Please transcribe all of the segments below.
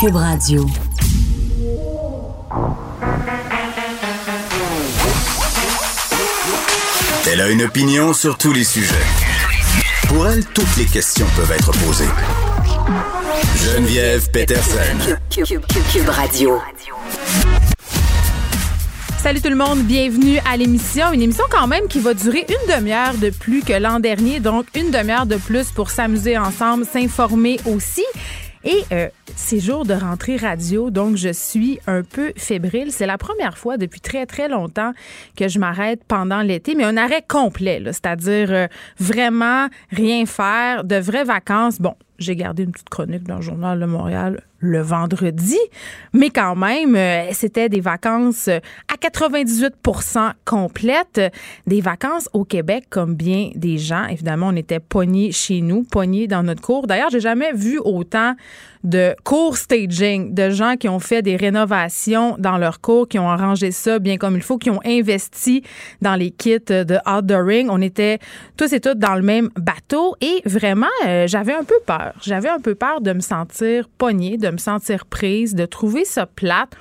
Cube Radio. Elle a une opinion sur tous les sujets. Pour elle, toutes les questions peuvent être posées. Geneviève Peterson. Cube, Radio. Salut tout le monde, bienvenue à l'émission. Une émission quand même qui va durer une demi-heure de plus que l'an dernier, donc une demi-heure de plus pour s'amuser ensemble, s'informer aussi. Et euh, c'est jour de rentrée radio, donc je suis un peu fébrile. C'est la première fois depuis très, très longtemps que je m'arrête pendant l'été, mais un arrêt complet, c'est-à-dire euh, vraiment rien faire, de vraies vacances. Bon, j'ai gardé une petite chronique dans le journal de Montréal le vendredi, mais quand même, euh, c'était des vacances à 98% complètes, des vacances au Québec comme bien des gens. Évidemment, on était pognés chez nous, pognés dans notre cours. D'ailleurs, j'ai jamais vu autant de cours staging, de gens qui ont fait des rénovations dans leur cours, qui ont arrangé ça bien comme il faut, qui ont investi dans les kits de outdooring. On était tous et toutes dans le même bateau et vraiment, euh, j'avais un peu peur. J'avais un peu peur de me sentir pognée, de me sentir prise, de trouver ça plate.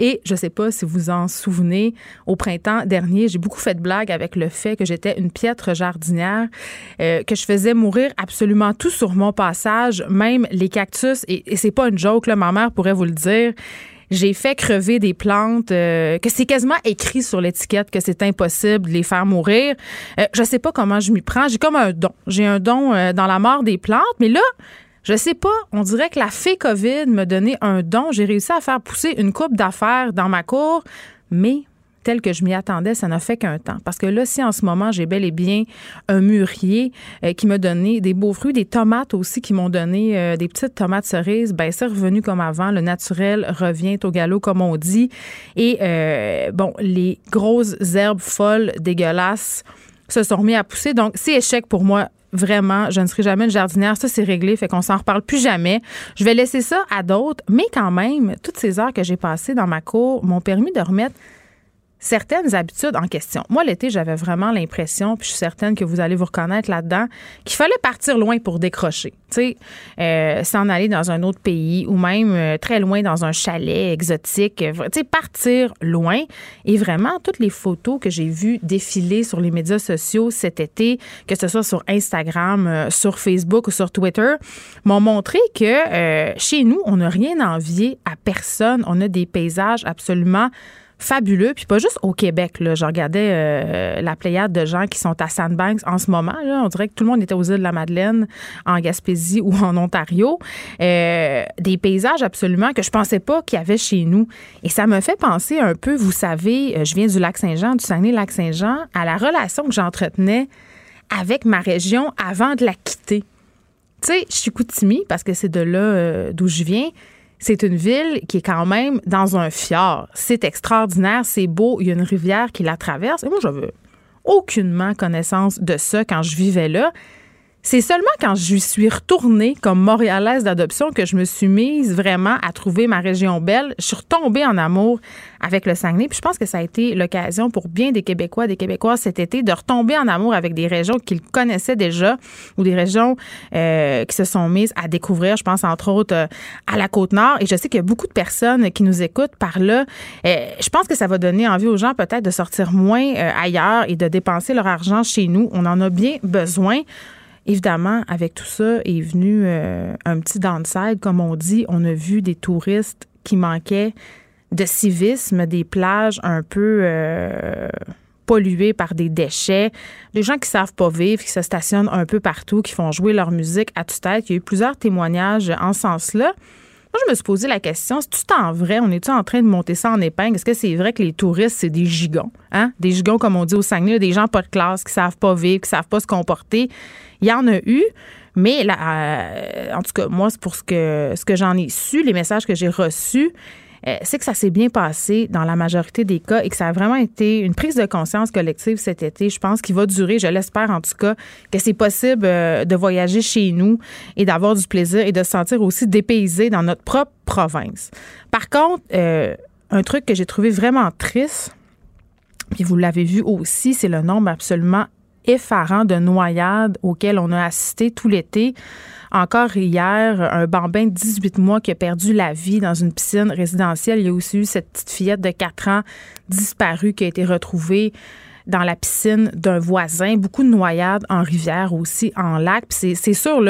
Et je ne sais pas si vous en souvenez, au printemps dernier, j'ai beaucoup fait de blagues avec le fait que j'étais une piètre jardinière, euh, que je faisais mourir absolument tout sur mon passage, même les cactus. Et, et c'est pas une joke, là, ma mère pourrait vous le dire j'ai fait crever des plantes, euh, que c'est quasiment écrit sur l'étiquette que c'est impossible de les faire mourir. Euh, je sais pas comment je m'y prends. J'ai comme un don. J'ai un don dans la mort des plantes, mais là, je sais pas, on dirait que la fée COVID me donnait un don. J'ai réussi à faire pousser une coupe d'affaires dans ma cour, mais tel que je m'y attendais, ça n'a fait qu'un temps. Parce que là, si en ce moment, j'ai bel et bien un mûrier euh, qui m'a donné des beaux fruits, des tomates aussi qui m'ont donné euh, des petites tomates cerises, ben c'est revenu comme avant. Le naturel revient au galop, comme on dit. Et euh, bon, les grosses herbes folles, dégueulasses, se sont remis à pousser. Donc, c'est échec pour moi vraiment, je ne serai jamais une jardinière. Ça, c'est réglé, fait qu'on s'en reparle plus jamais. Je vais laisser ça à d'autres, mais quand même, toutes ces heures que j'ai passées dans ma cour m'ont permis de remettre certaines habitudes en question. Moi, l'été, j'avais vraiment l'impression, puis je suis certaine que vous allez vous reconnaître là-dedans, qu'il fallait partir loin pour décrocher. Tu sais, euh, s'en aller dans un autre pays ou même euh, très loin dans un chalet exotique. Euh, tu sais, partir loin. Et vraiment, toutes les photos que j'ai vues défiler sur les médias sociaux cet été, que ce soit sur Instagram, sur Facebook ou sur Twitter, m'ont montré que chez nous, on n'a rien à envier à personne. On a des paysages absolument fabuleux. Puis pas juste au Québec. Je regardais euh, la pléiade de gens qui sont à Sandbanks en ce moment. On dirait que tout le monde était aux îles de la Madeleine, en Gaspésie ou en Ontario. Euh, des paysages absolument que je pensais pas qu'il y avait chez nous. Et ça me fait penser un peu, vous savez, euh, je viens du lac Saint-Jean, du Saguenay-Lac-Saint-Jean, à la relation que j'entretenais avec ma région avant de la quitter. Tu sais, je suis Koutimi parce que c'est de là d'où je viens c'est une ville qui est quand même dans un fjord. C'est extraordinaire, c'est beau, il y a une rivière qui la traverse. Et moi, j'avais aucunement connaissance de ça quand je vivais là. C'est seulement quand je suis retournée comme montréalaise d'adoption que je me suis mise vraiment à trouver ma région belle. Je suis retombée en amour avec le Saguenay. Puis je pense que ça a été l'occasion pour bien des Québécois, des Québécoises cet été de retomber en amour avec des régions qu'ils connaissaient déjà ou des régions euh, qui se sont mises à découvrir. Je pense entre autres euh, à la Côte-Nord. Et je sais qu'il y a beaucoup de personnes qui nous écoutent par là. Euh, je pense que ça va donner envie aux gens peut-être de sortir moins ailleurs et de dépenser leur argent chez nous. On en a bien besoin. Évidemment, avec tout ça est venu euh, un petit downside, comme on dit. On a vu des touristes qui manquaient de civisme, des plages un peu euh, polluées par des déchets, des gens qui savent pas vivre, qui se stationnent un peu partout, qui font jouer leur musique à toute tête. Il y a eu plusieurs témoignages en ce sens-là. Moi, je me suis posé la question, c'est tout en vrai, on est-tu en train de monter ça en épingle? Est-ce que c'est vrai que les touristes, c'est des gigants? Hein? Des gigants, comme on dit au Saguenay, des gens pas de classe, qui savent pas vivre, qui savent pas se comporter. Il y en a eu, mais là, euh, en tout cas, moi, c'est pour ce que, ce que j'en ai su, les messages que j'ai reçus, c'est que ça s'est bien passé dans la majorité des cas et que ça a vraiment été une prise de conscience collective cet été. Je pense qu'il va durer, je l'espère en tout cas, que c'est possible euh, de voyager chez nous et d'avoir du plaisir et de se sentir aussi dépaysé dans notre propre province. Par contre, euh, un truc que j'ai trouvé vraiment triste, puis vous l'avez vu aussi, c'est le nombre absolument effarants de noyades auxquelles on a assisté tout l'été. Encore hier, un bambin de 18 mois qui a perdu la vie dans une piscine résidentielle. Il y a aussi eu cette petite fillette de 4 ans disparue qui a été retrouvée dans la piscine d'un voisin, beaucoup de noyades en rivière aussi, en lac. C'est sûr,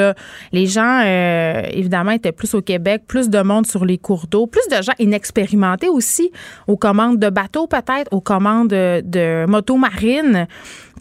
les gens, euh, évidemment, étaient plus au Québec, plus de monde sur les cours d'eau, plus de gens inexpérimentés aussi aux commandes de bateaux peut-être, aux commandes de, de motos marines.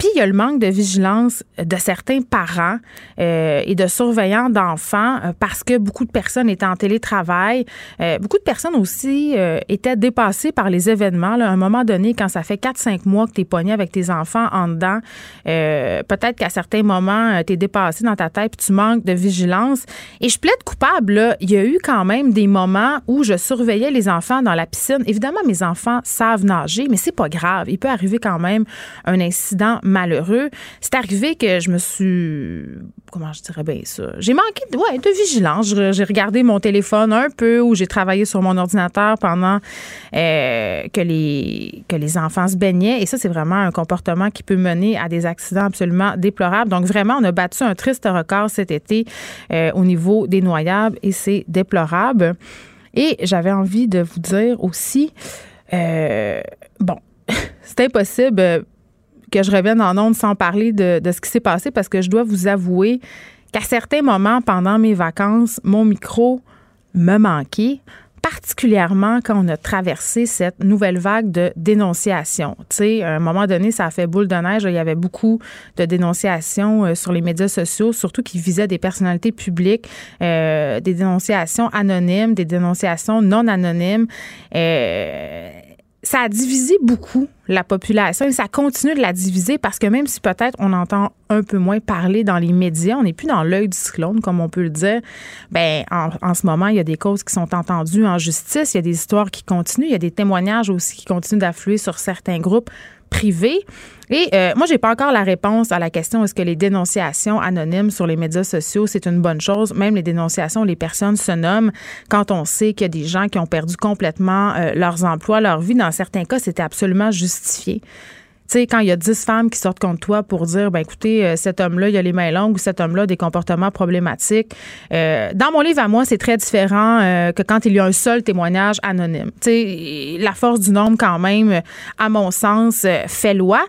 Puis il y a le manque de vigilance de certains parents euh, et de surveillants d'enfants euh, parce que beaucoup de personnes étaient en télétravail. Euh, beaucoup de personnes aussi étaient dépassées par les événements. À un moment donné, quand ça fait 4-5 mois que tu es pogné avec tes enfants en dedans, peut-être qu'à certains moments, tu es dépassé dans ta tête puis tu manques de vigilance. Et je plaide coupable. Là. Il y a eu quand même des moments où je surveillais les enfants dans la piscine. Évidemment, mes enfants savent nager, mais c'est pas grave. Il peut arriver quand même un incident malheureux. C'est arrivé que je me suis. Comment je dirais bien ça? J'ai manqué de, ouais, de vigilance. J'ai regardé mon téléphone un peu ou j'ai travaillé sur mon ordinateur pendant euh, que, les, que les enfants se baignaient. Et ça, c'est vraiment un comportement qui peut mener à des accidents absolument déplorables. Donc, vraiment, on a battu un triste record cet été euh, au niveau des noyables et c'est déplorable. Et j'avais envie de vous dire aussi, euh, bon, c'est impossible que je revienne en ondes sans parler de, ce qui s'est passé parce que je dois vous avouer qu'à certains moments pendant mes vacances, mon micro me manquait particulièrement quand on a traversé cette nouvelle vague de dénonciation. Tu sais, à un moment donné, ça a fait boule de neige. Il y avait beaucoup de dénonciations euh, sur les médias sociaux, surtout qui visaient des personnalités publiques, euh, des dénonciations anonymes, des dénonciations non anonymes. Euh, ça a divisé beaucoup la population et ça continue de la diviser parce que même si peut-être on entend un peu moins parler dans les médias, on n'est plus dans l'œil du cyclone, comme on peut le dire, ben en, en, ce moment, il y a des causes qui sont entendues en justice, il y a des histoires qui continuent, il y a des témoignages aussi qui continuent d'affluer sur certains groupes privés. Et euh, moi, j'ai pas encore la réponse à la question est-ce que les dénonciations anonymes sur les médias sociaux, c'est une bonne chose? Même les dénonciations, les personnes se nomment quand on sait qu'il y a des gens qui ont perdu complètement euh, leurs emplois, leur vie. Dans certains cas, c'était absolument justifié. Sais, quand il y a dix femmes qui sortent contre toi pour dire, ben écoutez, euh, cet homme-là, il a les mains longues ou cet homme-là a des comportements problématiques. Euh, dans mon livre à moi, c'est très différent euh, que quand il y a un seul témoignage anonyme. Tu sais, la force du nombre, quand même, à mon sens, fait loi.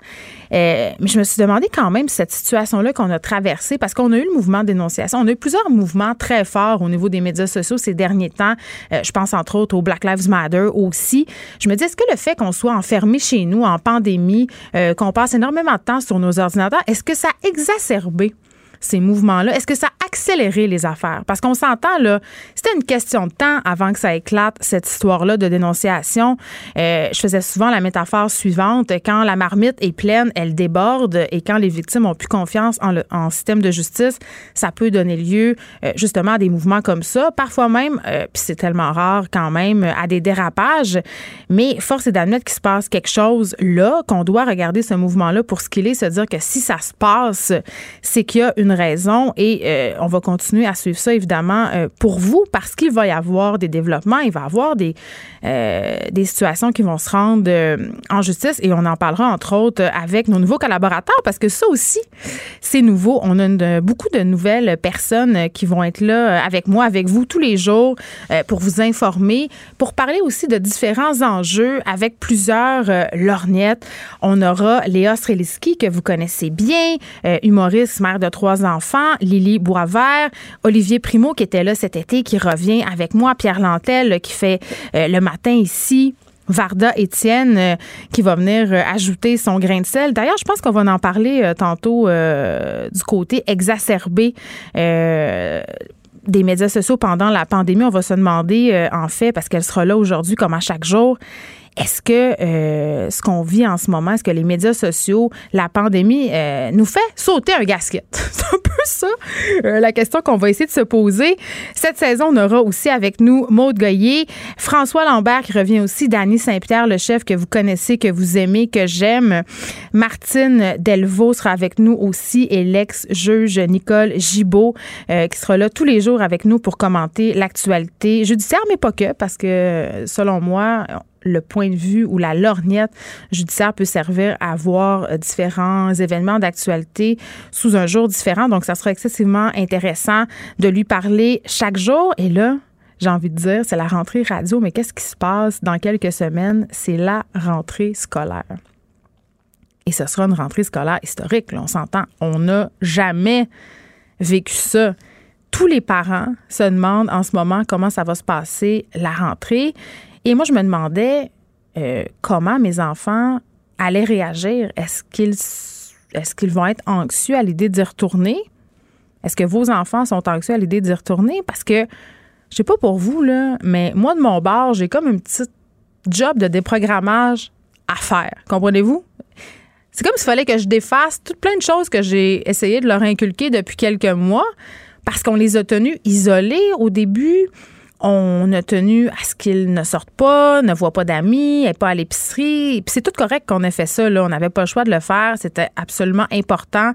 Euh, mais je me suis demandé quand même cette situation-là qu'on a traversée, parce qu'on a eu le mouvement dénonciation. On a eu plusieurs mouvements très forts au niveau des médias sociaux ces derniers temps. Euh, je pense entre autres au Black Lives Matter aussi. Je me dis, est-ce que le fait qu'on soit enfermé chez nous en pandémie, euh, qu'on passe énormément de temps sur nos ordinateurs, est-ce que ça a exacerbé ces mouvements-là? Est-ce que ça a accéléré les affaires? Parce qu'on s'entend, là, c'était une question de temps avant que ça éclate, cette histoire-là de dénonciation. Euh, je faisais souvent la métaphore suivante. Quand la marmite est pleine, elle déborde et quand les victimes ont plus confiance en, le, système de justice, ça peut donner lieu euh, justement à des mouvements comme ça. Parfois même, euh, puis c'est tellement rare quand même, à des dérapages. Mais force est d'admettre qu'il se passe quelque chose là, qu'on doit regarder ce mouvement-là pour ce qu'il est, se dire que si ça se passe, c'est qu'il y a une raison et euh, on va continuer à suivre ça évidemment euh, pour vous parce qu'il va y avoir des développements, il va y avoir des, euh, des situations qui vont se rendre en justice et on en parlera entre autres avec nos nouveaux collaborateurs parce que ça aussi c'est nouveau. On a beaucoup de nouvelles personnes qui vont être là avec moi, avec vous tous les jours pour vous informer, pour parler aussi de différents enjeux avec plusieurs lorgnettes. On aura Léa Streliski que vous connaissez bien, humoriste, mère de trois enfants, Lily Boisvert, Olivier Primo qui était là cet été, qui revient avec moi, Pierre Lantel qui fait euh, le matin ici. Varda Étienne euh, qui va venir euh, ajouter son grain de sel. D'ailleurs, je pense qu'on va en parler tantôt du côté exacerbé des médias sociaux pendant la pandémie. On va se demander, en fait, parce qu'elle sera là aujourd'hui comme à chaque jour, est-ce que euh, ce qu'on vit en ce moment, est-ce que les médias sociaux, la pandémie, euh, nous fait sauter un gasket? C'est un peu ça euh, la question qu'on va essayer de se poser. Cette saison, on aura aussi avec nous Maude Goyer, François Lambert qui revient aussi, Dany Saint-Pierre, le chef que vous connaissez, que vous aimez, que j'aime. Martine Delvaux sera avec nous aussi et l'ex-juge Nicole Gibault qui sera là tous les jours avec nous pour commenter l'actualité judiciaire, mais pas que, parce que selon moi, le point de vue ou la lorgnette judiciaire peut servir à voir euh, différents événements d'actualité sous un jour différent. Donc, ça sera excessivement intéressant de lui parler chaque jour. Et là, j'ai envie de dire, c'est la rentrée radio, mais qu'est-ce qui se passe dans quelques semaines? C'est la rentrée scolaire. Et ce sera une rentrée scolaire historique, on s'entend. On n'a jamais vécu ça. Tous les parents se demandent en ce moment comment ça va se passer la rentrée. Et moi, je me demandais euh, comment mes enfants allaient réagir. Est-ce qu'ils est-ce qu'ils vont être anxieux à l'idée d'y retourner? Est-ce que vos enfants sont anxieux à l'idée d'y retourner? Parce que, je sais pas pour vous, là, mais moi, de mon bord, j'ai comme un petit job de déprogrammage à faire. Comprenez-vous? C'est comme s'il fallait que je défasse toutes plein de choses que j'ai essayé de leur inculquer depuis quelques mois parce qu'on les a tenus isolés au début. On a tenu à ce qu'ils ne sortent pas, ne voient pas d'amis, et pas à l'épicerie. Puis c'est tout correct qu'on ait fait ça. On n'avait pas le choix de le faire. C'était absolument important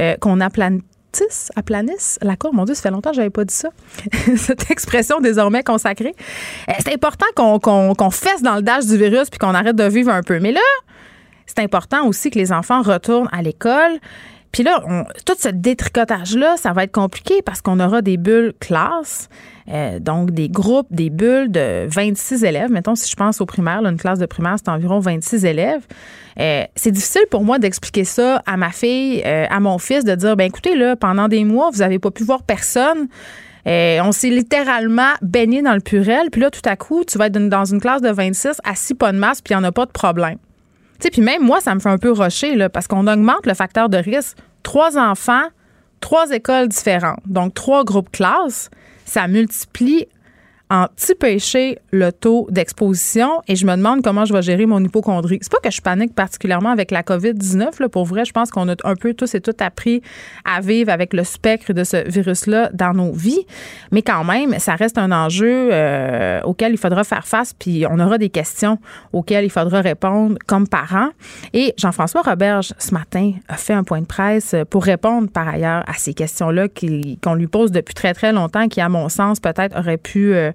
euh, qu'on aplanisse, aplanisse la cour. Mon Dieu, ça fait longtemps que j'avais pas dit ça. Cette expression désormais consacrée. Euh, c'est important qu'on fesse dans le dash du virus puis qu'on arrête de vivre un peu. Mais là, c'est important aussi que les enfants retournent à l'école. Puis là, tout ce détricotage-là, ça va être compliqué parce qu'on aura des bulles classes, euh, donc des groupes, des bulles de 26 élèves. Mettons, si je pense au primaire, une classe de primaire, c'est environ 26 élèves. Euh, c'est difficile pour moi d'expliquer ça à ma fille, euh, à mon fils, de dire, ben écoutez, là, pendant des mois, vous n'avez pas pu voir personne. on s'est littéralement baigné dans le purel. Puis là, tout à coup, tu vas être dans une classe de 26, assis pas de masse, puis il n'y en a pas de problème puis même moi, ça me fait un peu rocher, là, parce qu'on augmente le facteur de risque. Trois enfants, trois écoles différentes, donc trois groupes classes, ça multiplie anti-péché le taux d'exposition et je me demande comment je vais gérer mon hypochondrie. C'est pas que je panique particulièrement avec la COVID-19. Là, pour vrai, je pense qu'on a un peu tous et toutes appris à vivre avec le spectre de ce virus-là dans nos vies. Mais quand même, ça reste un enjeu euh, auquel il faudra faire face, puis on aura des questions auxquelles il faudra répondre comme parents. Et Jean-François Roberge, ce matin, a fait un point de presse pour répondre par ailleurs à ces questions-là qu'on lui pose depuis très, très longtemps, qui, à mon sens, peut-être aurait pu... Euh,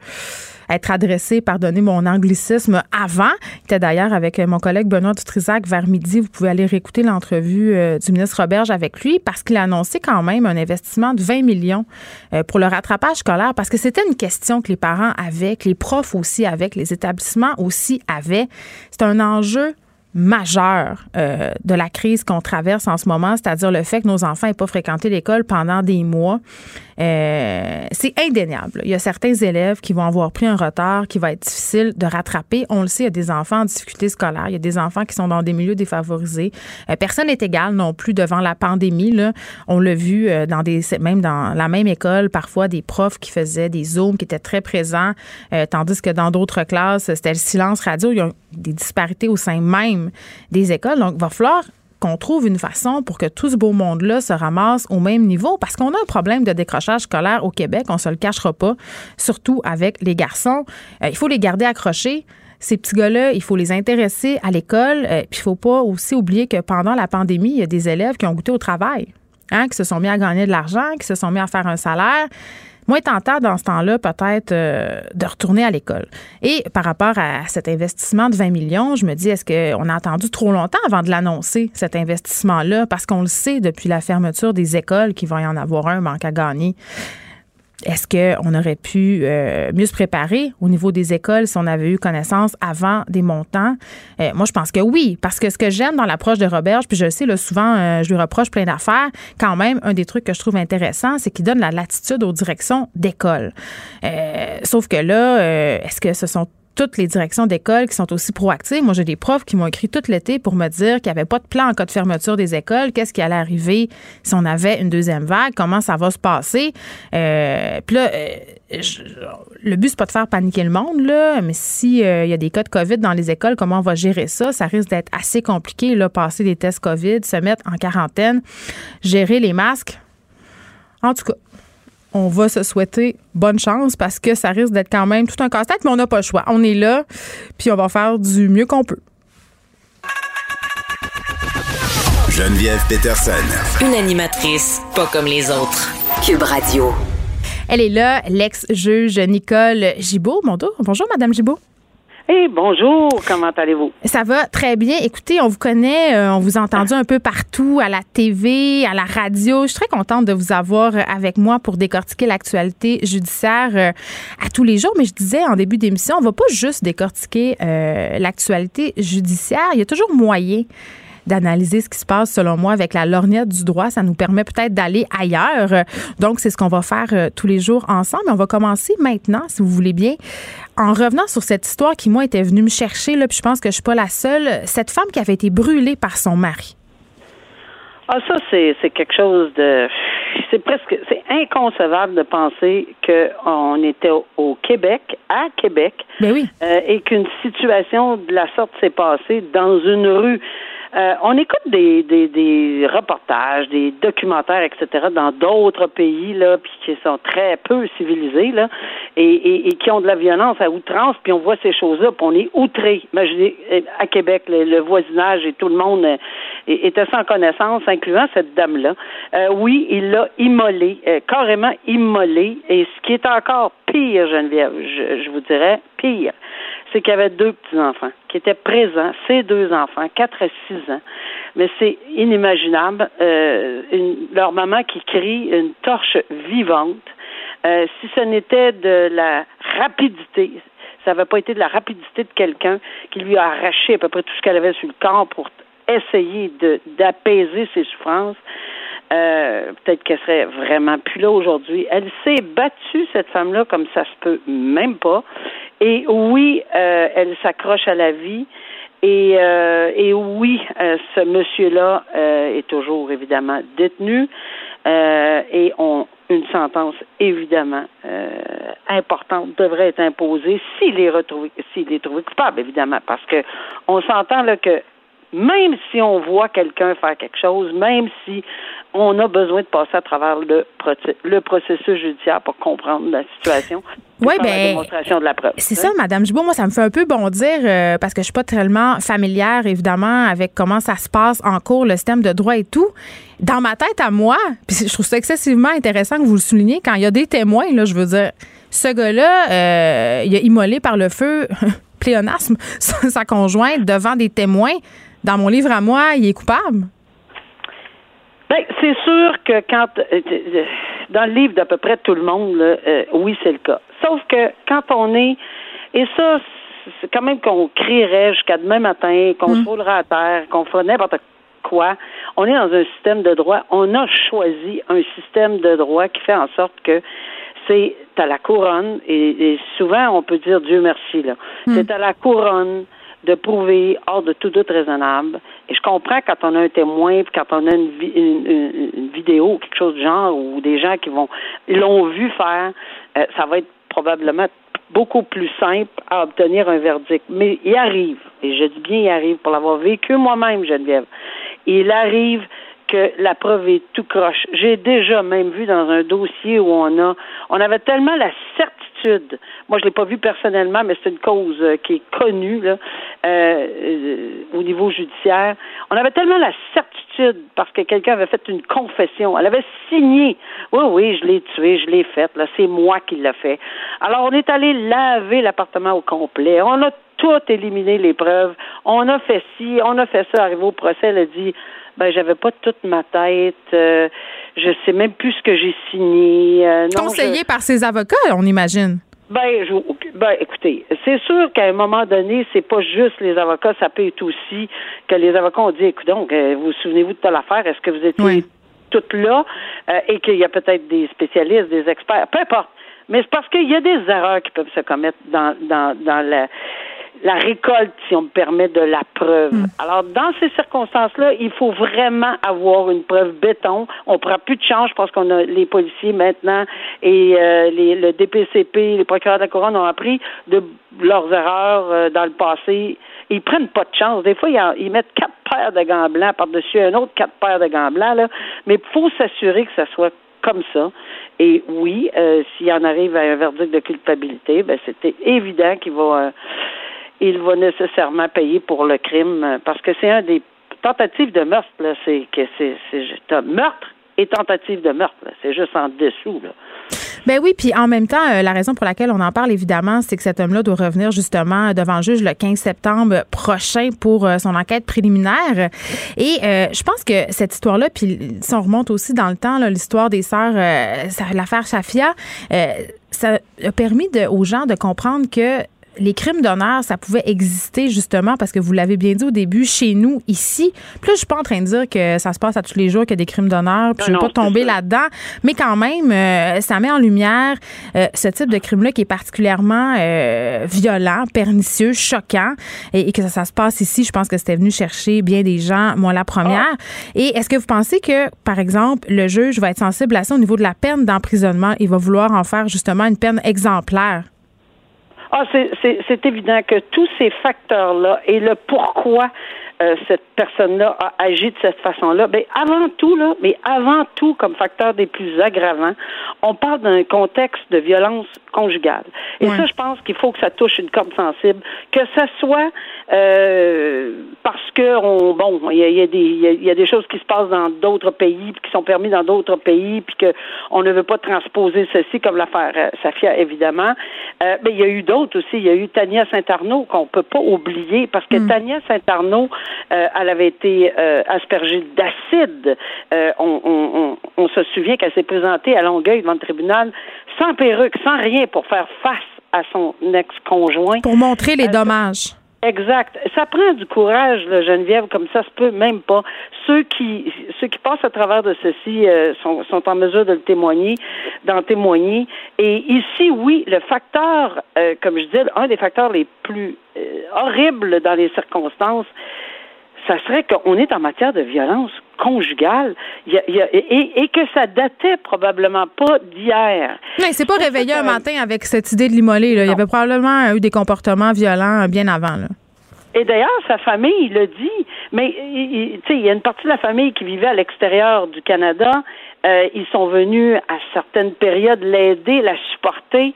être adressé, pardonnez mon anglicisme, avant. Il était d'ailleurs avec mon collègue Benoît Dutrisac vers midi. Vous pouvez aller réécouter l'entrevue euh, du ministre Roberge avec lui parce qu'il a annoncé quand même un investissement de 20 millions euh, pour le rattrapage scolaire parce que c'était une question que les parents avaient, que les profs aussi avaient, les établissements aussi avaient. C'est un enjeu majeur euh, de la crise qu'on traverse en ce moment, c'est-à-dire le fait que nos enfants n'aient pas fréquenté l'école pendant des mois. Euh, c'est indéniable. Il y a certains élèves qui vont avoir pris un retard qui va être difficile de rattraper. On le sait, il y a des enfants en difficulté scolaire, il y a des enfants qui sont dans des milieux défavorisés. Euh, personne n'est égal non plus devant la pandémie. On l'a vu dans des, même dans la même école, parfois des profs qui faisaient des zooms, qui étaient très présents, tandis que dans d'autres classes, c'était le silence radio. Des disparités au sein même des écoles. Donc, il va falloir qu'on trouve une façon pour que tout ce beau monde-là se ramasse au même niveau parce qu'on a un problème de décrochage scolaire au Québec, on se le cachera pas, surtout avec les garçons. Euh, il faut les garder accrochés. Ces petits gars-là, il faut les intéresser à l'école. Euh, puis il faut pas aussi oublier que pendant la pandémie, il y a des élèves qui ont goûté au travail, hein, qui se sont mis à gagner de l'argent, qui se sont mis à faire un salaire moins tentant dans ce temps-là peut-être euh, de retourner à l'école. Et par rapport à cet investissement de 20 millions, je me dis, est-ce qu'on a attendu trop longtemps avant de l'annoncer, cet investissement-là? Parce qu'on le sait depuis la fermeture des écoles qu'il va y en avoir un manque à gagner. Est-ce qu'on aurait pu euh, mieux se préparer au niveau des écoles si on avait eu connaissance avant des montants? Euh, moi, je pense que oui, parce que ce que j'aime dans l'approche de Roberge, puis je le sais, là, souvent, euh, je lui reproche plein d'affaires, quand même, un des trucs que je trouve intéressant, c'est qu'il donne la latitude aux directions d'école. sauf que là, est-ce que ce sont toutes les directions d'école qui sont aussi proactives. Moi, j'ai des profs qui m'ont écrit tout l'été pour me dire qu'il n'y avait pas de plan en cas de fermeture des écoles. Qu'est-ce qui allait arriver si on avait une deuxième vague? Comment ça va se passer? Euh, puis là, euh, le but, c'est pas de faire paniquer le monde, là, mais s'il euh, y a des cas de COVID dans les écoles, comment on va gérer ça? Ça risque d'être assez compliqué, là, passer des tests COVID, se mettre en quarantaine, gérer les masques. En tout cas, on va se souhaiter bonne chance parce que ça risque d'être quand même tout un casse-tête, mais on n'a pas le choix. On est là, puis on va faire du mieux qu'on peut. Geneviève Peterson. Une animatrice pas comme les autres. Cube Radio. Elle est là, l'ex-juge Nicole Gibault. Bonjour, bonjour Madame Gibault. Hey, bonjour, comment allez-vous? Ça va très bien. Écoutez, on vous connaît, euh, on vous a entendu un peu partout, à la TV, à la radio. Je suis très contente de vous avoir avec moi pour décortiquer l'actualité judiciaire euh, à tous les jours. Mais je disais en début d'émission, on va pas juste décortiquer euh, l'actualité judiciaire. Il y a toujours moyen d'analyser ce qui se passe, selon moi, avec la lorgnette du droit. Ça nous permet peut-être d'aller ailleurs. Donc, c'est ce qu'on va faire euh, tous les jours ensemble. On va commencer maintenant, si vous voulez bien, en revenant sur cette histoire qui, moi, était venue me chercher, là, puis je pense que je suis pas la seule. Cette femme qui avait été brûlée par son mari. Ah, ça, c'est, quelque chose de. C'est presque. C'est inconcevable de penser qu'on était au, Québec, à Québec, ben oui. Euh, et qu'une situation de la sorte s'est passée dans une rue. Euh, on écoute des, des, des, reportages, des documentaires, etc. dans d'autres pays là, puis qui sont très peu civilisés là, et, et, qui ont de la violence à outrance, puis on voit ces choses-là, puis on est outré. Imaginez euh, à Québec, le, voisinage et tout le monde euh, était sans connaissance, incluant cette dame-là. Euh, oui, il l'a immolé, carrément immolé, et ce qui est encore pire, Geneviève, je vous dirais, pire, c'est qu'il y avait deux petits-enfants qui étaient présents, ces deux enfants, quatre et six ans. Mais c'est inimaginable. Euh, leur maman qui crie une torche vivante. Euh, si ce n'était de la rapidité, ça n'avait pas été de la rapidité de quelqu'un qui lui a arraché à peu près tout ce qu'elle avait sur le corps pour essayer d'apaiser ses souffrances, euh, peut-être qu'elle serait vraiment plus là aujourd'hui. Elle s'est battue, cette femme-là, comme ça se peut même pas. Et oui, euh, elle s'accroche à la vie. Et, euh, et oui, ce monsieur-là est toujours évidemment détenu. et on, une sentence évidemment importante devrait être imposée s'il est retrouvé, s'il est trouvé coupable, évidemment, parce que on s'entend là que même si on voit quelqu'un faire quelque chose, même si on a besoin de passer à travers le, le processus judiciaire pour comprendre la situation. Oui, ben, la démonstration de la preuve. C'est ça, Madame Gibault. Moi, ça me fait un peu bondir euh, parce que je suis pas tellement familière, évidemment, avec comment ça se passe en cours, le système de droit et tout. Dans ma tête à moi, puis je trouve ça excessivement intéressant que vous le souligniez, quand il y a des témoins, là, je veux dire, ce gars-là, euh, il a immolé par le feu, pléonasme, sa conjointe devant des témoins. Dans mon livre à moi, il est coupable? Ben, c'est sûr que quand euh, dans le livre d'à peu près tout le monde, euh, oui, c'est le cas. Sauf que quand on est et ça, c'est quand même qu'on crierait jusqu'à demain matin, qu'on mm. se roulera à terre, qu'on fera n'importe quoi. On est dans un système de droit. On a choisi un système de droit qui fait en sorte que c'est à la couronne, et, souvent on peut dire Dieu merci, là. Mm. C'est à la couronne de prouver hors de tout doute raisonnable. Et je comprends quand on a un témoin, puis quand on a une, une, vidéo, quelque chose du genre, ou des gens qui vont l'ont vu faire, euh, ça va être probablement beaucoup plus simple à obtenir un verdict. Mais il arrive, et je dis bien il arrive pour l'avoir vécu moi-même, Geneviève. Il arrive que la preuve est tout croche. J'ai déjà même vu dans un dossier où on a, on avait tellement la certitude. Moi, je l'ai pas vu personnellement, mais c'est une cause euh, qui est connue là, euh, euh, au niveau judiciaire. On avait tellement la certitude parce que quelqu'un avait fait une confession. Elle avait signé. Oui, oui, je l'ai tué, je l'ai fait. Là, c'est moi qui l'ai fait. Alors, on est allé laver l'appartement au complet. On a tout éliminé les preuves. On a fait ci, on a fait ça. Arrivé au procès, elle a dit ben j'avais pas toute ma tête. Euh, je sais même plus ce que j'ai signé. Euh, Conseillé par ses avocats, on imagine. Ben, je, ben, écoutez, c'est sûr qu'à un moment donné, c'est pas juste les avocats, ça peut être aussi que les avocats ont dit, écoute donc, euh, vous, vous souvenez-vous de telle affaire, est-ce que vous étiez toutes là et qu'il y a peut-être des spécialistes, des experts, peu importe. Mais c'est parce qu'il y a des erreurs qui peuvent se commettre dans, dans, dans la, la récolte, si on me permet, de la preuve. Hmm. Alors, dans ces circonstances-là, il faut vraiment avoir une preuve béton. On ne prend plus de change parce qu'on a les policiers maintenant et euh, les, le DPCP, les procureurs de la couronne ont appris de leurs erreurs euh, dans le passé. Ils prennent pas de chance. Des fois, ils, mettent quatre paires de gants blancs par-dessus un autre quatre paires de gants blancs, là. Mais il faut s'assurer que ça soit comme ça. Et oui, euh, s'il en arrive à un verdict de culpabilité, ben c'était évident qu'il va il va nécessairement payer pour le crime parce que c'est un des tentatives de meurtre, là, c'est que c'est, meurtre et tentative de meurtre, c'est juste en dessous, là. Ben oui, puis en même temps, euh, la raison pour laquelle on en parle, évidemment, c'est que cet homme-là doit revenir justement devant le juge le 15 septembre prochain pour euh, son enquête préliminaire. Et euh, je pense que cette histoire-là, puis si on remonte aussi dans le temps, l'histoire des sœurs, l'affaire Safia, ça a permis aux gens de comprendre que les crimes d'honneur, ça pouvait exister justement parce que vous l'avez bien dit au début, chez nous, ici. Plus, je suis pas en train de dire que ça se passe à tous les jours qu'il y a des crimes d'honneur, puis je ne veux pas tomber là-dedans, mais quand même, euh, ça met en lumière euh, ce type de crime-là qui est particulièrement euh, violent, pernicieux, choquant, et, que ça, se passe ici. Je pense que c'était venu chercher bien des gens, moi la première. Ah. Et est-ce que vous pensez que, par exemple, le juge va être sensible à ça au niveau de la peine d'emprisonnement? Il va vouloir en faire justement une peine exemplaire? Ah, c'est évident que tous ces facteurs-là et le pourquoi euh, cette personne-là a agi de cette façon-là, ben avant tout là, mais avant tout comme facteur des plus aggravants, on parle d'un contexte de violence conjugale. Et ça, je pense qu'il faut que ça touche une corde sensible, que ça soit euh, parce que on, bon, il y a, des il y a, des choses qui se passent dans d'autres pays, puis qui sont permis dans d'autres pays, puis que on ne veut pas transposer ceci comme l'affaire euh, Safia évidemment. Euh, mais il y a eu d'autres aussi. Il y a eu Tania Saint-Arnaud qu'on peut pas oublier parce que mm. Tania Saint-Arnaud euh, elle avait été euh, aspergée d'acide. Euh, on, on, se souvient qu'elle s'est présentée à Longueuil devant le tribunal sans perruque, sans rien pour faire face à son ex-conjoint. Pour montrer les dommages. Exact. Ça prend du courage, là, Geneviève, comme ça se peut même pas. Ceux qui ceux qui passent à travers de ceci sont, sont en mesure de le témoigner, d'en témoigner. Et ici, oui, le facteur, comme je dis, un des facteurs les plus horribles dans les circonstances, ça serait qu'on est en matière de violence conjugale et, que ça datait probablement pas d'hier. Mais c'est pas réveillé un matin avec cette idée de l'immoler. Il y avait probablement eu des comportements violents bien avant. Là. Et d'ailleurs, sa famille il le dit. Mais tu sais, il y a une partie de la famille qui vivait à l'extérieur du Canada. Euh, ils sont venus à certaines périodes l'aider, la supporter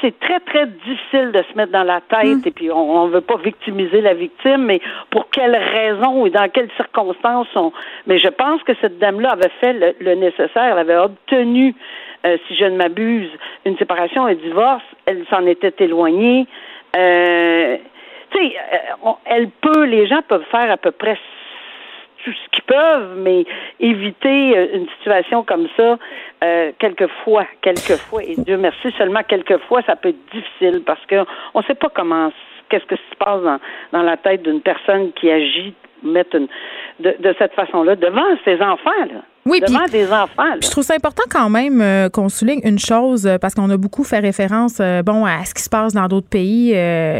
c'est très, très difficile de se mettre dans la tête mm. et puis on ne veut pas victimiser la victime, mais pour quelles raisons et dans quelles circonstances on. Mais je pense que cette dame-là avait fait le, nécessaire, elle avait obtenu, euh, si je ne m'abuse, une séparation, un divorce, elle s'en était éloignée. Euh, tu sais, euh, elle peut, les gens peuvent faire à peu près tout ce qu'ils peuvent, mais éviter euh, une situation comme ça, euh, quelquefois, quelquefois, et Dieu merci, seulement quelquefois, ça peut être difficile parce qu'on ne sait pas comment, qu'est-ce que se passe dans, dans la tête d'une personne qui agit mettre une, de, de cette façon-là devant ses enfants. Là. Oui, devant des enfants. Je trouve ça important quand même euh, qu'on souligne une chose euh, parce qu'on a beaucoup fait référence euh, bon à ce qui se passe dans d'autres pays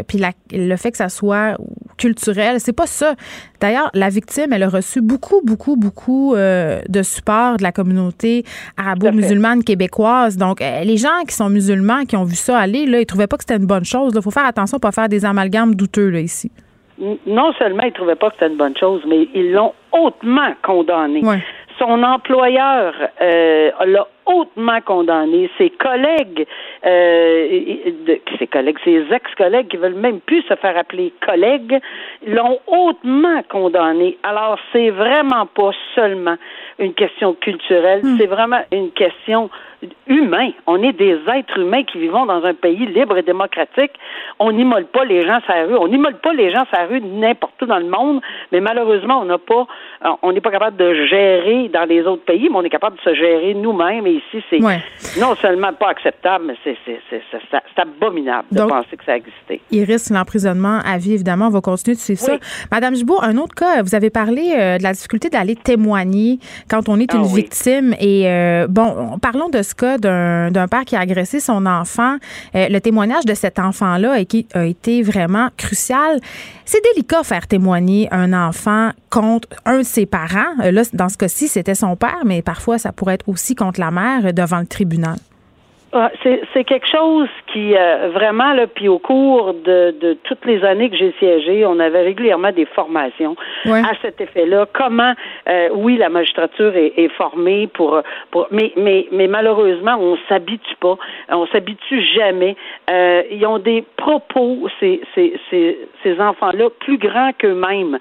puis le fait que ça soit culturel, c'est pas ça. D'ailleurs, la victime, elle a reçu beaucoup beaucoup beaucoup de support de la communauté arabo-musulmane québécoise. Donc les gens qui sont musulmans qui ont vu ça aller là, ils trouvaient pas que c'était une bonne chose. Il faut faire attention pour pas faire des amalgames douteux là ici non seulement ils ne trouvaient pas que c'était une bonne chose, mais ils l'ont hautement condamné. Son employeur euh, l'a hautement condamné. Ses collègues, euh, ses collègues, ses ex-collègues qui veulent même plus se faire appeler collègues, l'ont hautement condamné. Alors, c'est vraiment pas seulement une question culturelle, hmm. c'est vraiment une question humain. On est des êtres humains qui vivons dans un pays libre et démocratique. On n'immole pas les gens sur la rue. On n'immole pas les gens sur la rue n'importe où dans le monde, mais malheureusement, on n'a pas, on n'est pas capable de gérer dans les autres pays, mais on est capable de se gérer nous-mêmes. Et ici, c'est non seulement pas acceptable, mais c'est, abominable de penser que ça a existé. Il risque l'emprisonnement à vie, évidemment. On va continuer de suivre ça. Madame Gibault, un autre cas, vous avez parlé euh, de la difficulté d'aller témoigner quand on est ah une victime. Et euh, bon, parlons de ce cas d'un père qui a agressé son enfant. Euh, le témoignage de cet enfant-là a, a été vraiment crucial. C'est délicat faire témoigner un enfant contre un de ses parents. Là, dans ce cas-ci, c'était son père, mais parfois, ça pourrait être aussi contre la mère devant le tribunal? Ah, c'est quelque chose qui euh, vraiment là, puis au cours de, de toutes les années que j'ai siégé, on avait régulièrement des formations à cet effet-là. Comment, euh, oui, la magistrature est, est formée pour, pour, mais mais mais malheureusement, on s'habitue pas, on s'habitue jamais. Euh, ils ont des propos ces ces ces, ces enfants-là plus grands qu'eux-mêmes.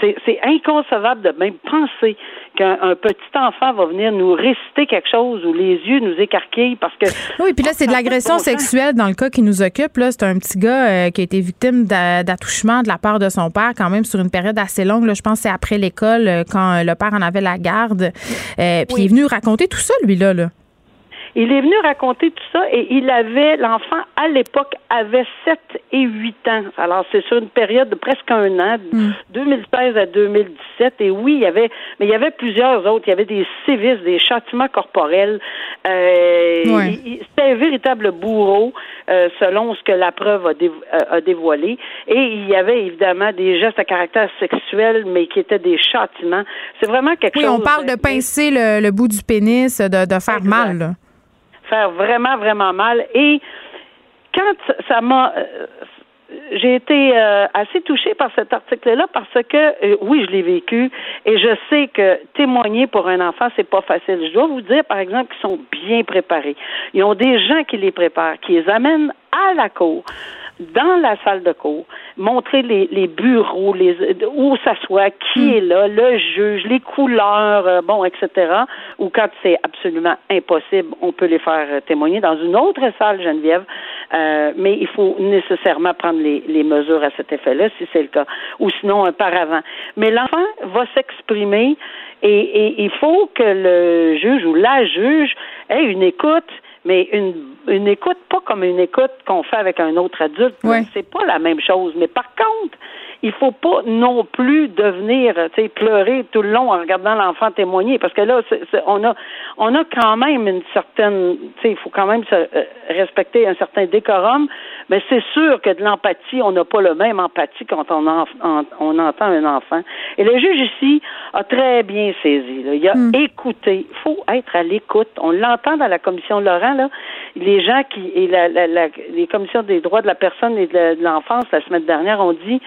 C'est c'est inconcevable de même penser qu'un petit enfant va venir nous réciter quelque chose ou les yeux nous écarquillent parce que. Oui, puis là, c'est de l'agression sexuelle dans le cas qui nous occupe. Là, c'est un petit gars euh, qui a été victime d'attouchement de la part de son père, quand même sur une période assez longue. Là, je pense que c'est après l'école, euh, quand le père en avait la garde. puis il est venu raconter tout ça, lui-là. Là. Il est venu raconter tout ça et il avait, l'enfant à l'époque avait 7 et 8 ans. Alors c'est sur une période de presque un an, 2016 hmm. à 2017. Et oui, il y avait, mais il y avait plusieurs autres. Il y avait des sévices, des châtiments corporels. Euh, C'était un véritable bourreau, euh, selon ce que la preuve a, euh, a, dévoilé. Et il y avait évidemment des gestes à caractère sexuel, mais qui étaient des châtiments. C'est vraiment quelque chose. Oui, on parle de pincer le, bout du pénis, de, de faire mal. Là faire vraiment, vraiment mal. Et quand ça m'a... Euh, j'ai été euh, assez touchée par cet article-là parce que euh, oui, je l'ai vécu et je sais que témoigner pour un enfant c'est pas facile. Je dois vous dire par exemple qu'ils sont bien préparés. Ils ont des gens qui les préparent, qui les amènent à la cour dans la salle de cours, montrer les, les bureaux, les, où s'assoit, qui hmm. est là, le juge, les couleurs, euh, bon, etc. Ou quand c'est absolument impossible, on peut les faire témoigner dans une autre salle, Geneviève. Euh, mais il faut nécessairement prendre les, les mesures à cet effet-là, si c'est le cas, ou sinon un paravent. Mais l'enfant va s'exprimer et, et il faut que le juge ou la juge ait une écoute mais une, une écoute pas comme une écoute qu'on fait avec un autre adulte. C'est pas la même chose. Mais par contre, il faut pas non plus devenir, tu sais, pleurer tout le long en regardant l'enfant témoigner, parce que là, on a, on a quand même une certaine, tu sais, il faut quand même se, euh, respecter un certain décorum, mais c'est sûr que de l'empathie, on n'a pas le même empathie quand on, on entend un enfant. Et le juge ici a très bien saisi. Là. Il a hmm. écouté. Il faut être à l'écoute. On l'entend dans la commission Laurent là. Les gens qui et la, la, les commissions des droits de la personne et de l'enfance la semaine dernière ont dit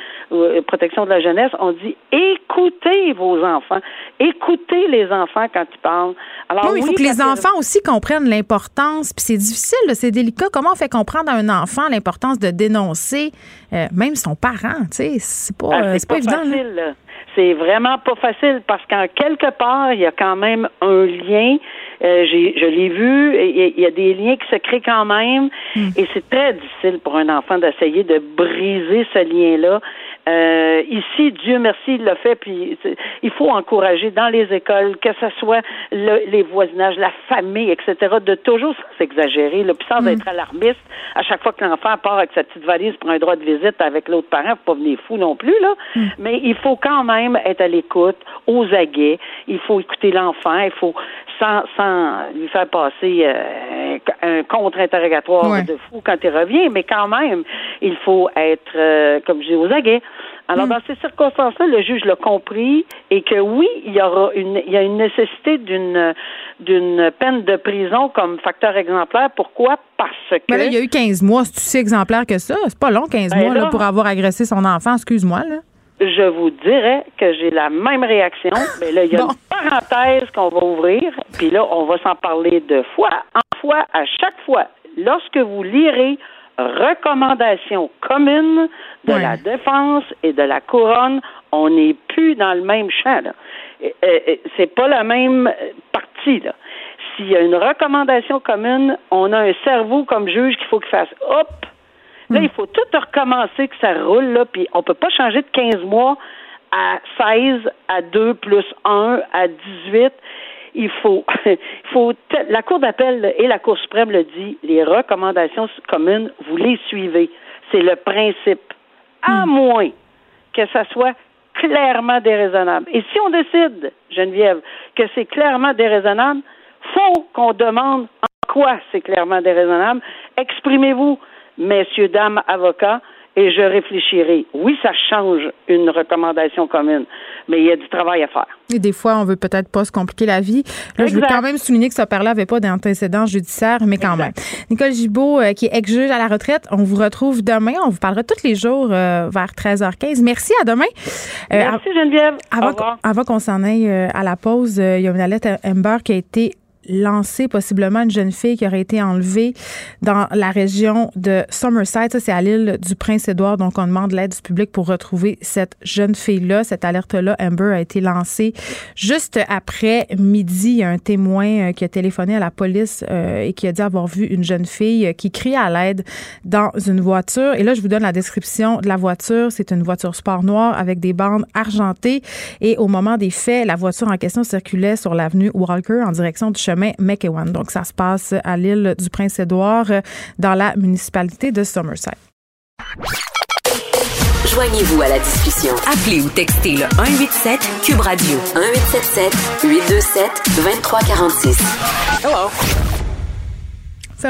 euh, protection de la jeunesse, on dit écoutez vos enfants, écoutez les enfants quand ils parlent. Alors, il faut que les enfants aussi comprennent l'importance, puis c'est difficile, c'est délicat. Comment on fait comprendre à un enfant l'importance de dénoncer euh, même son parent, tu sais, c'est pas, ah, c'est pas, évident. Facile, c'est vraiment pas facile parce qu'en quelque part, il y a quand même un lien. Euh, je l'ai vu, il y, a des liens qui se créent quand même, hmm. et c'est très difficile pour un enfant d'essayer de briser ce lien-là. Euh, ici, Dieu merci, il l'a fait, puis il faut encourager dans les écoles, que ce soit les voisinages, la famille, etc., de toujours s'exagérer, puis sans hmm. être alarmiste. À chaque fois que l'enfant part avec sa petite valise pour un droit de visite avec l'autre parent, faut pas venir fou non plus, là. Hmm. Mais il faut quand même être à l'écoute, aux aguets. Il faut écouter l'enfant. Il faut sans, sans lui faire passer euh, un contre-interrogatoire de fou quand il revient, mais quand même, il faut être, euh, comme je dis, aux aguets. Alors, hmm. dans ces circonstances-là, le juge l'a compris et que oui, il y aura une, il y a une nécessité d'une, d'une peine de prison comme facteur exemplaire. Pourquoi? Parce que. Mais là, il y a eu 15 mois. C'est si exemplaire que ça? C'est pas long, 15 ben mois, là, pour avoir agressé son enfant. Excuse-moi, là je vous dirais que j'ai la même réaction. Mais là, il y a une parenthèse qu'on va ouvrir, puis là, on va s'en parler de fois en fois, à chaque fois. Lorsque vous lirez recommandations communes de la défense et de la couronne, on n'est plus dans le même champ. C'est pas la même partie. Là. S'il y a une recommandation commune, on a un cerveau comme juge qu'il faut qu'il fasse hop, Là, il faut tout recommencer, que ça roule, là, puis on peut pas changer de 15 mois à 16, à 2 plus 1, à 18 il faut, il faut la Cour d'appel et la Cour suprême le dit, les recommandations communes, vous les suivez. C'est le principe. À hmm. moins que ça soit clairement déraisonnable. Et si on décide, Geneviève, que c'est clairement déraisonnable, faut qu'on demande en quoi c'est clairement déraisonnable. Exprimez-vous messieurs, dames, avocats, et je réfléchirai. Oui, ça change une recommandation commune, mais il y a du travail à faire. Et des fois, on veut peut-être pas se compliquer la vie. Là, je veux quand même souligner que ce père-là n'avait pas d'antécédents judiciaires, mais quand même. Nicole Gibault, euh, qui est ex-juge à la retraite, on vous retrouve demain. On vous parlera tous les jours euh, vers 13h15. Merci, à demain. Euh, Merci, Geneviève. Avant, avant qu'on s'en aille à la pause, il y a une lettre Amber qui a été lancé possiblement une jeune fille qui aurait été enlevée dans la région de Somerset. Ça, c'est à l'île du Prince-Édouard. Donc, on demande l'aide du public pour retrouver cette jeune fille-là. Cette alerte-là, Amber, a été lancée juste après midi. Il y a un témoin euh, qui a téléphoné à la police euh, et qui a dit avoir vu une jeune fille qui crie à l'aide dans une voiture. Et là, je vous donne la description de la voiture. C'est une voiture sport noire avec des bandes argentées. Et au moment des faits, la voiture en question circulait sur l'avenue Walker en direction du chemin McEwan. Donc, ça se passe à l'île du Prince-Édouard, dans la municipalité de Somerset. Joignez-vous à la discussion. Appelez ou textez le 187 Cube Radio 1877 827 2346. Hello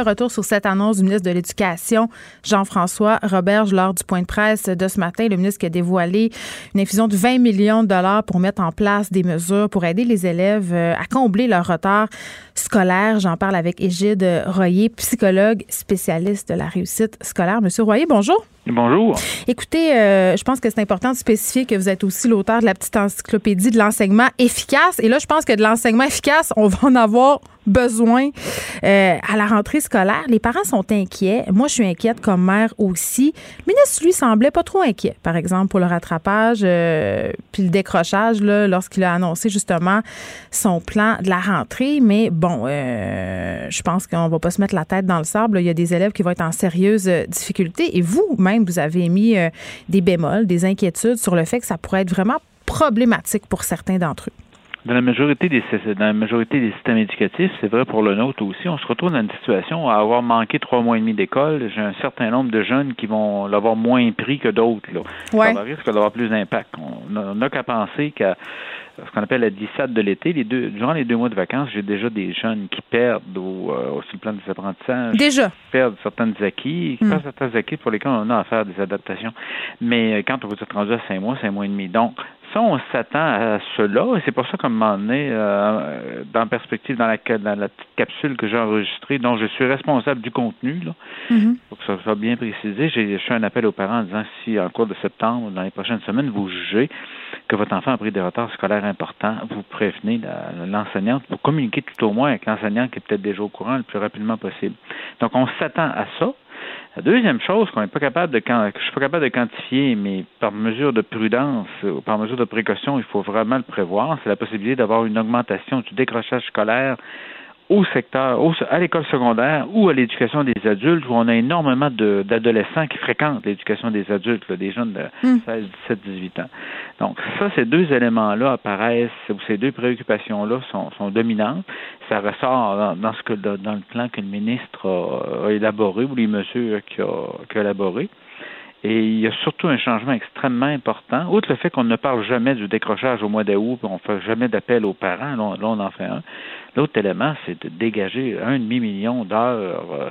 retour sur cette annonce du ministre de l'Éducation, Jean-François Roberge, lors du point de presse de ce matin. Le ministre qui a dévoilé une infusion de 20 millions de dollars pour mettre en place des mesures pour aider les élèves euh, à combler leur retard scolaire. J'en parle avec Égide Royer, psychologue spécialiste de la réussite scolaire. Monsieur Royer, bonjour. Bonjour. Écoutez, euh, je pense que c'est important de spécifier que vous êtes aussi l'auteur de la petite encyclopédie de l'enseignement efficace. Et là, je pense que de l'enseignement efficace, on va en avoir besoin euh, à la rentrée scolaire. Les parents sont inquiets. Moi, je suis inquiète comme mère aussi. Le ministre, lui, semblait pas trop inquiet, par exemple, pour le rattrapage euh, puis le décrochage lorsqu'il a annoncé justement son plan de la rentrée. Mais bon, je pense qu'on va pas se mettre la tête dans le sable. Il y a des élèves qui vont être en sérieuse difficulté. Et vous avez émis des bémols, des inquiétudes sur le fait que ça pourrait être vraiment problématique pour certains d'entre eux. Dans la majorité des dans la majorité des systèmes éducatifs, c'est vrai pour le nôtre aussi, on se retrouve dans une situation à avoir manqué trois mois et demi d'école. J'ai un certain nombre de jeunes qui vont l'avoir moins pris que d'autres. Là. Ouais. Ça risque d'avoir plus d'impact. On n'a qu'à penser qu'à ce qu'on appelle la dissade de l'été, les deux, durant les deux mois de vacances, j'ai déjà des jeunes qui perdent au, euh, sur le plan des apprentissages. Déjà? Qui perdent certains acquis, qui Hmm. perdent certains acquis pour lesquels on a à faire des adaptations. Mais euh, quand vous êtes rendu à cinq mois, cinq mois et demi. Donc, ça, on s'attend à cela, et c'est pour ça qu'à un moment donné, euh, dans perspective, dans la, dans la petite capsule que j'ai enregistrée, dont je suis responsable du contenu, là, Mhm. pour que ça soit bien précisé, j'ai fait un appel aux parents en disant si en cours de septembre, dans les prochaines semaines, vous jugez que votre enfant a pris des retards scolaires importants, vous prévenez la- l'enseignante, vous communiquez tout au moins avec l'enseignant qui est peut-être déjà au courant le plus rapidement possible. Donc, on s'attend à ça. La deuxième chose qu'on n'est pas capable de que je suis pas capable de quantifier, mais par mesure de prudence ou par mesure de précaution, il faut vraiment le prévoir, c'est la possibilité d'avoir une augmentation du décrochage scolaire au secteur, au- à l'école secondaire ou à l'éducation des adultes, où on a énormément d'adolescents qui fréquentent l'éducation des adultes, là, des jeunes de Mm. 16, 17, 18 ans. Donc, ça, ces deux éléments-là apparaissent, ou ces deux préoccupations-là sont, sont dominantes. Ça ressort dans, dans ce que dans, dans le plan que le ministre a, a élaboré ou les mesures qu'il a, qu'il a élaborées. Et il y a surtout un changement extrêmement important. Outre le fait qu'on ne parle jamais du décrochage au mois d'août, on ne fait jamais d'appel aux parents, là on, en fait un. L'autre élément, c'est de dégager un demi-million d'heures euh,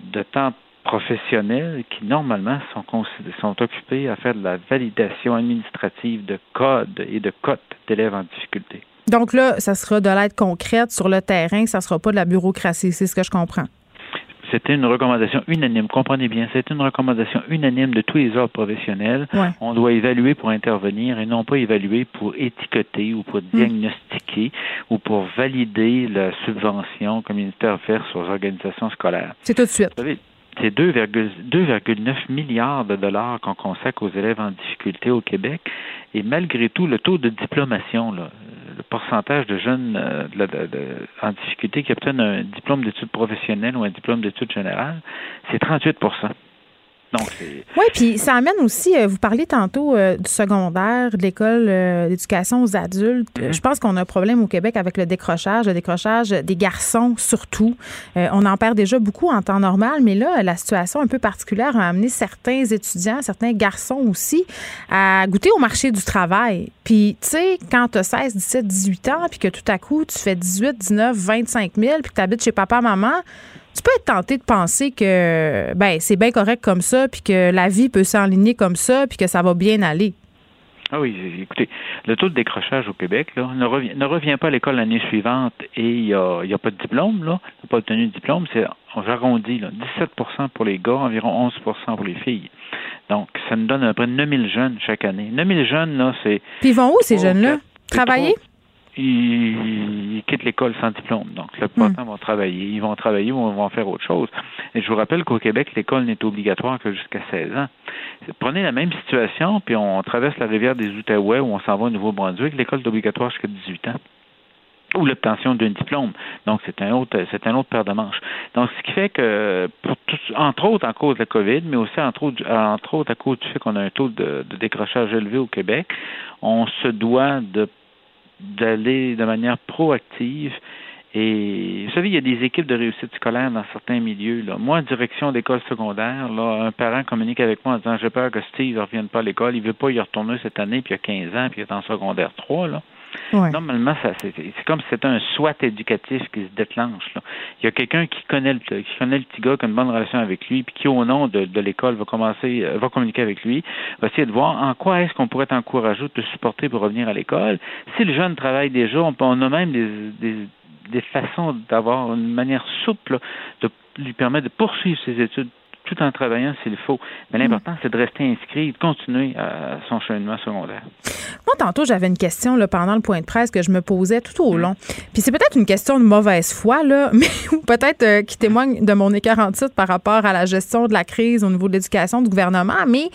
de temps professionnels qui, normalement, sont, occupés à faire de la validation administrative de codes et de cotes d'élèves en difficulté. Donc là, ça sera de l'aide concrète sur le terrain, ça sera pas de la bureaucratie, c'est ce que je comprends. C'était une recommandation unanime. Comprenez bien, c'est une recommandation unanime de tous les ordres professionnels. Ouais. On doit évaluer pour intervenir et non pas évaluer pour étiqueter ou pour diagnostiquer ou pour valider la subvention que le ministère fait sur les organisations scolaires. C'est tout de suite. Vous savez, c'est 2,9 2,9 milliards de dollars qu'on consacre aux élèves en difficulté au Québec. Et malgré tout, le taux de diplomation, le pourcentage de jeunes euh, en difficulté qui obtiennent un diplôme d'études professionnelles ou un diplôme d'études générales, c'est 38 Donc, Oui, puis ça amène aussi, euh, vous parliez tantôt euh, du secondaire, de l'école euh, d'éducation aux adultes. Euh, Je pense qu'on a un problème au Québec avec le décrochage, le décrochage des garçons surtout. On en perd déjà beaucoup en temps normal, mais là, la situation un peu particulière a amené certains étudiants, certains garçons aussi, à goûter au marché du travail. Puis, tu sais, quand tu as 16, 17, 18 ans, puis que tout à coup, tu fais 18, 19, 25 000, puis que tu habites chez papa, maman, tu peux être tenté de penser que ben c'est bien correct comme ça, puis que la vie peut s'enligner comme ça, puis que ça va bien aller. Ah oui, écoutez, le taux de décrochage au Québec là, ne, revient, ne revient pas à l'école l'année suivante et il n'y a, y a pas de diplôme, là, il n'y a pas obtenu de diplôme, c'est on j'arrondis, là, 17% pour les gars, environ 11% pour les filles. Donc, ça nous donne à peu près 9000 jeunes chaque année. 9000 jeunes, là, c'est Puis ils vont où ces Trois, jeunes-là? Travailler? Ils, quittent l'école sans diplôme. Donc, le plupart vont travailler. Ils vont travailler ou ils vont faire autre chose. Et je vous rappelle qu'au Québec, l'école n'est obligatoire que jusqu'à 16 ans. Prenez la même situation, puis on traverse la rivière des Outaouais où on s'en va au Nouveau-Brunswick. L'école est obligatoire jusqu'à 18 ans ou l'obtention d'un diplôme. Donc, c'est un autre, c'est un autre paire de manches. Donc, ce qui fait que, pour entre autres en cause de la COVID, mais aussi entre autres, entre autres à cause du fait qu'on a un taux de, décrochage élevé au Québec, on se doit de d'aller de manière proactive et vous savez, il y a des équipes de réussite scolaire dans certains milieux. Là. Moi, direction d'école secondaire, là, un parent communique avec moi en disant J'ai peur que Steve ne revienne pas à l'école, il ne veut pas y retourner cette année, puis il y a 15 ans, puis il est en secondaire 3. Là. Normalement, c'est, comme si c'était un SWAT éducatif qui se déclenche. Là. Il y a quelqu'un qui connaît le qui connaît le petit gars, qui a une bonne relation avec lui, puis qui, au nom de, l'école, va commencer, euh, va communiquer avec lui, va essayer de voir en quoi est-ce qu'on pourrait t'encourager, te supporter pour revenir à l'école. Si le jeune travaille déjà, on, on a même des, des, des façons d'avoir une manière souple de lui permettre de poursuivre ses études tout en travaillant s'il faut. Mais mm. l'important, c'est de rester inscrit, de continuer à son cheminement secondaire. Moi, tantôt, j'avais une question là, pendant le point de presse que je me posais tout au mm. long. Puis c'est peut-être une question de mauvaise foi, là, mais peut-être euh, qui témoigne de mon écart en titre par rapport à la gestion de la crise au niveau de l'éducation du gouvernement. Mais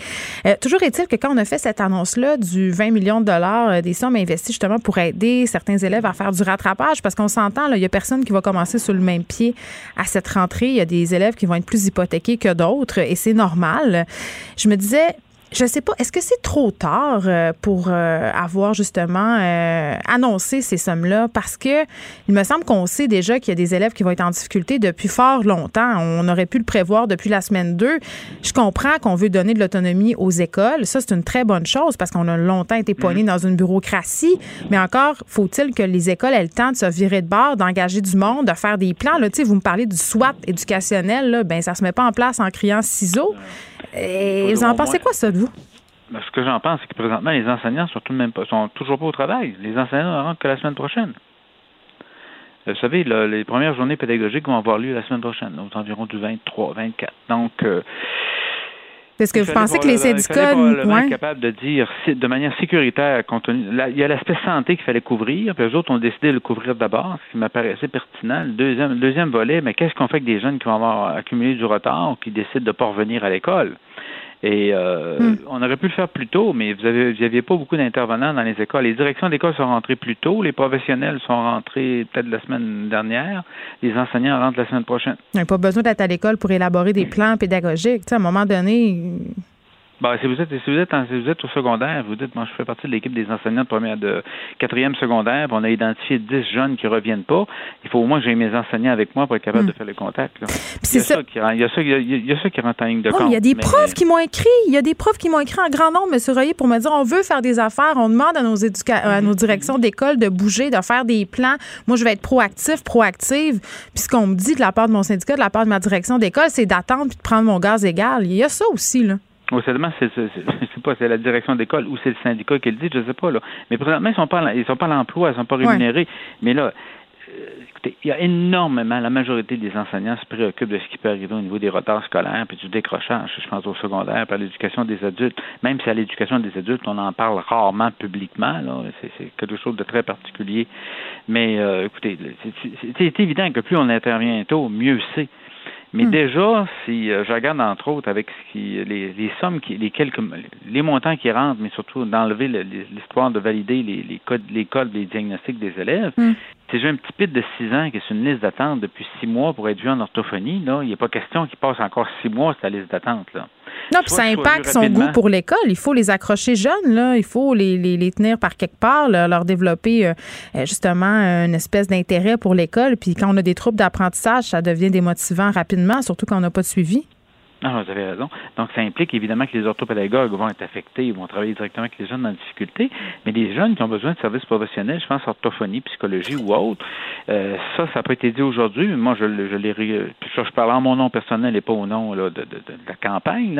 euh, toujours est-il que quand on a fait cette annonce-là du 20 millions de dollars euh, des sommes investies justement pour aider certains élèves à faire du rattrapage, parce qu'on s'entend, il y a personne qui va commencer sur le même pied à cette rentrée. Il y a des élèves qui vont être plus hypothéqués que d'autres et c'est normal. Je me disais, je sais pas, est-ce que c'est trop tard euh, pour euh, avoir justement euh, annoncé ces sommes-là? Parce que il me semble qu'on sait déjà qu'il y a des élèves qui vont être en difficulté depuis fort longtemps. On aurait pu le prévoir depuis la semaine 2. Je comprends qu'on veut donner de l'autonomie aux écoles. Ça, c'est une très bonne chose parce qu'on a longtemps été poigné mm-hmm. dans une bureaucratie. Mais encore, faut-il que les écoles aient le temps de se virer de bord, d'engager du monde, de faire des plans? Là, vous me parlez du SWAT éducationnel. Là, ben, ça se met pas en place en criant ciseaux. Et vous en pensez quoi, ça, de vous? Ben, ce que j'en pense, c'est que présentement, les enseignants sont, tout même pas, sont toujours pas au travail. Les enseignants ne rentrent que la semaine prochaine. Euh, vous savez, les premières journées pédagogiques vont avoir lieu la semaine prochaine, aux environs du 23, 24. Donc, euh, est-ce que vous pensez que les syndicats sont capables de dire de manière sécuritaire, compte il y a l'aspect santé qu'il fallait couvrir, puis les autres ont décidé de le couvrir d'abord, ce qui m'apparaissait pertinent. Le deuxième, le deuxième volet, mais qu'est-ce qu'on fait avec des jeunes qui vont avoir accumulé du retard ou qui décident de ne pas revenir à l'école? Et euh, hmm. on aurait pu le faire plus tôt, mais vous n'aviez pas beaucoup d'intervenants dans les écoles. Les directions d'école sont rentrées plus tôt, les professionnels sont rentrés peut-être la semaine dernière, les enseignants rentrent la semaine prochaine. Il n'y a pas besoin d'être à l'école pour élaborer des plans pédagogiques. à un moment donné, bah, si vous êtes si vous êtes si vous êtes au secondaire, vous dites moi je fais partie de l'équipe des enseignants de première de quatrième secondaire, on a identifié 10 jeunes qui reviennent pas. Il faut au moins que j'ai mes enseignants avec moi pour être capable hmm. de faire les contacts. Il y, a ça. qui, il y a ça il y a ça qui rentre en ligne de compte. Il y a des profs qui m'ont écrit, il y a des profs qui m'ont écrit en grand nombre, M. Royer, pour me dire on veut faire des affaires, on demande à nos éduca à nos directions d'école de bouger, de faire des plans. Moi je vais être proactif, proactive. Puis ce qu'on me dit de la part de mon syndicat, de la part de ma direction d'école, c'est d'attendre puis de prendre mon gaz égal. Il y a ça aussi là. Au seulement, c'est, c'est, pas, c'est la direction d'école ou c'est le syndicat qui le dit, je sais pas, là. Mais présentement, ils sont pas, ils sont pas à l'emploi, ils sont pas rémunérés. Mais là, euh, écoutez, il y a énormément, la majorité des enseignants se préoccupent de ce qui peut arriver au niveau des retards scolaires puis du décrochage, je pense au secondaire, par l'éducation des adultes. Même si à l'éducation des adultes, on en parle rarement publiquement, c'est, quelque chose de très particulier. Mais euh, écoutez, c'est évident que plus on intervient tôt, mieux c'est. Mais hmm. déjà, si euh, je regarde entre autres avec ce qui, les, les sommes, qui, les quelques, les montants qui rentrent, mais surtout d'enlever l'histoire de valider les, les codes, les codes, les diagnostics des élèves, hmm. J'ai un petit pit de 6 ans qui est sur une liste d'attente depuis 6 mois pour être vu en orthophonie, là, il n'y a pas question qu'il passe encore 6 mois sur la liste d'attente. Là. Non, puis ça impacte son goût pour l'école. Il faut les accrocher jeunes, là. Il faut les, les, les tenir par quelque part, leur développer euh, justement une espèce d'intérêt pour l'école. Puis quand on a des troubles d'apprentissage, ça devient démotivant rapidement, surtout quand on n'a pas de suivi. Non, vous avez raison. Donc, ça implique évidemment que les orthopédagogues vont être affectés, ils vont travailler directement avec les jeunes en difficulté, mais les jeunes qui ont besoin de services professionnels, je pense orthophonie, psychologie ou autre, euh, ça, ça pas été dit aujourd'hui, mais moi, je, je l'ai... Ça, je parle en mon nom personnel et pas au nom de, de, de, la campagne,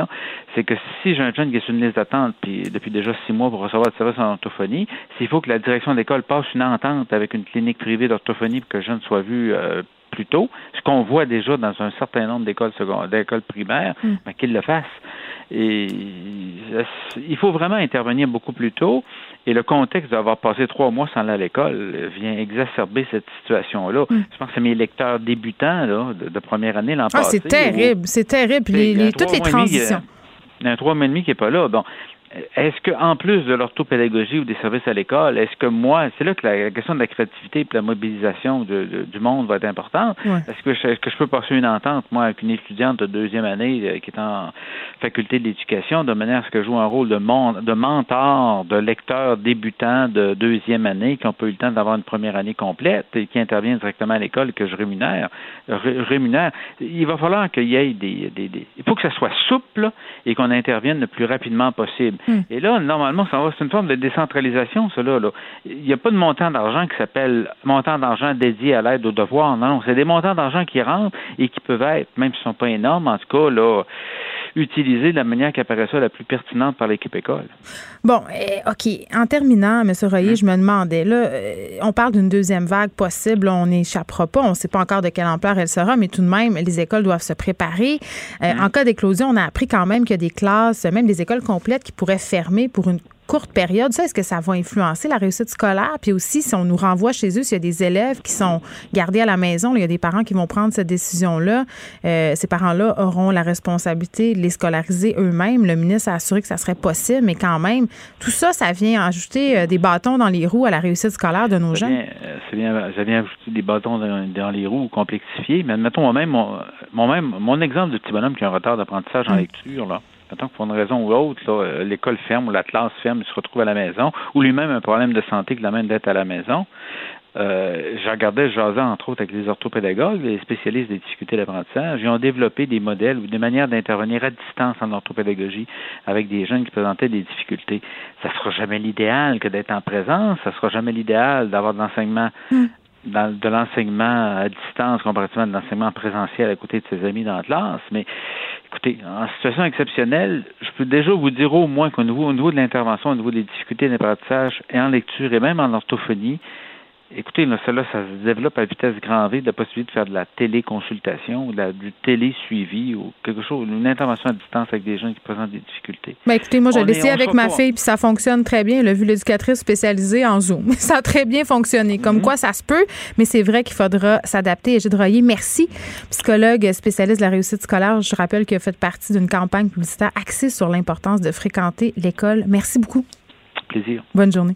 c'est que si j'ai un jeune qui est sur une liste d'attente puis depuis déjà six mois pour recevoir des services en orthophonie, s'il faut que la direction d'école passe une entente avec une clinique privée d'orthophonie pour que le jeune soit vu euh, plus tôt, ce qu'on voit déjà dans un certain nombre d'écoles d'écoles primaires, mm. mais qu'ils le fassent. Et il faut vraiment intervenir beaucoup plus tôt. Et le contexte d'avoir passé trois mois sans aller à l'école vient exacerber cette situation-là. Mm. Je pense que c'est mes lecteurs débutants là, de, première année l'an ah, C'est terrible, c'est terrible. Les, toutes les transitions. Il y a un trois mois et demi qui n'est pas là. Bon, est-ce que, en plus de l'orthopédagogie ou des services à l'école, est-ce que moi, c'est là que la, question de la créativité et de la mobilisation du monde va être importante. Est-ce que, je, que je peux passer une entente, moi, avec une étudiante de deuxième année euh, qui est en faculté de l'éducation, de manière à ce que je joue un rôle de, de mentor, de lecteur débutant de deuxième année, qui ont pas eu le temps d'avoir une première année complète et qui intervient directement à l'école que je rémunère, rémunère. Il va falloir qu'il y ait des, des, des, Il faut que ça soit souple et qu'on intervienne le plus rapidement possible. Hmm. Et là, normalement, c'est une forme de décentralisation, cela. Là. Il n'y a pas de montant d'argent qui s'appelle montant d'argent dédié à l'aide aux devoirs. Non, non, c'est des montants d'argent qui rentrent et qui peuvent être, même s'ils ne sont pas énormes, en tout cas, là, utilisés de la manière qui apparaît ça la plus pertinente par l'équipe école. Bon, eh, OK. En terminant, M. Royer, hein? je me demandais, là, euh, on parle d'une deuxième vague possible, on n'échappera pas, on ne sait pas encore de quelle ampleur elle sera, mais tout de même, les écoles doivent se préparer. Euh, hein? En cas d'éclosion, on a appris quand même qu'il y a des classes, même des écoles complètes qui pourraient fermer pour une courte période, ça, est-ce que ça va influencer la réussite scolaire? Puis aussi, si on nous renvoie chez eux, s'il y a des élèves qui sont gardés à la maison, il y a des parents qui vont prendre cette décision-là. Euh, ces parents-là auront la responsabilité de les scolariser eux-mêmes. Le ministre a assuré que ça serait possible, mais quand même, tout ça, ça vient ajouter euh, des bâtons dans les roues à la réussite scolaire de nos jeunes. C'est bien, ça vient ajouter des bâtons dans, les roues, complexifier. Mais admettons, moi-même, mon, même, mon exemple de petit bonhomme qui a un retard d'apprentissage en hum. lecture, là, Mettons que pour une raison ou autre, euh, l'école ferme ou la classe ferme, il se retrouve à la maison, ou lui-même un problème de santé qui l'amène d'être à la maison. Euh, je regardais, entre autres avec les orthopédagogues, les spécialistes des difficultés d'apprentissage. Ils ont développé des modèles ou des manières d'intervenir à distance en orthopédagogie avec des jeunes qui présentaient des difficultés. Ça sera jamais l'idéal que d'être en présence, ça sera jamais l'idéal d'avoir de l'enseignement hmm. de l'enseignement à distance comparativement de l'enseignement présentiel à côté de ses amis dans la classe, mais écoutez, en situation exceptionnelle, je peux déjà vous dire au moins qu'au niveau, au niveau de l'intervention, au niveau des difficultés d'apprentissage et en lecture et même en orthophonie, Écoutez, là, cela, ça se développe à vitesse grand V, la possibilité de faire de la téléconsultation, de la, du télé-suivi ou quelque chose, une intervention à distance avec des gens qui présentent des difficultés. Ben, écoutez, moi, j'ai essayé avec ma fille, puis ça fonctionne très bien. Elle a vu l'éducatrice spécialisée en Zoom. Ça a très bien fonctionné. Comme mhm. quoi, ça se peut, mais c'est vrai qu'il faudra s'adapter. Gilles Royer, merci. Psychologue spécialiste de la réussite scolaire. Je rappelle que vous faites partie d'une campagne publicitaire axée sur l'importance de fréquenter l'école. Merci beaucoup. Plaisir. Bonne journée.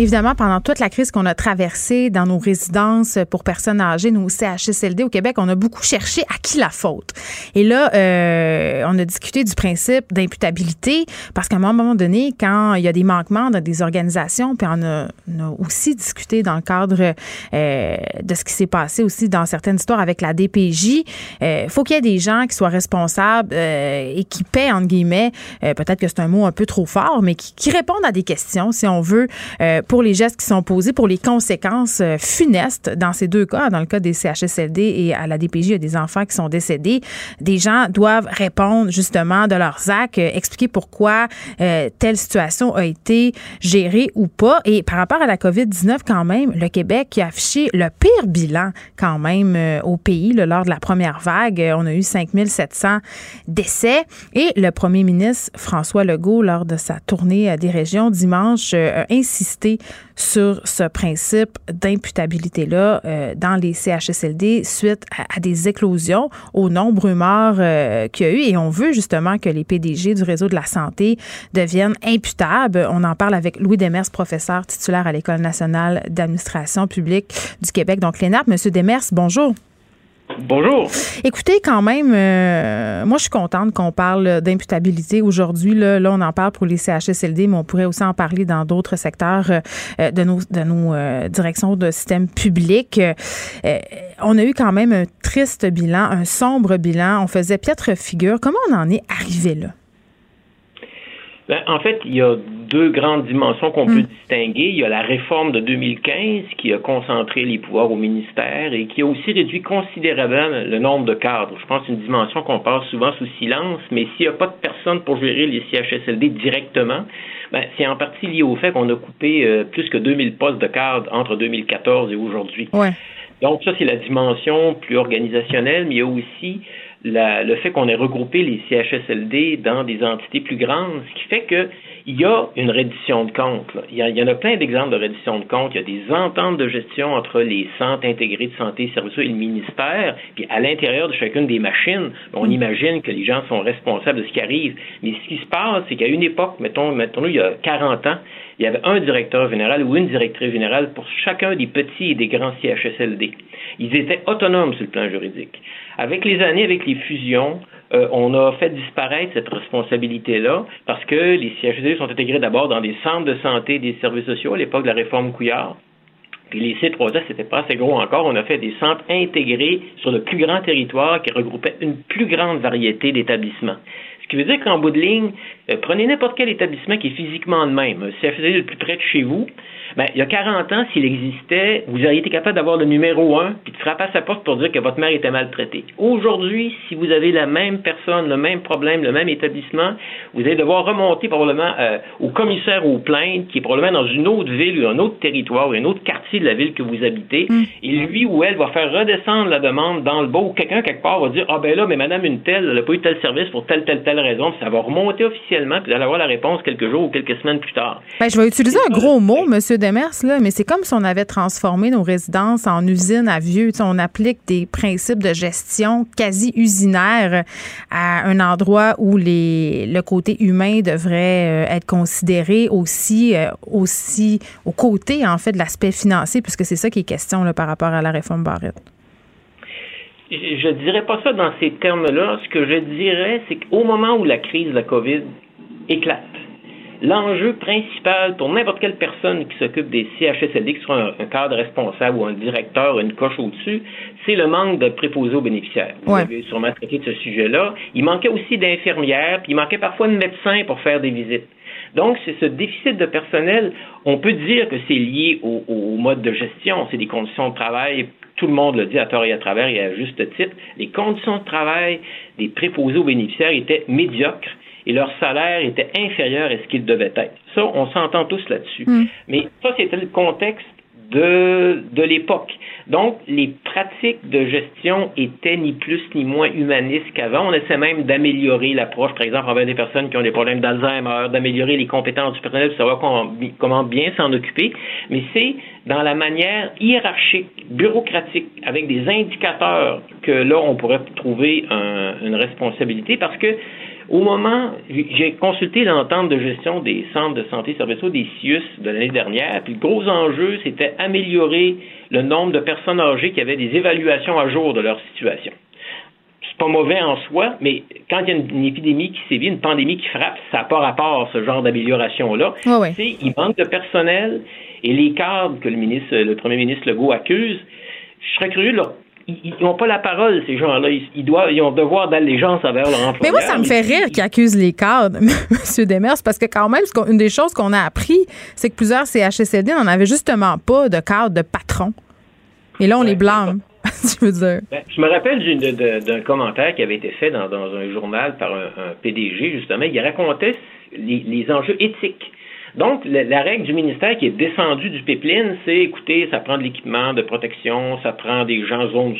Évidemment, pendant toute la crise qu'on a traversée dans nos résidences pour personnes âgées, nos CHSLD au Québec, on a beaucoup cherché à qui la faute. Et là, euh, on a discuté du principe d'imputabilité parce qu'à un moment donné, quand il y a des manquements dans des organisations, puis on a, aussi discuté dans le cadre euh, de ce qui s'est passé aussi dans certaines histoires avec la DPJ, euh, faut qu'il y ait des gens qui soient responsables et qui paient, entre guillemets, peut-être que c'est un mot un peu trop fort, mais qui, qui, répondent à des questions, si on veut, pour les gestes qui sont posés, pour les conséquences euh, funestes dans ces deux cas, dans le cas des CHSLD et à la DPJ, il y a des enfants qui sont décédés. Des gens doivent répondre justement de leurs actes, euh, expliquer pourquoi euh, telle situation a été gérée ou pas. Et par rapport à la COVID-19, quand même, le Québec a affiché le pire bilan quand même au pays lors de la première vague. On a eu 5700 décès. Et le premier ministre François Legault, lors de sa tournée des régions dimanche, a insisté sur ce principe d'imputabilité-là euh, dans les CHSLD suite à, des éclosions, au nombre morts euh, qu'il y a eu. Et on veut justement que les PDG du réseau de la santé deviennent imputables. On en parle avec Louis Demers, professeur titulaire à l'École nationale d'administration publique du Québec. Donc, l'ENAP, Monsieur Demers, bonjour. Bonjour. Écoutez, quand même, euh, moi, je suis contente qu'on parle d'imputabilité aujourd'hui. Là, là, on en parle pour les CHSLD, mais on pourrait aussi en parler dans d'autres secteurs euh, de nos, de nos euh, directions de système public. on a eu quand même un triste bilan, un sombre bilan. On faisait piètre figure. Comment on en est arrivé là? Ben, en fait, il y a deux grandes dimensions qu'on peut hmm. distinguer. Il y a la réforme de 2015 qui a concentré les pouvoirs au ministère et qui a aussi réduit considérablement le nombre de cadres. Je pense que c'est une dimension qu'on passe souvent sous silence, mais s'il n'y a pas de personne pour gérer les CHSLD directement, ben, c'est en partie lié au fait qu'on a coupé euh, plus que 2000 postes de cadres entre 2014 et aujourd'hui. Ouais. Donc, ça, c'est la dimension plus organisationnelle, mais il y a aussi le fait qu'on ait regroupé les CHSLD dans des entités plus grandes, ce qui fait qu'il y a une reddition de comptes. Il, y en a plein d'exemples de reddition de comptes. Il y a des ententes de gestion entre les centres intégrés de santé et services et le ministère. Puis à l'intérieur de chacune des machines, on mm. imagine que les gens sont responsables de ce qui arrive. Mais ce qui se passe, c'est qu'à une époque, mettons, mettons il y a 40 ans, il y avait un directeur général ou une directrice générale pour chacun des petits et des grands CHSLD. Ils étaient autonomes sur le plan juridique. Avec les années, avec les fusions, euh, on a fait disparaître cette responsabilité-là parce que les CHSLD sont intégrés d'abord dans des centres de santé des services sociaux à l'époque de la réforme Couillard. Puis les C3S, c'était pas assez gros encore. On a fait des centres intégrés sur le plus grand territoire qui regroupait une plus grande variété d'établissements. Qui veut dire qu'en bout de ligne, euh, prenez n'importe quel établissement qui est physiquement de même, un CHSLD le plus près de chez vous, ben, il y a 40 ans, s'il existait, vous auriez été capable d'avoir le numéro 1 puis de frapper à sa porte pour dire que votre mère était maltraitée. Aujourd'hui, si vous avez la même personne, le même problème, le même établissement, vous allez devoir remonter probablement euh, au commissaire ou aux plaintes, qui est probablement dans une autre ville ou un autre territoire ou un autre quartier de la ville que vous habitez. Mm. Et lui ou elle va faire redescendre la demande dans le bas ou quelqu'un quelque part va dire Ah ben là, mais madame une telle, elle n'a pas eu tel service pour telle, telle, telle raison. ça va remonter officiellement, puis vous allez avoir la réponse quelques jours ou quelques semaines plus tard. Ben, je vais utiliser un gros mot, monsieur Demers, là, mais c'est comme si on avait transformé nos résidences en usines à vieux. on applique des principes de gestion quasi usinaires à un endroit où le côté humain devrait euh, être considéré aussi, euh, aussi aux côtés, en fait, de l'aspect financier, puisque c'est ça qui est question par rapport à la réforme Barrette. Je ne dirais pas ça dans ces termes-là. Ce que je dirais, c'est qu'au moment où la crise de la COVID éclate, L'enjeu principal pour n'importe quelle personne qui s'occupe des CHSLD, qui soit un, cadre responsable ou un directeur, une coche au-dessus, c'est le manque de préposés aux bénéficiaires. Vous avez sûrement traité de ce sujet-là. Il manquait aussi d'infirmières, puis il manquait parfois de médecins pour faire des visites. Donc, c'est ce déficit de personnel, on peut dire que c'est lié au, au, mode de gestion, c'est des conditions de travail, tout le monde le dit à tort et à travers et à juste titre, les conditions de travail des préposés aux bénéficiaires étaient médiocres et leur salaire était inférieur à ce qu'il devait être. Ça, on s'entend tous là-dessus. Hmm. Mais ça, c'était le contexte de, de l'époque. Donc, les pratiques de gestion étaient ni plus ni moins humanistes qu'avant. On essaie même d'améliorer l'approche, par exemple, envers des personnes qui ont des problèmes d'Alzheimer, d'améliorer les compétences du personnel, de savoir comment, comment bien s'en occuper. Mais c'est dans la manière hiérarchique, bureaucratique, avec des indicateurs que là, on pourrait trouver une responsabilité parce que au moment, j'ai consulté l'entente de gestion des centres de santé services des CIUS de l'année dernière, puis le gros enjeu, c'était améliorer le nombre de personnes âgées qui avaient des évaluations à jour de leur situation. C'est pas mauvais en soi, mais quand il y a une, épidémie qui sévit, une pandémie qui frappe, ça n'a pas rapport à ce genre d'amélioration-là. Il manque de personnel et les cadres que le ministre, le premier ministre Legault accuse, je serais curieux de leur ils n'ont pas la parole, ces gens-là. Ils, doivent, ils ont devoir d'allégeance envers leur employeur. Mais moi, ça me fait rire qu'ils accusent les cadres, M. Demers, parce que quand même, une des choses qu'on a appris, c'est que plusieurs CHSLD n'en avaient justement pas de cadre de patron. Et là, on les blâme. je veux dire. Ben, je me rappelle d'un commentaire qui avait été fait dans, un journal par un, PDG, justement. Il racontait les enjeux éthiques donc, la, règle du ministère qui est descendue du pipeline, c'est, écoutez, ça prend de l'équipement de protection, ça prend des gens zone,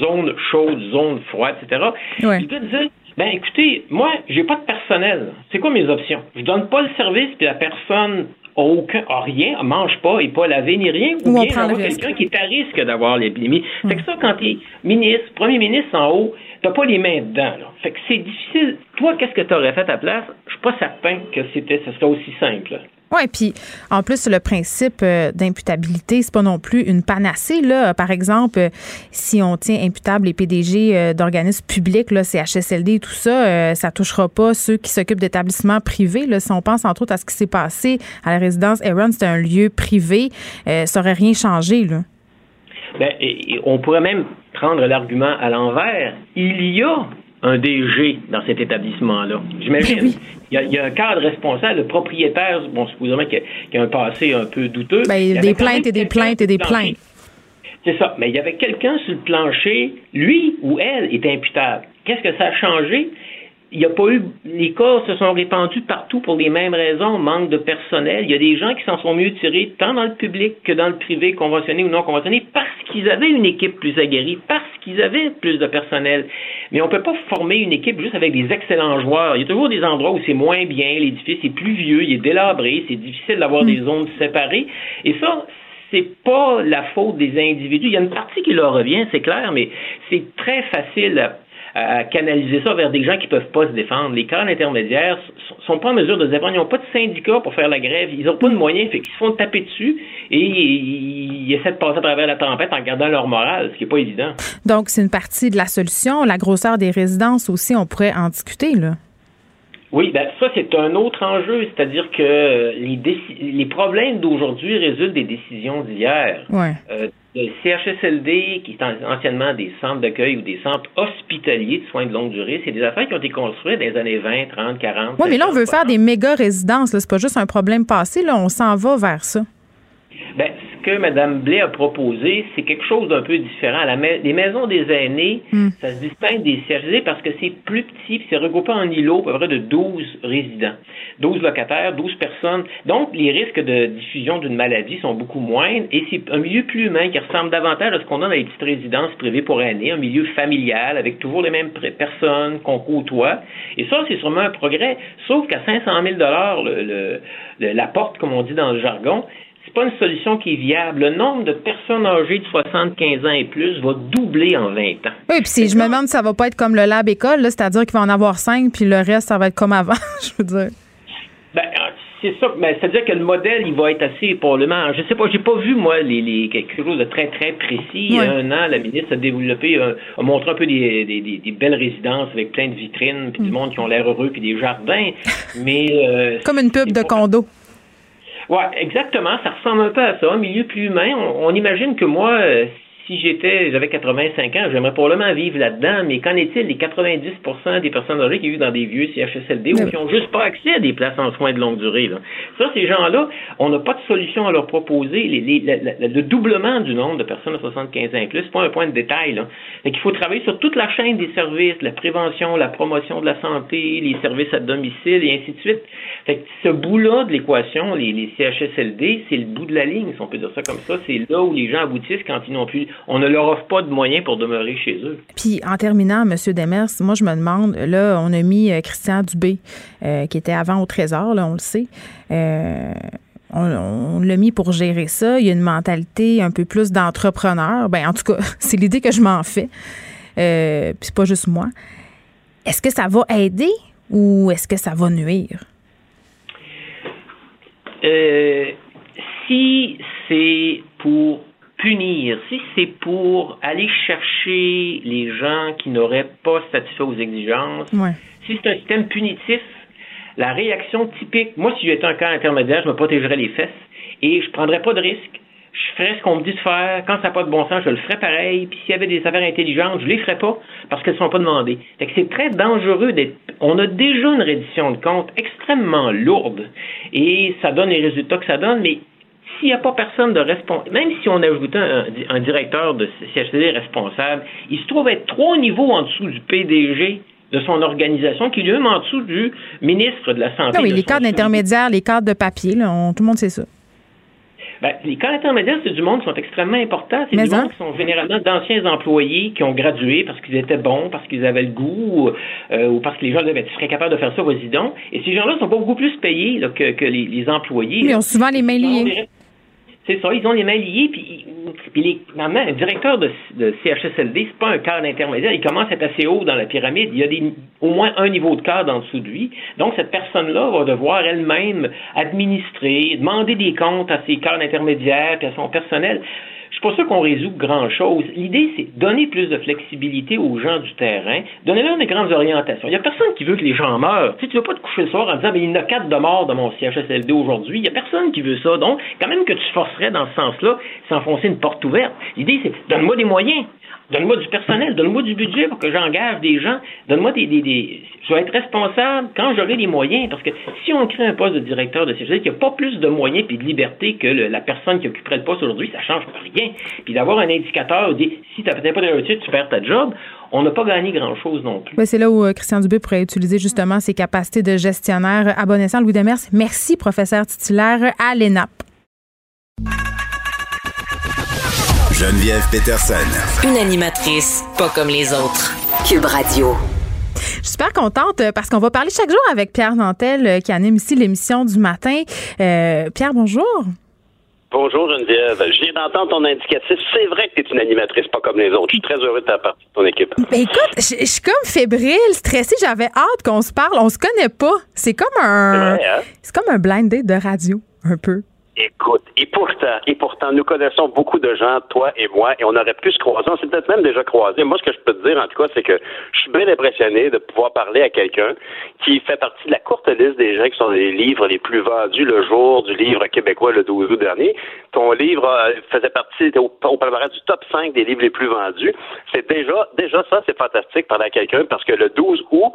zone chaude, zone froide, etc. Ouais. Il peut dire, ben écoutez, moi, j'ai pas de personnel. C'est quoi mes options? Je donne pas le service, puis la personne a aucun, a rien, mange pas, et pas lavé ni rien, ou, bien bien quelqu'un qui est à risque d'avoir l'épidémie. C'est que ça, quand tu es ministre, premier ministre en haut, t'as pas les mains dedans. Là. Fait que c'est difficile. Toi, qu'est-ce que tu aurais fait à ta place? Je suis pas certain que c'était, ce serait aussi simple. Oui, puis en plus, le principe euh, d'imputabilité, c'est pas non plus une panacée. Là. Par exemple, euh, si on tient imputable les PDG euh, d'organismes publics, là, CHSLD, tout ça, ça touchera pas ceux qui s'occupent d'établissements privés. Là. Si on pense entre autres à ce qui s'est passé à la résidence Aaron, c'était un lieu privé, ça aurait rien changé. Là. Et, on pourrait même prendre l'argument à l'envers. Il y a un DG dans cet établissement-là. J'imagine. Ben il, y a, un cadre responsable, le propriétaire, bon, supposément qu'il y, a un passé un peu douteux. Ben, des plaintes et des plaintes et des plaintes. C'est ça. Mais il y avait quelqu'un sur le plancher, lui ou elle est imputable. Qu'est-ce que ça a changé? Il n'y a pas eu. Les cas se sont répandus partout pour les mêmes raisons, manque de personnel. Il y a des gens qui s'en sont mieux tirés tant dans le public que dans le privé, conventionné ou non conventionné, parce qu'ils avaient une équipe plus aguerrie, parce qu'ils avaient plus de personnel. Mais on ne peut pas former une équipe juste avec des excellents joueurs. Il y a toujours des endroits où c'est moins bien, l'édifice est plus vieux, il est délabré, c'est difficile d'avoir des zones séparées. Et ça, c'est pas la faute des individus. Il y a une partie qui leur revient, c'est clair, mais c'est très facile à à canaliser ça vers des gens qui peuvent pas se défendre. Les cadres intermédiaires sont pas en mesure de se défendre. Ils n'ont pas de syndicat pour faire la grève. Ils n'ont pas de moyens. Fait se font taper dessus et ils, essaient de passer à travers la tempête en gardant leur morale, ce qui n'est pas évident. Donc, c'est une partie de la solution. La grosseur des résidences aussi, on pourrait en discuter, là. Oui, ben ça c'est un autre enjeu, c'est-à-dire que les, les problèmes d'aujourd'hui résultent des décisions d'hier. Ouais. Euh, le CHSLD, qui est anciennement des centres d'accueil ou des centres hospitaliers de soins de longue durée, c'est des affaires qui ont été construites dans les années 20, 30, 40. Oui, mais là, on veut faire des méga résidences. C'est pas juste un problème passé. Là, on s'en va vers ça. Ben, ce que Mme Blais a proposé, c'est quelque chose d'un peu différent. les maisons des aînés, hmm. ça se distingue des CHD parce que c'est plus petit, puis c'est regroupé en îlots, à peu près de 12 résidents, 12 locataires, 12 personnes. Donc, les risques de diffusion d'une maladie sont beaucoup moindres et c'est un milieu plus humain qui ressemble davantage à ce qu'on a dans les petites résidences privées pour aînés, un milieu familial avec toujours les mêmes personnes qu'on côtoie. Et ça, c'est sûrement un progrès, sauf qu'à 500 000 le, la porte, comme on dit dans le jargon, c'est pas une solution qui est viable. Le nombre de personnes âgées de 75 ans et plus va doubler en 20 ans. Oui, puis je me demande si ça va pas être comme le lab école, c'est-à-dire qu'il va en avoir cinq, puis le reste, ça va être comme avant, je veux dire. Ben, c'est ça, mais c'est-à-dire que le modèle, il va être assez probablement. Je sais pas, j'ai pas vu moi les, les quelque chose de très très précis. Il y a un an, la ministre a développé, a montré un peu des, des, des, belles résidences avec plein de vitrines, puis du mm. monde qui ont l'air heureux, puis des jardins. Mais euh, comme une pub de condo. Oui, exactement. Ça ressemble un peu à ça, un milieu plus humain. On, imagine que moi, euh, si j'étais, j'avais 85 ans, j'aimerais probablement vivre là-dedans, mais qu'en est-il des 90% des personnes âgées qui vivent dans des vieux CHSLD ou qui n'ont juste pas accès à des places en soins de longue durée? Là? Ça, ces gens-là, on n'a pas de solution à leur proposer. le doublement du nombre de personnes de 75 ans et plus, c'est pas un point de détail. Là. il faut travailler sur toute la chaîne des services, la prévention, la promotion de la santé, les services à domicile et ainsi de suite. Fait que ce bout-là de l'équation, les, les CHSLD, c'est le bout de la ligne, si on peut dire ça comme ça. C'est là où les gens aboutissent quand ils n'ont plus on ne leur offre pas de moyens pour demeurer chez eux. Puis en terminant, M. Demers, moi je me demande, là, on a mis euh, Christian Dubé, euh, qui était avant au Trésor, là, on le sait. Euh, on, l'a mis pour gérer ça. Il y a une mentalité un peu plus d'entrepreneur. Ben, en tout cas, c'est l'idée que je m'en fais. puis c'est pas juste moi. Est-ce que ça va aider ou est-ce que ça va nuire? si c'est pour punir, si c'est pour aller chercher les gens qui n'auraient pas satisfait aux exigences, si c'est un système punitif, la réaction typique, moi si j'étais un cas intermédiaire, je me protégerais les fesses et je prendrais pas de risque. Je ferais ce qu'on me dit de faire. Quand ça n'a pas de bon sens, je le ferais pareil. Puis s'il y avait des affaires intelligentes, je les ferais pas parce qu'elles ne sont pas demandées. Fait que c'est très dangereux d'être. On a déjà une reddition de compte extrêmement lourde et ça donne les résultats que ça donne, mais s'il n'y a pas personne de responsable, même si on ajoutait un, un directeur de CHCD responsable, il se trouve être trois niveaux en dessous du PDG de son organisation, qui lui-même en dessous du ministre de la Santé. oui, les cadres intermédiaires, les cadres de papier, tout le monde sait ça. Ben, les cadres intermédiaires, c'est du monde qui sont extrêmement importants. C'est du monde qui sont généralement d'anciens employés qui ont gradué parce qu'ils étaient bons, parce qu'ils avaient le goût, euh, ou parce que les gens disaient, ben, tu serais capable de faire ça, vas-y Et ces gens-là sont beaucoup plus payés que, les, employés. Ils ont souvent les mains liées. C'est ça, ils ont les mains liées, puis, puis les, normalement, un directeur de, de CHSLD, c'est pas un cadre intermédiaire, il commence à être assez haut dans la pyramide, il y a des, au moins un niveau de cadre en dessous de lui, donc cette personne-là va devoir elle-même administrer, demander des comptes à ses cadres intermédiaires, puis à son personnel. Je suis pas sûr qu'on résout grand-chose. L'idée, c'est donner plus de flexibilité aux gens du terrain, donner leur des grandes orientations. Il n'y a personne qui veut que les gens meurent. Tu ne veux pas te coucher le soir en disant, ben, il y en a quatre de morts dans mon CHSLD aujourd'hui. Il n'y a personne qui veut ça. Donc, quand même que tu forcerais dans ce sens-là, c'est enfoncer une porte ouverte. L'idée, c'est donne-moi des moyens. Donne-moi du personnel, donne-moi du budget pour que j'engage des gens. Donne-moi des, des, des, Je vais être responsable quand j'aurai les moyens. Parce que si on crée un poste de directeur de CHSLD qui n'a pas plus de moyens et de liberté que la personne qui occuperait le poste aujourd'hui, ça ne change rien. Puis d'avoir un indicateur, dit, si tu n'as pas de réussite, tu perds ta job, on n'a pas gagné grand-chose non plus. c'est là où euh, Christian Dubé pourrait utiliser justement ses capacités de gestionnaire. À Louis Demers, merci, professeur titulaire à l'ENAP. Geneviève Peterson. Une animatrice pas comme les autres. Cube Radio. Je suis super contente euh, parce qu'on va parler chaque jour avec Pierre Nantel euh, qui anime ici l'émission du matin. Euh, Pierre, bonjour. Bonjour Geneviève. Je viens d'entendre ton indicatif. C'est vrai que tu es une animatrice pas comme les autres. Je suis très heureux de ta partie de ton équipe. Ben écoute, je suis comme fébrile, stressée. J'avais hâte qu'on se parle. On se connaît pas. C'est comme un. C'est hein? comme un blind date de radio, un peu. Écoute, et pourtant, et pourtant, nous connaissons beaucoup de gens, toi et moi, et on aurait pu se croiser. On s'est peut-être même déjà croisés. Moi, ce que je peux te dire, en tout cas, c'est que je suis bien impressionné de pouvoir parler à quelqu'un qui fait partie de la courte liste des gens qui sont les livres les plus vendus le jour du livre québécois le 12 août dernier. Ton livre euh, faisait partie au, au du top 5 des livres les plus vendus. C'est déjà, déjà ça, c'est fantastique parler à quelqu'un parce que le 12 août,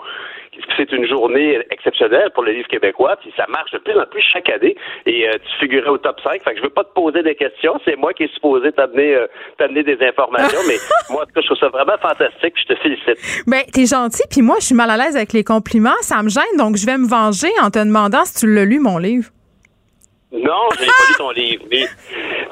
c'est une journée exceptionnelle pour le livre québécois, puis ça marche de plus en plus chaque année, et euh, tu au top 5, fait que je veux pas te poser des questions, c'est moi qui est supposé t'amener euh, t'amener des informations, mais moi, en tout cas, je trouve ça vraiment fantastique, je te félicite. Ben, t'es gentil, puis moi, je suis mal à l'aise avec les compliments, ça me gêne, donc je vais me venger en te demandant si tu l'as lu, mon livre. Non, j'ai pas lu ton livre. Mais,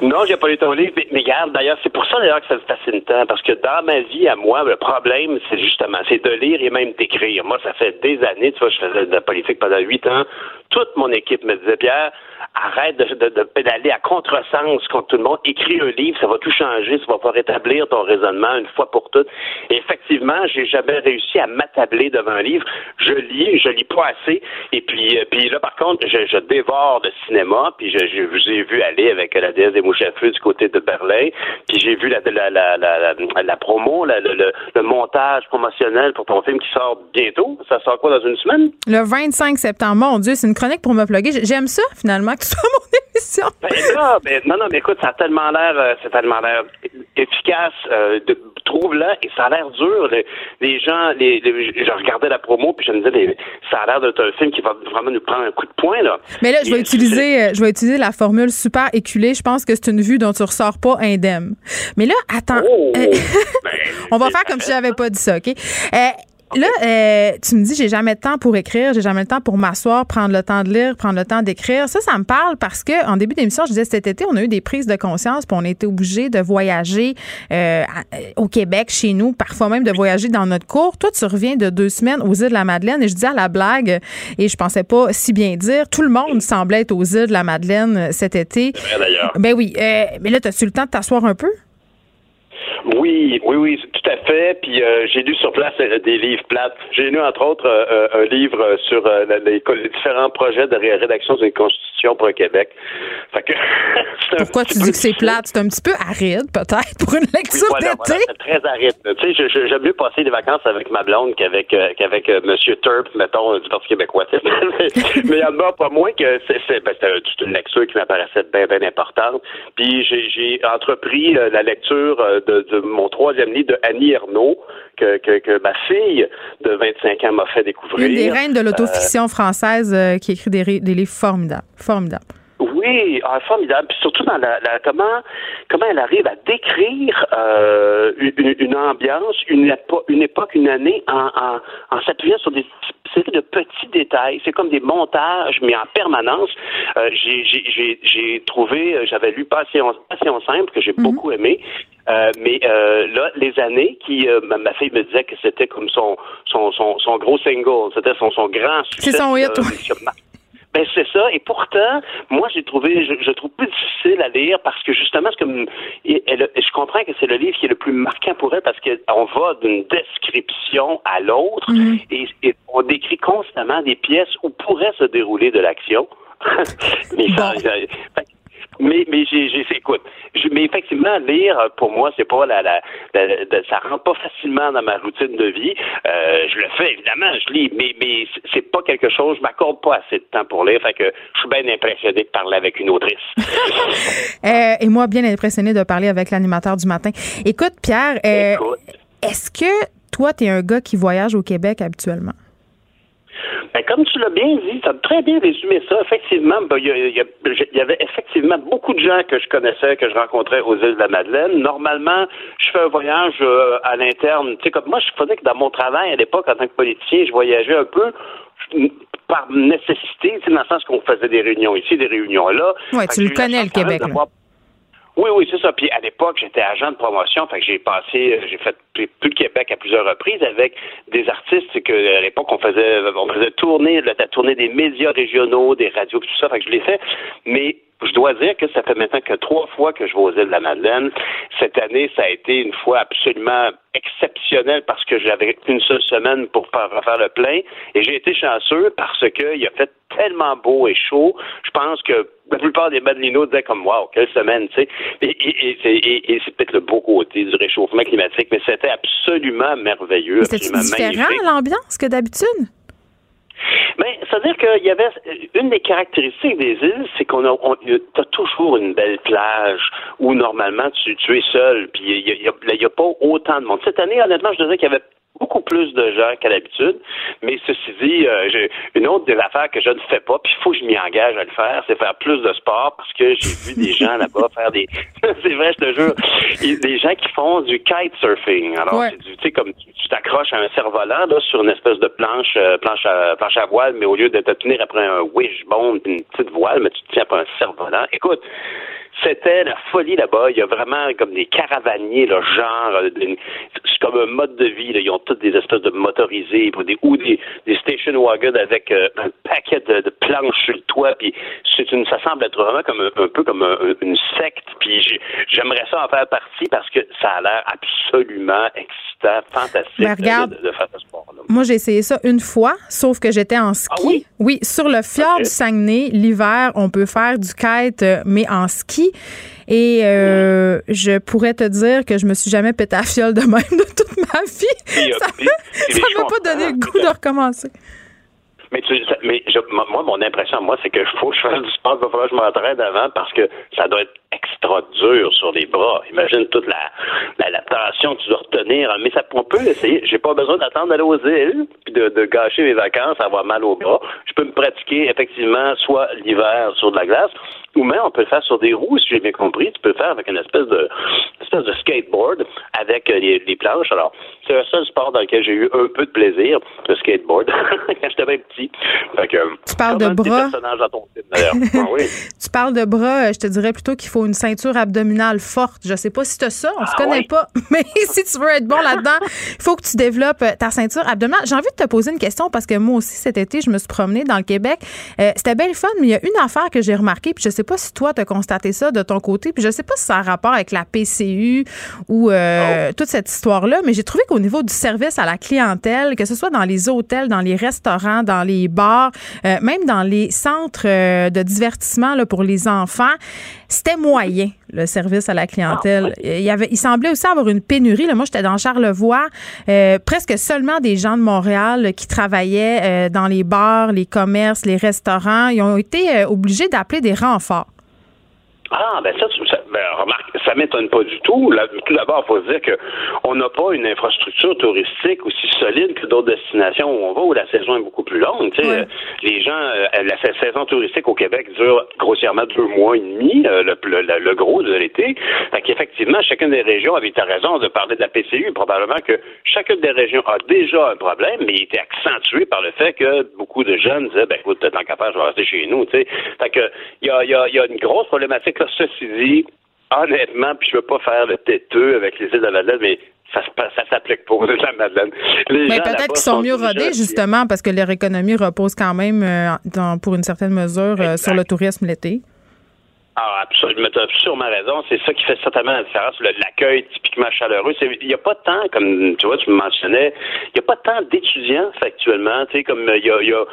non, j'ai pas lu ton livre. Mais, mais regarde, d'ailleurs, c'est pour ça d'ailleurs que ça me fascine tant. Parce que dans ma vie, à moi, le problème, c'est justement, c'est de lire et même d'écrire. Moi, ça fait des années, tu vois, je faisais de la politique pendant huit ans. Toute mon équipe me disait, Pierre, arrête de, de, de, pédaler à contresens contre tout le monde. Écris un livre, ça va tout changer, ça va pas rétablir ton raisonnement une fois pour toutes. Et effectivement, j'ai jamais réussi à m'attabler devant un livre. Je lis, je lis pas assez. Et puis, euh, puis là, par contre, je, dévore le cinéma. Puis je, vous ai vu aller avec la déesse des mouches à du côté de Berlin. Puis j'ai vu la, la, la, la, la promo, le, le, montage promotionnel pour ton film qui sort bientôt. Ça sort quoi dans une semaine? Le 25 septembre. Mon Dieu, c'est une pour me plugger. J'aime ça, finalement, que ce soit mon émission. Ben, là, ben, non, non, mais écoute, ça a tellement l'air, euh, c'est tellement l'air efficace, euh, de, et ça a l'air dur. Les, les gens, les, les, je regardais la promo, puis je me disais, ça a l'air d'être un film qui va vraiment nous prendre un coup de poing, là. Mais là, je vais utiliser, je vais utiliser la formule super éculée. Je pense que c'est une vue dont tu ressors pas indemne. Mais là, attends. Oh, ben, On va faire comme si j'avais pas dit ça, OK? Euh, Là, euh, tu me dis, j'ai jamais de temps pour écrire, j'ai jamais le temps pour m'asseoir, prendre le temps de lire, prendre le temps d'écrire. Ça, ça me parle parce que en début d'émission, je disais cet été, on a eu des prises de conscience, puis on a été obligé de voyager euh, au Québec, chez nous, parfois même de voyager dans notre cours. Toi, tu reviens de deux semaines aux îles de la Madeleine, et je dis à la blague, et je pensais pas si bien dire, tout le monde semblait être aux îles de la Madeleine cet été. d'ailleurs. Ben oui, euh, mais là, as-tu le temps de t'asseoir un peu? Oui, oui, oui, tout à fait. Puis euh, j'ai lu sur place euh, des livres plates. J'ai lu entre autres euh, un livre sur les, les, différents projets de rédaction d'une constitution pour le Québec. Fait que Pourquoi tu dis que c'est plate? C'est un petit peu aride, peut-être, pour une lecture oui, voilà, d'été. Voilà, c'est très aride. Tu sais, j'aime mieux passer des vacances avec ma blonde qu'avec qu'avec Monsieur Turp, mettons, du Parti québécois. mais il y en a pas moins que c'est ben, une lecture qui m'apparaissait bien, bien importante. Puis j'ai entrepris la lecture de, de mon troisième livre de Annie Ernaux, que, que, que, ma fille de 25 ans m'a fait découvrir. Une des reines de l'autofiction euh, française euh, qui écrit des, des livres formidables. Formidables. Oui, ah, formidable. Puis surtout dans la, la, comment comment elle arrive à décrire euh, une, une, ambiance, une, épo une époque, une année en, en, en s'appuyant sur des séries de petits détails. C'est comme des montages, mais en permanence. Euh, j'ai trouvé, j'avais lu Passion, Passion simple que j'ai mm -hmm. beaucoup aimé. Euh, mais euh, là, les années qui, euh, ma, fille me disait que c'était comme son son, son, son gros single, c'était son, son grand succès. C'est son hit. Ben c'est ça. Et pourtant, moi j'ai trouvé, je, je, trouve plus difficile à lire parce que justement, ce que elle, je comprends que c'est le livre qui est le plus marquant pour elle parce qu'on va d'une description à l'autre -hmm. et, et, on décrit constamment des pièces où pourrait se dérouler de l'action. mais bon. ça, ça, mais, mais j'ai, j'ai écoute, je, mais effectivement, lire, pour moi, c'est pas la, la, la, la, ça rentre pas facilement dans ma routine de vie. Euh, je le fais, évidemment, je lis, mais, mais c'est pas quelque chose, je m'accorde pas assez de temps pour lire, fait que je suis bien impressionné de parler avec une autrice. euh, et moi, bien impressionné de parler avec l'animateur du matin. Écoute, Pierre, euh, Écoute. est-ce que toi, tu es un gars qui voyage au Québec habituellement? Ben, comme tu l'as bien dit, tu as très bien résumé ça. Effectivement, ben, il y, y, y, avait effectivement beaucoup de gens que je connaissais, que je rencontrais aux îles de la Madeleine. Normalement, je fais un voyage euh, à l'interne. Tu sais, comme moi, je faisais que dans mon travail à l'époque, en tant que politicien, je voyageais un peu par nécessité, dans le sens qu'on faisait des réunions ici, des réunions là. Oui, tu le connais, le Québec. Oui, oui, c'est ça. Puis à l'époque, j'étais agent de promotion, fait que j'ai passé, j'ai fait plus le Québec à plusieurs reprises avec des artistes que à l'époque on faisait, on faisait tourner, la tourner des médias régionaux, des radios, tout ça. Fait que je l'ai fait. Mais je dois dire que ça fait maintenant que trois fois que je vais aux îles de la Madeleine. Cette année, ça a été une fois absolument exceptionnel parce que j'avais une seule semaine pour faire, le plein. Et j'ai été chanceux parce qu'il a fait tellement beau et chaud. Je pense que la plupart des Madelinots disaient comme Wow, quelle semaine, tu sais. Et, c'est peut-être le beau côté du réchauffement climatique, mais c'était absolument merveilleux. C'était différent l'ambiance que d'habitude? Mais c'est-à-dire qu'il y avait une des caractéristiques des îles, c'est qu'on a, toujours une belle plage où normalement tu, tu es seul, puis il n'y a, y a, pas autant de monde. Cette année, honnêtement, je dirais qu'il y avait beaucoup plus de gens qu'à l'habitude. Mais ceci dit, euh, j'ai une autre des affaires que je ne fais pas, puis il faut que je m'y engage à le faire, c'est faire plus de sport parce que j'ai vu des gens là-bas faire des. c'est vrai, je te jure. Des gens qui font du kitesurfing. Alors, tu sais, comme tu t'accroches à un cerf-volant là, sur une espèce de planche, euh, planche, à, planche à voile, mais au lieu de te tenir après un wishbone, une petite voile, mais tu te tiens après un cerf-volant. Écoute, c'était la folie là-bas. Il y a vraiment comme des caravaniers, là, genre, euh, c'est comme un mode de vie. Là. Ils ont toutes des espèces de motorisés des, ou des, station wagons avec euh, un paquet de, planches sur le toit. Puis c'est une, ça semble être vraiment comme un, peu comme une secte. Puis j'aimerais ça en faire partie parce que ça a l'air absolument excitant, fantastique ben, de, faire ce sport-là. Moi, j'ai essayé ça une fois, sauf que j'étais en ski. Ah oui? oui? sur le fjord du Saguenay, l'hiver, on peut faire du kite, euh, mais en ski. Et euh, je pourrais te dire que je me suis jamais pété à fiole de même de toute ma vie. ça ne m'a pas donné le goût de recommencer. Mais, tu, mais moi, mon impression, moi, c'est que faut que je fasse du sport, il va falloir que je m'entraîne avant parce que ça doit être extra dur sur les bras. Imagine toute la, la, tension que tu dois retenir. Mais ça, on peut essayer. J'ai pas besoin d'attendre d'aller aux îles puis de, de gâcher mes vacances, avoir mal aux bras. Je peux me pratiquer effectivement soit l'hiver sur de la glace ou même on peut le faire sur des roues, si j'ai bien compris. Tu peux le faire avec une espèce de, espèce de skateboard avec euh, les, les planches. Alors, c'est le seul sport dans lequel j'ai eu un peu de plaisir, le skateboard, quand j'étais bien petit. tu parles de bras? tu parles de bras, je te dirais plutôt qu'il faut une ceinture abdominale forte. Je sais pas si tu as ça, on ne se ah connaît pas, mais si tu veux être bon là-dedans, il faut que tu développes euh, ta ceinture abdominale. J'ai envie de te poser une question parce que moi aussi, cet été, je me suis promenée dans le Québec. Euh, c'était belle fun, mais il y a une affaire que j'ai remarquée, puis je sais pas si toi, tu as constaté ça de ton côté, puis je sais pas si ça a rapport avec la PCU ou euh, oh. toute cette histoire-là, mais j'ai trouvé qu'au niveau du service à la clientèle, que ce soit dans les hôtels, dans les restaurants, dans les bars, même dans les centres de divertissement là, pour les enfants, c'était moyen le service à la clientèle. Ah, il, y avait, il semblait aussi avoir une pénurie. Là. Moi, j'étais dans Charlevoix, euh, presque seulement des gens de Montréal qui travaillaient euh, dans les bars, les commerces, les restaurants. Ils ont été euh, obligés d'appeler des renforts. Ah, ben ça, ça ben, remarque, ça m'étonne pas du tout. tout d'abord, il faut se dire qu'on n'a pas une infrastructure touristique aussi solide que d'autres destinations où on va, où la saison est beaucoup plus longue. Les gens, euh, la saison touristique au Québec dure grossièrement deux mois et demi, euh, le, le, gros de l'été. Fait qu'effectivement, chacune des régions avait raison de parler de la PCU. Probablement que chacune des régions a déjà un problème, mais il était accentué par le fait que beaucoup de jeunes disaient, ben écoute, tant qu'à faire, je vais rester chez nous. Fait que il y a, y, a, y a une grosse problématique ceci dit, honnêtement, puis je veux pas faire le têteux avec les îles de la Madeleine, mais ça, ça s'applique pas aux îles de la Madeleine. mais peut-être qu'ils sont, mieux rodés, justement, parce que leur économie repose quand même, euh, pour une certaine mesure, euh, sur le tourisme l'été. Ah, absolument, tu as sûrement raison. C'est ça qui fait certainement la différence. L'accueil typiquement chaleureux. Il n'y a pas tant, comme tu vois, tu me mentionnais, il n'y a pas tant d'étudiants actuellement. Tu sais, comme il y a, y a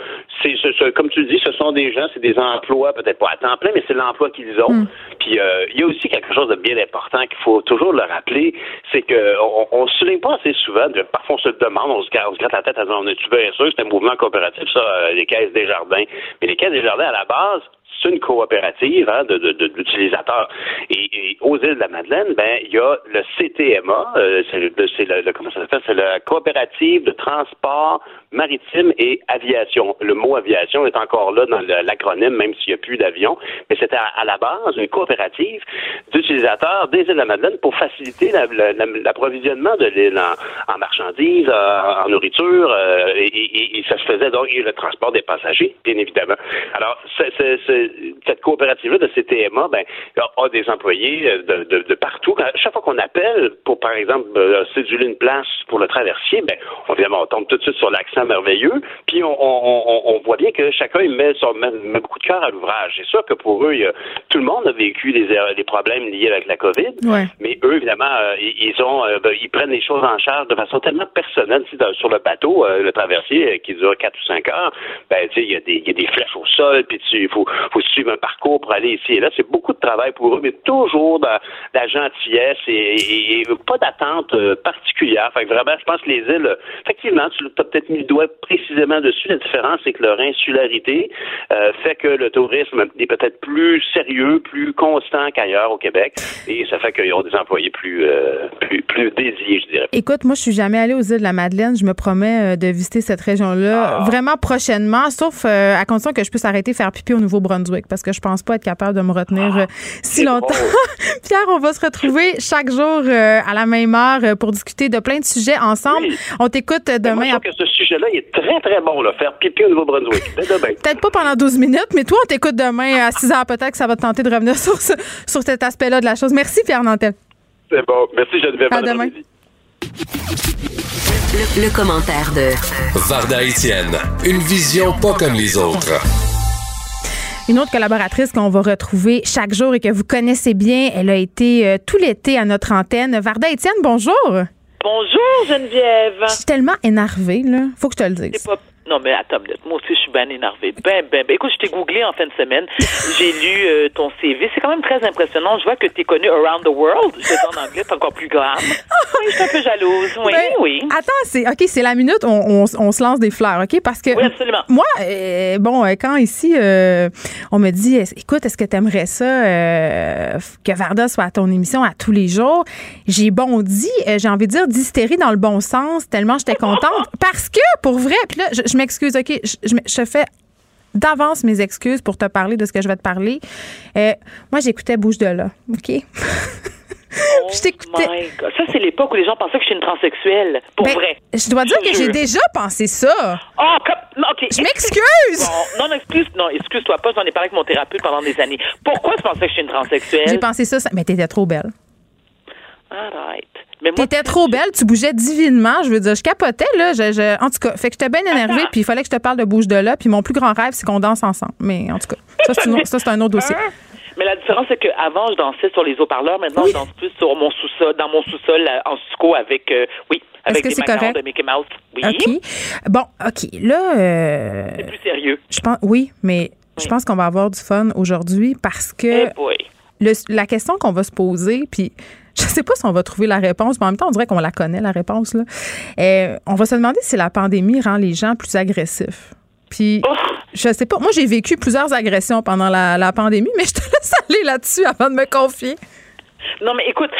c'est, comme tu le dis, ce sont des gens, c'est des emplois, peut-être pas à temps plein, mais c'est l'emploi qu'ils ont. Mm. Puis euh, il y a aussi quelque chose de bien important qu'il faut toujours le rappeler, c'est que on, se souligne pas assez souvent. De, parfois, on se demande, on se, on se gratte la tête on est-tu bien sûr, c'est un mouvement coopératif, ça, euh, les caisses des jardins. Mais les caisses des jardins, à la base, c'est une coopérative hein, d'utilisateurs. Et, aux îles de la Madeleine, ben il y a le CTMA, euh, c'est, le, comment ça s'appelle, c'est la coopérative de transport maritime et aviation. Le mot aviation est encore là dans l'acronyme, même s'il n'y a plus d'avion, mais c'était à, la base une coopérative d'utilisateurs des îles de la Madeleine pour faciliter l'approvisionnement de l'île en, marchandises, en, nourriture, euh, et, ça se faisait donc le transport des passagers, bien évidemment. Alors, c'est cette coopérative-là de CTMA, ben, a des employés euh, de, de, partout. chaque fois qu'on appelle pour, par exemple, euh, céduler une place pour le traversier, ben, évidemment, on tombe tout de suite sur l'accent merveilleux, puis on, on, on, voit bien que chacun il met, son, met, beaucoup de cœur à l'ouvrage. C'est sûr que pour eux, tout le monde a vécu des, des problèmes liés avec la COVID, mais eux, évidemment, ils, ont, ben, ils prennent les choses en charge de façon tellement personnelle. sur le bateau, le traversier qui dure quatre ou cinq heures, ben, il y, a des, y a des flèches au sol, puis il faut, faut suivre un parcours pour aller ici et là. C'est beaucoup de travail pour eux, mais toujours de, la gentillesse et, pas d'attente euh, particulière. Fait que vraiment, je pense que les îles, effectivement, tu as peut-être mis le doigt précisément dessus. La différence, c'est que leur insularité euh, fait que le tourisme est peut-être plus sérieux, plus constant qu'ailleurs au Québec, et ça fait qu'ils ont des employés plus, euh, plus, plus dédiés, je dirais. Écoute, moi, je suis jamais allée aux îles de la Madeleine. Je me promets de visiter cette région-là ah. vraiment prochainement, sauf à condition que je puisse arrêter faire pipi au Nouveau-Brunswick, parce que je pense pas être capable de me retenir euh, si longtemps. Pierre, on va se retrouver chaque jour euh, à la même heure euh, pour discuter de plein de sujets ensemble. On t'écoute demain. Moi, je que ce sujet-là est très, très bon, là, faire pipi au Nouveau-Brunswick. Peut-être pas pendant 12 minutes, mais toi, on t'écoute demain à 6 heures peut-être que ça va te tenter de revenir sur, sur cet aspect-là de la chose. Merci, Pierre Nantel. C'est bon. Merci, Geneviève. À demain. Le, le, commentaire de Varda Etienne. Une vision pas comme les autres. Une autre collaboratrice qu'on va retrouver chaque jour et que vous connaissez bien, elle a été euh, tout l'été à notre antenne. Varda Étienne, bonjour. Bonjour Geneviève. Je suis tellement énervée, là. Faut que je te le dise. Non, mais attends, moi aussi, je suis bien énervée. Ben, ben, ben. Écoute, je t'ai googlé en fin de semaine. J'ai lu euh, ton CV. C'est quand même très impressionnant. Je vois que tu es connu around the world. Je en anglais, c'est encore plus grave. Oui, je suis un peu jalouse. Oui, ben, oui. Attends, c'est, OK, c'est la minute, on, on, se lance des fleurs, OK? Parce que. Oui, absolument. Moi, euh, bon, euh, quand ici, on me dit, écoute, est-ce que tu aimerais ça que Varda soit à ton émission à tous les jours? J'ai bondi, j'ai envie de dire d'hystérie dans le bon sens, tellement j'étais contente. Parce que, pour vrai, puis là, je, je m'excuse, OK, je, je, fais d'avance mes excuses pour te parler de ce que je vais te parler. Euh, moi, j'écoutais Bouge de là, OK? Oh je t'écoutais. Ça, c'est l'époque où les gens pensaient que je suis une transsexuelle. Pour ben, vrai. Je dois dire que j'ai déjà pensé ça. Oh, comme... Je m'excuse. non, non, excuse, non, excuse-toi pas. J'en ai parlé avec mon thérapeute pendant des années. Pourquoi tu pensais que je suis une transsexuelle? J'ai pensé ça. Mais t'étais trop belle. Arrête. T'étais trop belle, tu bougeais divinement. Je veux dire, je capotais, là. Je, en tout cas, fait que j'étais bien énervée, puis il fallait que je te parle de bouge de là. Puis mon plus grand rêve, c'est qu'on danse ensemble. Mais en tout cas, ça, c'est, un autre dossier. Hein? Mais la différence, c'est qu'avant, je dansais sur les haut-parleurs. Maintenant, je danse plus sur mon sous-sol, dans mon sous-sol en suco avec, euh, oui, avec Est-ce que c'est correct? de Mickey Mouse. Oui. OK. Bon, OK. Là. Euh, c'est plus sérieux. Je pense, oui, mais je pense qu'on va avoir du fun aujourd'hui parce que. Eh la question qu'on va se poser, puis je sais pas si on va trouver la réponse, mais en même temps, on dirait qu'on la connaît, la réponse. Là. Euh, on va se demander si la pandémie rend les gens plus agressifs. Puis, oh! je sais pas. Moi, j'ai vécu plusieurs agressions pendant la, la pandémie, mais je te laisse aller là-dessus avant de me confier. Non, mais écoute,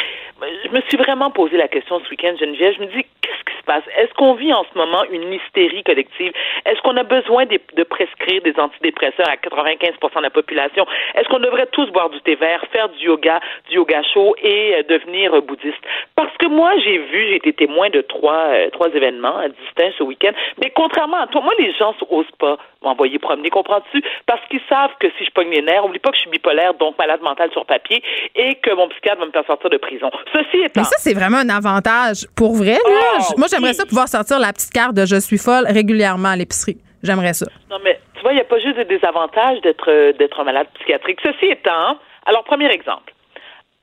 je me suis vraiment posé la question ce week-end, Geneviève. Je me dis, qu'est-ce qui se passe? Est-ce qu'on vit en ce moment une hystérie collective? Est-ce qu'on a besoin de, prescrire des antidépresseurs à 95% de la population? Est-ce qu'on devrait tous boire du thé vert, faire du yoga, du yoga chaud et euh, devenir bouddhiste? Parce que moi, j'ai vu, j'ai été témoin de trois, euh, trois événements distincts ce week-end. Mais contrairement à toi, moi, les gens n'osent pas m'envoyer promener, comprends-tu? Parce qu'ils savent que si je pogne les nerfs, oublie pas que je suis bipolaire, donc malade mental sur papier, et que mon psychiatre va me faire sortir de prison. Ceci étant. Mais ça, c'est vraiment un avantage. Pour vrai, là, oh, moi, j'aimerais ça pouvoir sortir la petite carte de je suis folle régulièrement à l'épicerie. J'aimerais ça. Non, mais tu vois, il n'y a pas juste des désavantages d'être, euh, d'être un malade psychiatrique. Ceci étant, alors, premier exemple.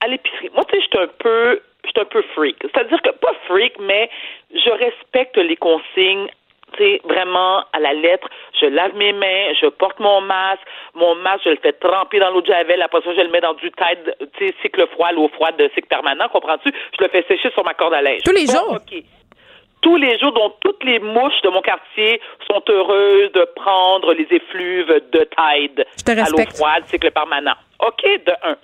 À l'épicerie, moi, tu sais, je suis un peu je suis un peu freak. C'est-à-dire que, pas freak, mais je respecte les consignes vraiment à la lettre, je lave mes mains, je porte mon masque, mon masque, je le fais tremper dans l'eau de javel, après ça, je le mets dans du tide, tu sais, cycle froid, l'eau froide, cycle permanent, comprends-tu? Je le fais sécher sur ma corde à linge. Tous les jours? Tous les jours, dont toutes les mouches de mon quartier sont heureuses de prendre les effluves de Tide à l'eau froide, cycle permanent. OK, de un.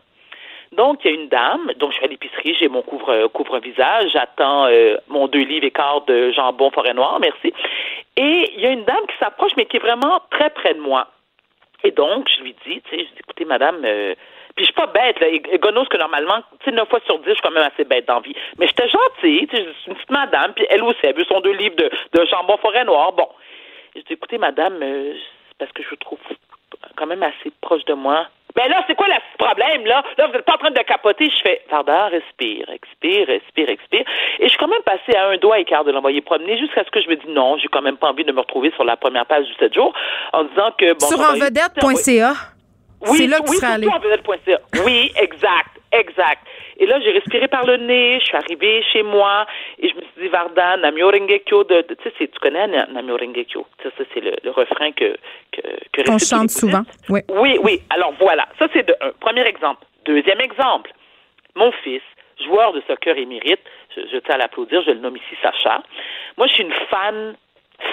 Donc, il y a une dame, donc je suis à l'épicerie, j'ai mon couvre, couvre-visage, j'attends euh, mon deux livres et quart de jambon forêt noire, merci. Et il y a une dame qui s'approche, mais qui est vraiment très près de moi. Et donc, je lui dis, tu sais, je dis, écoutez, madame, euh, puis je suis pas bête, là. Gonos que normalement, tu sais, neuf fois sur dix, je suis quand même assez bête d'envie. Mais j'étais gentille, tu sais, une petite madame, puis elle aussi, elle vu son deux livres de, de jambon forêt noire. Bon. Je dis, écoutez, madame, euh, c'est parce que je vous trouve quand même assez proche de moi. Mais là, c'est quoi le problème, là? Là, vous n'êtes pas en train de capoter. Je fais, Varda, respire, expire, respire, expire. Et je suis quand même passé à un doigt écart de l'envoyer promener jusqu'à ce que je me dis non, j'ai quand même pas envie de me retrouver sur la première page du 7 jours en disant que... Bon, sur envedette.ca. Oui, c'est là que oui, tu serais allé. Oui, exact, exact. Et là, j'ai respiré par le nez, je suis arrivée chez moi et je me suis dit, Varda, Namyo Rengekyo, de, de tu sais, tu connais Namyo Rengekyo. Ça, ça c'est le, le, refrain que, que, que chante souvent. Oui. oui, oui. Alors voilà, ça c'est de un. Premier exemple. Deuxième exemple, mon fils, joueur de soccer émérite, je, je tiens à l'applaudir, je le nomme ici Sacha. Moi, je suis une fan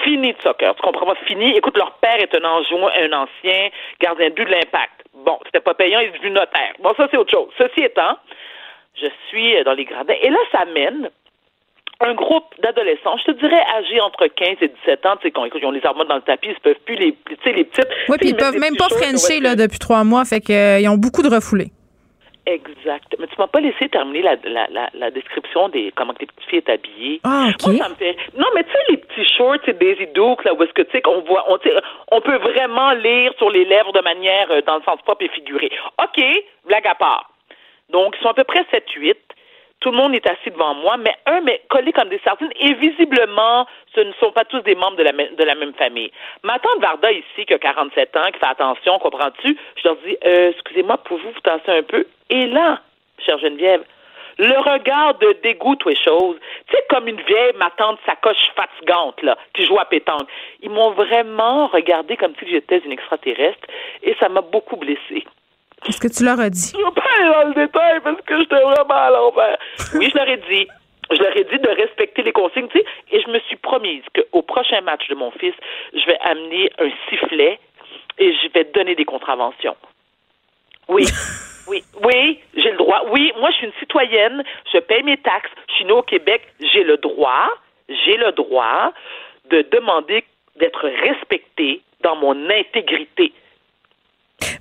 fini de soccer. Tu comprends pas? Fini. Écoute, leur père est un un ancien gardien de but de l'impact. Bon, c'était pas payant, il est devenu notaire. Bon, ça, c'est autre chose. Ceci étant, je suis dans les gradins. Et là, ça mène un groupe d'adolescents, je te dirais âgés entre 15 et 17 ans, tu sais, quand ils ont les hormones dans le tapis, ils peuvent plus les, tu sais, les petites. Oui, puis ils peuvent même pas frencher, là, depuis trois mois, fait qu'ils ont beaucoup de refoulés. Exact. Mais tu m'as pas laissé terminer la, la, la, la, description des comment que les petites filles est habillées. Ah, OK. Moi, ça me fait. Non, mais tu sais, les petits shorts, c'est Daisy Duke, là, où est-ce que tu sais qu'on voit, on, on peut vraiment lire sur les lèvres de manière, euh, dans le sens propre et figuré. OK, blague à part. Donc, ils sont à peu près 7-8. Tout le monde est assis devant moi, mais un mais collé comme des sardines. Et visiblement, ce ne sont pas tous des membres de la, de la même famille. Ma tante Varda ici, qui a 47 ans, qui fait attention, comprends-tu? Je leur dis, euh, excusez-moi, pouvez-vous vous tasser un peu? Et là, chère Geneviève, le regard de dégoût, les choses. Tu sais, comme une vieille, ma tante sacoche fatigante, là, qui joue à pétanque. Ils m'ont vraiment regardé comme si j'étais une extraterrestre et ça m'a beaucoup blessée. Qu'est-ce que tu leur as dit? Je ne pas aller dans le détail parce que j'étais vraiment à l'envers. Oui, je leur ai dit. Je leur ai dit de respecter les consignes, tu sais, et je me suis promise qu'au prochain match de mon fils, je vais amener un sifflet et je vais donner des contraventions. Oui. Oui, oui, j'ai le droit. Oui, moi, je suis une citoyenne, je paye mes taxes, je suis née au Québec, j'ai le droit, j'ai le droit de demander d'être respectée dans mon intégrité.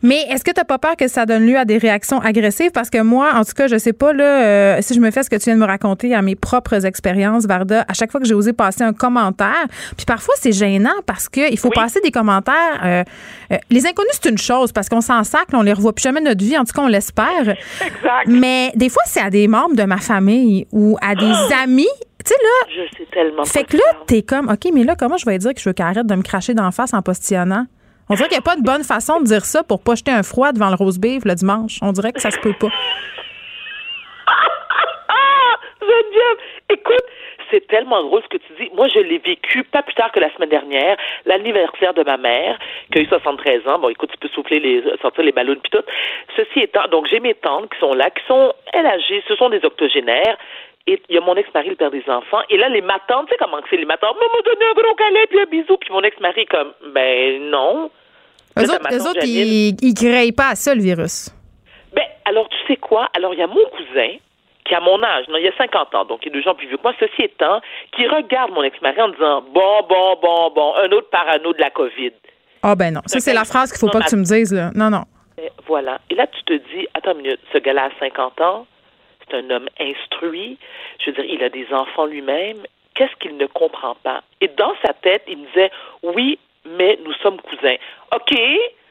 Mais est-ce que tu n'as pas peur que ça donne lieu à des réactions agressives? Parce que moi, en tout cas, je sais pas, là, euh, si je me fais ce que tu viens de me raconter à mes propres expériences, Varda, à chaque fois que j'ai osé passer un commentaire, puis parfois c'est gênant parce qu'il faut passer des commentaires. Euh, euh, les inconnus, c'est une chose parce qu'on s'en sac, on les revoit plus jamais de notre vie, en tout cas, on l'espère. Exact. Mais des fois, c'est à des membres de ma famille ou à des amis tu sais, là. Je sais tellement. Fait que là, t'es comme, OK, mais là, comment je vais dire que je veux qu'elle arrête de me cracher d'en face en postillonnant? On dirait qu'il n'y a pas de bonne façon de dire ça pour pas jeter un froid devant le rose beef le dimanche. On dirait que ça se peut pas. Écoute, c'est tellement drôle ce que tu dis. Moi, je l'ai vécu pas plus tard que la semaine dernière, l'anniversaire de ma mère, qui a eu 73 ans. Bon, écoute, tu peux souffler sortir les ballons puis tout. Ceci étant, donc j'ai mes tantes qui sont là, qui sont âgées, ce sont des octogénaires. Et il y a mon ex-mari, le père des enfants. Et là, les matantes, tu sais comment c'est les matantes? Maman, donné un gros câlin puis un bisou. Puis mon ex-mari est comme, ben non. Eux autres, eux autres ils, ils créent pas à ça, le virus. Ben, alors, tu sais quoi? Alors, il y a mon cousin, qui a mon âge, non, il y a 50 ans, donc il est deux gens plus vieux que moi, ceci étant, qui regarde mon ex-mari en disant, bon, bon, bon, bon, un autre parano de la COVID. Ah, oh, ben non. Ça, c'est la phrase qu'il faut pas que tu me dises, là. Non, non. Ben, voilà. Et là, tu te dis, attends une minute, ce gars-là a 50 ans, c'est un homme instruit. Je veux dire, il a des enfants lui-même. Qu'est-ce qu'il ne comprend pas? Et dans sa tête, il me disait, oui, mais nous sommes cousins. OK,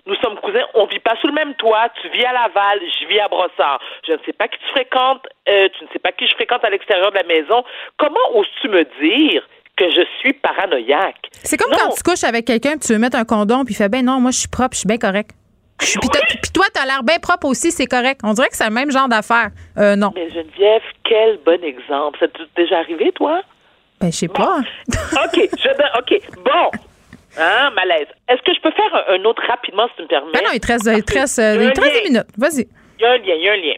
nous sommes cousins, on vit pas sous le même toit, tu vis à Laval, je vis à Brossard. Je ne sais pas qui tu fréquentes, euh, tu ne sais pas qui je fréquente à l'extérieur de la maison. Comment oses-tu me dire que je suis paranoïaque? C'est comme quand tu couches avec quelqu'un, tu veux mettre un condom, puis il fait, ben non, moi je suis propre, je suis bien correct. Puis, puis toi, tu as l'air bien propre aussi, c'est correct. On dirait que c'est le même genre d'affaire. Euh, non. Mais Geneviève, quel bon exemple. Ça t'est déjà arrivé, toi? Ben, je sais pas. OK, je, OK, bon. Hein, malaise. Est-ce que je peux faire un, autre rapidement, si tu me permets? Ben non, il te reste, il te reste, il te reste 10 minutes. Vas-y. Il y a un lien, il y a un lien.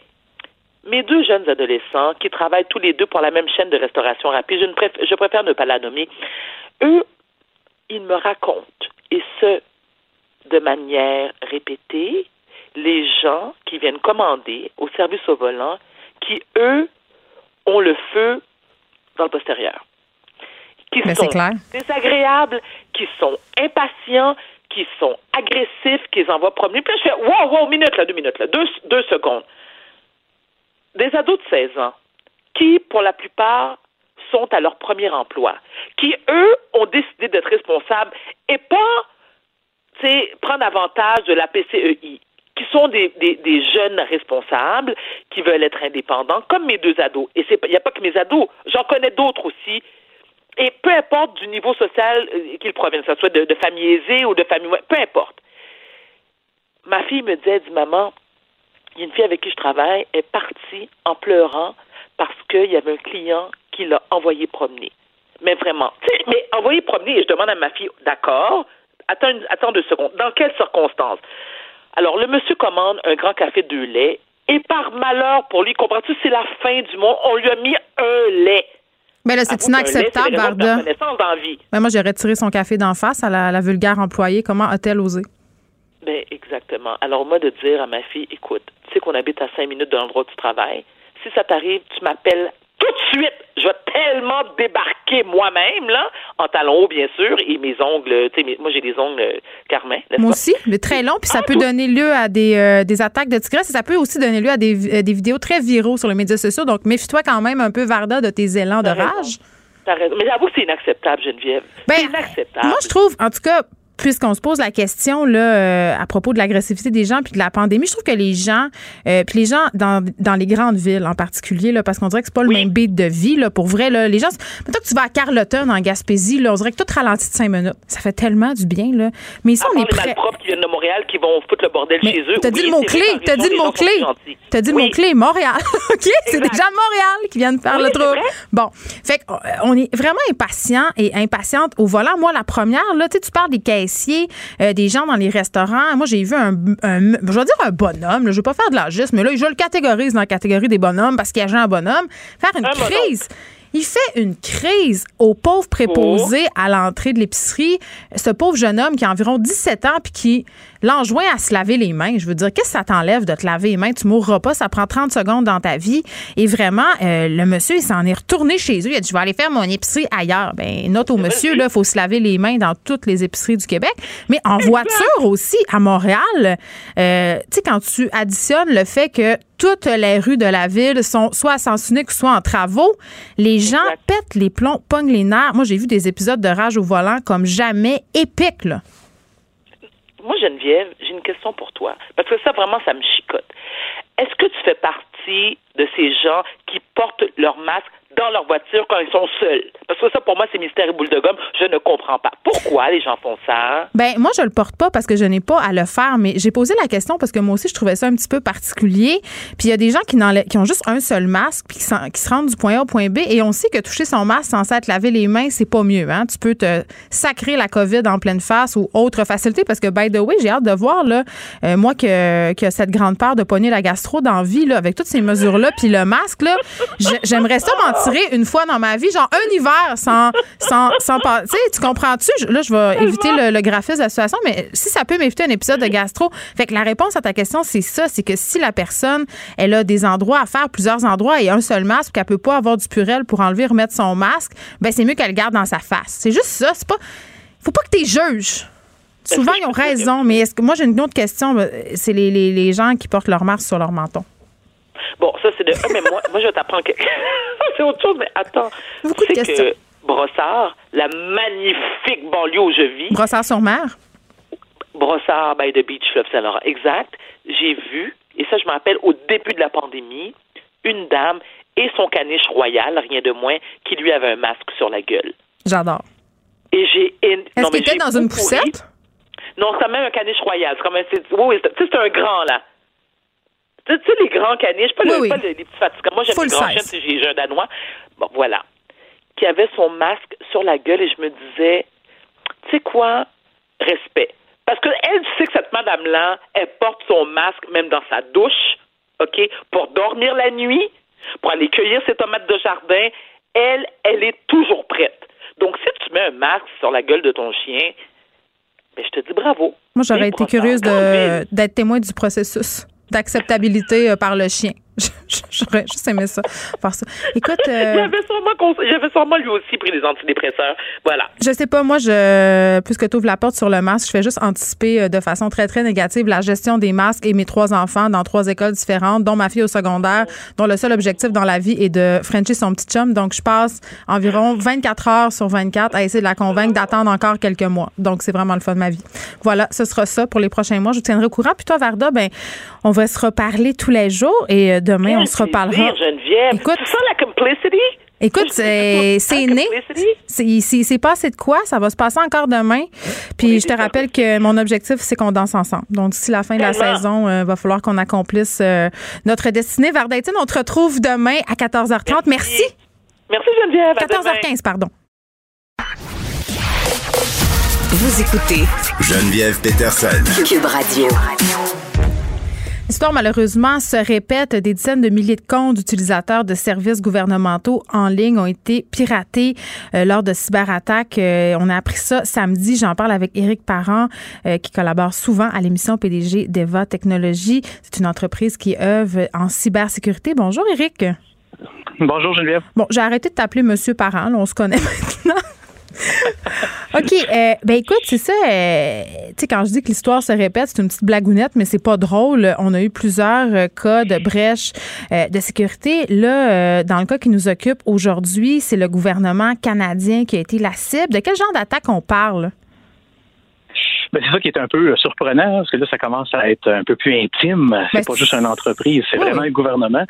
Mes deux jeunes adolescents qui travaillent tous les deux pour la même chaîne de restauration rapide, je, ne préfère, je préfère ne pas la nommer, eux, ils me racontent, et ce, de manière répétée, les gens qui viennent commander au service au volant, qui, eux, ont le feu dans le postérieur qui Mais sont clair. désagréables, qui sont impatients, qui sont agressifs, qui les envoient promener. Puis là, je fais wow, wow, minute là, deux minutes là, deux, deux secondes. Des ados de 16 ans qui, pour la plupart, sont à leur premier emploi, qui, eux, ont décidé d'être responsables et pas prendre avantage de la PCEI qui sont des, des, jeunes responsables qui veulent être indépendants, comme mes deux ados. Et il n'y a pas que mes ados, j'en connais d'autres aussi. Et peu importe du niveau social euh, qu'ils proviennent, que ce soit de, de famille aisée ou de famille... Peu importe. Ma fille me disait, dit, maman, il y a une fille avec qui je travaille, est partie en pleurant parce qu'il y avait un client qui l'a envoyé promener. Mais vraiment. Mais envoyer promener, et je demande à ma fille, d'accord, attends, attends deux secondes. Dans quelles circonstances? Alors, le monsieur commande un grand café de lait, et par malheur pour lui, comprends-tu, c'est la fin du monde, on lui a mis un lait. Mais là, c'est inacceptable, Varda. Mais moi, j'ai retiré son café d'en face à la, vulgaire employée. Comment a-t-elle osé? Ben, exactement. Alors, moi, de dire à ma fille, écoute, tu sais qu'on habite à cinq minutes de l'endroit où tu travailles. Si ça t'arrive, tu m'appelles tout de suite, je vais tellement débarquer moi-même, là, en talons hauts, bien sûr, et mes ongles, tu sais, moi, j'ai des ongles euh. Moi aussi, mais très longs, puis ça ah, peut donner lieu à des, euh, des attaques de tigresse, et ça peut aussi donner lieu à des, euh, des vidéos très viraux sur les médias sociaux. Donc, méfie-toi quand même un peu, Varda, de tes élans de rage. Raison. Mais j'avoue que c'est inacceptable, Geneviève. Ben, c'est inacceptable. Moi, je trouve, en tout cas, puisqu'on se pose la question là euh, à propos de l'agressivité des gens puis de la pandémie, je trouve que les gens euh, puis les gens dans, dans les grandes villes en particulier là parce qu'on dirait que c'est pas le même beat de vie là pour vrai là les gens maintenant que tu vas à Carleton en Gaspésie là on dirait que tout ralentit de cinq minutes. Ça fait tellement du bien là. Mais ici on est prêt qui viennent de Montréal qui vont foutre le bordel chez eux. T'as dit le mot clé, t'as dit le mot clé. T'as dit le mot clé Montréal. OK, c'est déjà Montréal qui viennent faire le trou. Bon, fait on est vraiment impatient et impatiente au volant. Moi la première là, tu parles des caissiers euh, des gens dans les restaurants. Moi, j'ai vu un, je vais dire un bonhomme, je vais pas faire de l'âgisme, mais là, je le catégorise dans la catégorie des bonhommes parce qu'il y a un bonhomme, faire une crise. Il fait une crise au pauvre préposé oh. à l'entrée de l'épicerie. Ce pauvre jeune homme qui a environ 17 ans puis qui l'enjoint à se laver les mains. Je veux dire, qu'est-ce que ça t'enlève de te laver les mains? Tu mourras pas, ça prend 30 secondes dans ta vie. Et vraiment, euh, le monsieur, il s'en est retourné chez eux. Il a dit, je vais aller faire mon épicerie ailleurs. Ben, note au monsieur, là, il faut se laver les mains dans toutes les épiceries du Québec. Mais en voiture aussi, à Montréal, euh, tu sais, quand tu additionnes le fait que toutes les rues de la ville sont soit à sens unique, soit en travaux. Les gens pètent les plombs, pognent les nerfs. Moi, j'ai vu des épisodes de rage au volant comme jamais épiques, là. Moi, Geneviève, j'ai une question pour toi. Parce que ça, vraiment, ça me chicote. Est-ce que tu fais partie de ces gens qui portent leur masque dans leur voiture quand ils sont seuls. Parce que ça, pour moi, c'est mystère et boule de gomme. Je ne comprends pas. Pourquoi les gens font ça? Ben, moi, je le porte pas parce que je n'ai pas à le faire, mais j'ai posé la question parce que moi aussi, je trouvais ça un petit peu particulier. Puis il y a des gens qui, ont juste un seul masque puis qui, se rendent du point A au point B et on sait que toucher son masque sans être laver les mains, c'est pas mieux. Hein? Tu peux te sacrer la COVID en pleine face ou autre facilité parce que, by the way, j'ai hâte de voir, là, euh, moi, que, cette grande part de pogner la gastro dans vie, là, avec toutes ces mesures-là, puis le masque, là, j'aimerais ça mentir une fois dans ma vie, genre un hiver sans, sans, sans tu sais, tu comprends-tu? Là, je vais éviter le, graphisme de la situation, mais si ça peut m'éviter un épisode de gastro. Fait que la réponse à ta question, c'est ça, c'est que si la personne, elle a des endroits à faire, plusieurs endroits et un seul masque, qu'elle peut pas avoir du purel pour enlever, remettre son masque, ben c'est mieux qu'elle le garde dans sa face. C'est juste ça. C'est pas, faut pas que tu juges. Souvent, ils ont raison, mais est-ce que moi j'ai une autre question, ben, c'est les, les, les gens qui portent leur masque sur leur menton. Bon, ça, c'est de. Ah, mais moi, moi, je vais t'apprendre que. c'est autre chose, mais attends. Beaucoup de que Brossard, la magnifique banlieue où je vis. Brossard-sur-Mer? Brossard by the Beach, Fleuve Saint-Laurent. Exact. J'ai vu, et ça, je me rappelle, au début de la pandémie, une dame et son caniche royal, rien de moins, qui lui avait un masque sur la gueule. J'adore. Et j'ai. Est-ce qu'il était dans une poussette? Non, c'est même un caniche royal. C'est comme un. Oui, c'est un grand, là. Tu sais, les grands caniches, pas, le, pas les, petits fatigants. Moi, j'aime les grands chiens, si j'ai un danois. Bon, voilà. Qui avait son masque sur la gueule et je me disais, tu sais quoi? Respect. Parce qu'elle sait que cette madame-là, elle porte son masque même dans sa douche, OK, pour dormir la nuit, pour aller cueillir ses tomates de jardin. Elle, elle est toujours prête. Donc, si tu mets un masque sur la gueule de ton chien, ben, je te dis bravo. Moi, j'aurais été curieuse d'être témoin du processus d'acceptabilité euh, par le chien. J'aurais juste aimé ça, faire ça. Écoute. Euh, j'avais sûrement, sûrement, lui aussi pris des antidépresseurs. Voilà. Je sais pas, moi, je, puisque tu ouvres la porte sur le masque, je fais juste anticiper euh, de façon très, très négative la gestion des masques et mes trois enfants dans trois écoles différentes, dont ma fille au secondaire, dont le seul objectif dans la vie est de Frencher son petit chum. Donc, je passe environ 24 heures sur 24 à essayer de la convaincre d'attendre encore quelques mois. Donc, c'est vraiment le fun de ma vie. Voilà, ce sera ça pour les prochains mois. Je vous tiendrai au courant. Puis toi, Varda, ben, on va se reparler tous les jours et demain, on se reparlera. Écoute, c'est ça la complicity? Écoute, c'est né. C'est passé de quoi? Ça va se passer encore demain. Puis je te rappelle que mon objectif, c'est qu'on danse ensemble. Donc, d'ici la fin de la saison, il euh, va falloir qu'on accomplisse euh, notre destinée. Vardaitine, on te retrouve demain à 14h30. Merci. Merci, Geneviève. 14h15, pardon. Vous écoutez Geneviève Peterson. Cube Radio. L'histoire, malheureusement, se répète. Des dizaines de milliers de comptes d'utilisateurs de services gouvernementaux en ligne ont été piratés euh, lors de cyberattaques. Euh, on a appris ça samedi. J'en parle avec Éric Parent, euh, qui collabore souvent à l'émission PDG d'Eva Technologies. C'est une entreprise qui œuvre en cybersécurité. Bonjour, Éric. Bonjour, Geneviève. Bon, j'ai arrêté de t'appeler Monsieur Parent. on se connaît maintenant. OK. Euh, ben écoute, c'est ça. Euh, tu sais, quand je dis que l'histoire se répète, c'est une petite blagounette, mais c'est pas drôle. On a eu plusieurs euh, cas de brèches de sécurité. Là, dans le cas qui nous occupe aujourd'hui, c'est le gouvernement canadien qui a été la cible. De quel genre d'attaque on parle? Ben, c'est ça qui est un peu surprenant, parce que là, ça commence à être un peu plus intime. C'est ben, pas juste une entreprise, c'est vraiment un gouvernement.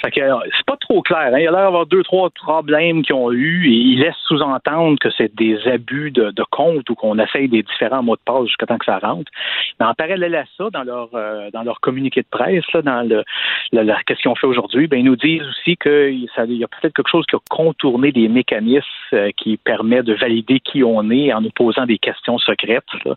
Fait que c'est pas trop clair. Hein. Il y a l'air d'avoir deux, trois problèmes qu'ils ont eu et ils laissent sous-entendre que c'est des abus de, de compte ou qu'on essaye des différents mots de passe jusqu'à temps que ça rentre. Mais en parallèle à ça, dans leur euh, dans leur communiqué de presse, là, dans le la, qu'est-ce qu'ils ont fait aujourd'hui, ben ils nous disent aussi qu'il y a peut-être quelque chose qui a contourné des mécanismes euh, qui permet de valider qui on est en nous posant des questions secrètes. Là.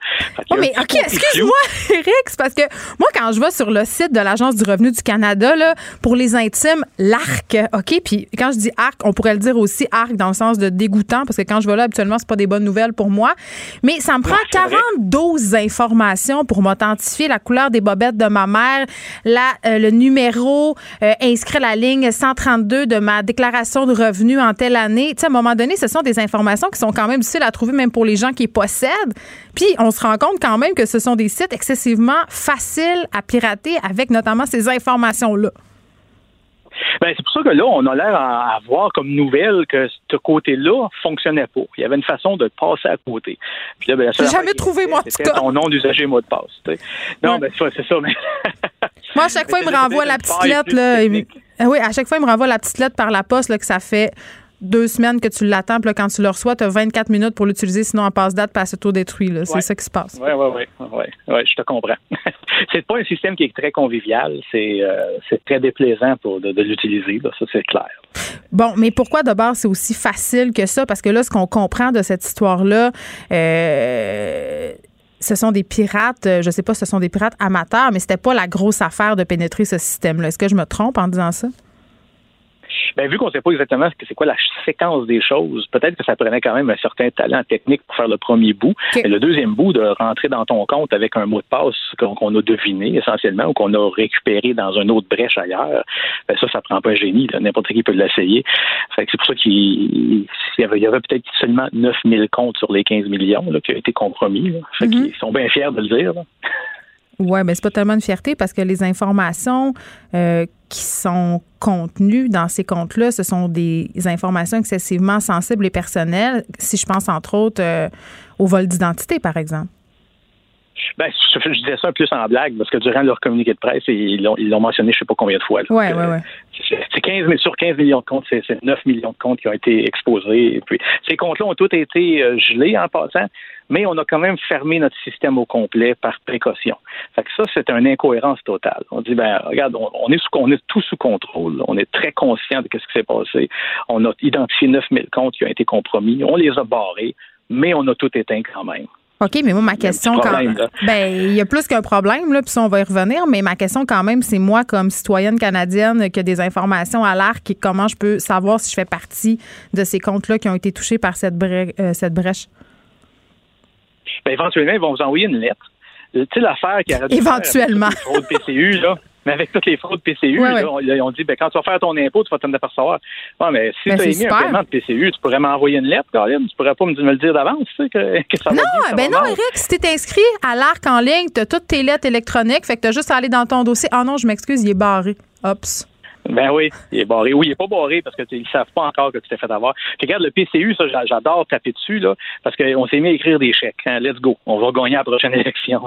Oh, mais OK, excuse-moi, Eric, c'est parce que moi, quand je vais sur le site de l'Agence du revenu du Canada, là, pour les intimes, l'ARC, OK? Puis quand je dis ARC, on pourrait le dire aussi ARC dans le sens de dégoûtant, parce que quand je vais là, habituellement, c'est pas des bonnes nouvelles pour moi. Mais ça me prend 42 informations pour m'authentifier la couleur des bobettes de ma mère, la, euh, le numéro euh, inscrit à la ligne 132 de ma déclaration de revenus en telle année. Tu sais, à un moment donné, ce sont des informations qui sont quand même difficiles à trouver, même pour les gens qui possèdent. Puis on se rend compte quand même que ce sont des sites excessivement faciles à pirater avec notamment ces informations-là. Ben, c'est pour ça que là, on a l'air à avoir comme nouvelle que ce côté-là fonctionnait pas. Il y avait une façon de passer à côté. Puis ben, J'ai jamais trouvé, moi, C'était ton nom d'usager mot de passe. Non, ben, c'est ça, mais. moi, à chaque fois, il me renvoie la petite lettre, là. Ah oui, à chaque fois, il me renvoie la petite lettre par la poste, là, que ça fait deux semaines que tu l'attends, puis quand tu le reçois, tu as 24 minutes pour l'utiliser, sinon en passe date, passe tout détruit. C'est ça qui se passe. Oui, oui, oui. Ouais, je te comprends. c'est pas un système qui est très convivial. C'est euh, très déplaisant pour de, l'utiliser. Ça, c'est clair. Bon, mais pourquoi d'abord c'est aussi facile que ça? Parce que là, ce qu'on comprend de cette histoire-là, euh, ce sont des pirates, euh, je sais pas, ce sont des pirates amateurs, mais c'était pas la grosse affaire de pénétrer ce système-là. Est-ce que je me trompe en disant ça? Ben, vu qu'on ne sait pas exactement ce que c'est quoi la séquence des choses, peut-être que ça prenait quand même un certain talent technique pour faire le premier bout. Et le deuxième bout, de rentrer dans ton compte avec un mot de passe qu'on a deviné essentiellement ou qu'on a récupéré dans une autre brèche ailleurs, ben ça, ça prend pas un génie. N'importe qui peut l'essayer. c'est pour ça qu'il y avait, avait peut-être seulement 9000 comptes sur les 15 millions qui ont été compromis. Mm-hmm. Ils sont bien fiers de le dire. Oui, mais c'est pas tellement une fierté parce que les informations euh, qui sont contenues dans ces comptes-là, ce sont des informations excessivement sensibles et personnelles. Si je pense entre autres euh, au vol d'identité, par exemple. Ben, je, disais ça plus en blague parce que durant leur communiqué de presse, ils l'ont, ils l'ont mentionné je ne sais pas combien de fois. Oui, oui, oui. C'est 15, sur 15 millions de comptes, c'est, 9 millions de comptes qui ont été exposés. Et puis, ces comptes-là ont tous été euh, gelés en passant, mais on a quand même fermé notre système au complet par précaution. Fait que ça, c'est une incohérence totale. On dit, ben, regarde, on, est, sous, on est tout sous contrôle. On est très conscient de ce qui s'est passé. On a identifié 9000 comptes qui ont été compromis. On les a barrés, mais on a tout éteint quand même. OK, mais moi, ma question, quand même, ben, il y a plus qu'un problème, là, puis ça, on va y revenir, mais ma question, quand même, c'est moi, comme citoyenne canadienne, qui a des informations à l'arc et comment je peux savoir si je fais partie de ces comptes-là qui ont été touchés par cette, euh, cette brèche? Ben, éventuellement, ils vont vous envoyer une lettre. Tu sais, l'affaire qui a Éventuellement. Faire, PCU, là. Mais avec toutes les fraudes PCU, on, dit ben, quand tu vas faire ton impôt, tu vas t'en apercevoir. Ouais, mais si ben, tu as émis un paiement de PCU, tu pourrais m'envoyer une lettre, Caroline. Tu pourrais pas me, le dire d'avance, tu sais, que, que ça Non, va ben non, Eric, si tu es inscrit à l'ARC en ligne, tu as toutes tes lettres électroniques, fait que tu as juste à aller dans ton dossier. Ah non, je m'excuse, il est barré. Ops. Ben oui, il est barré. Oui, il est pas barré parce qu'ils ne savent pas encore que tu t'es fait avoir. regarde, le PCU, ça, j'adore taper dessus, là, parce qu'on s'est mis à écrire des chèques. Hein. Let's go. On va gagner la prochaine élection.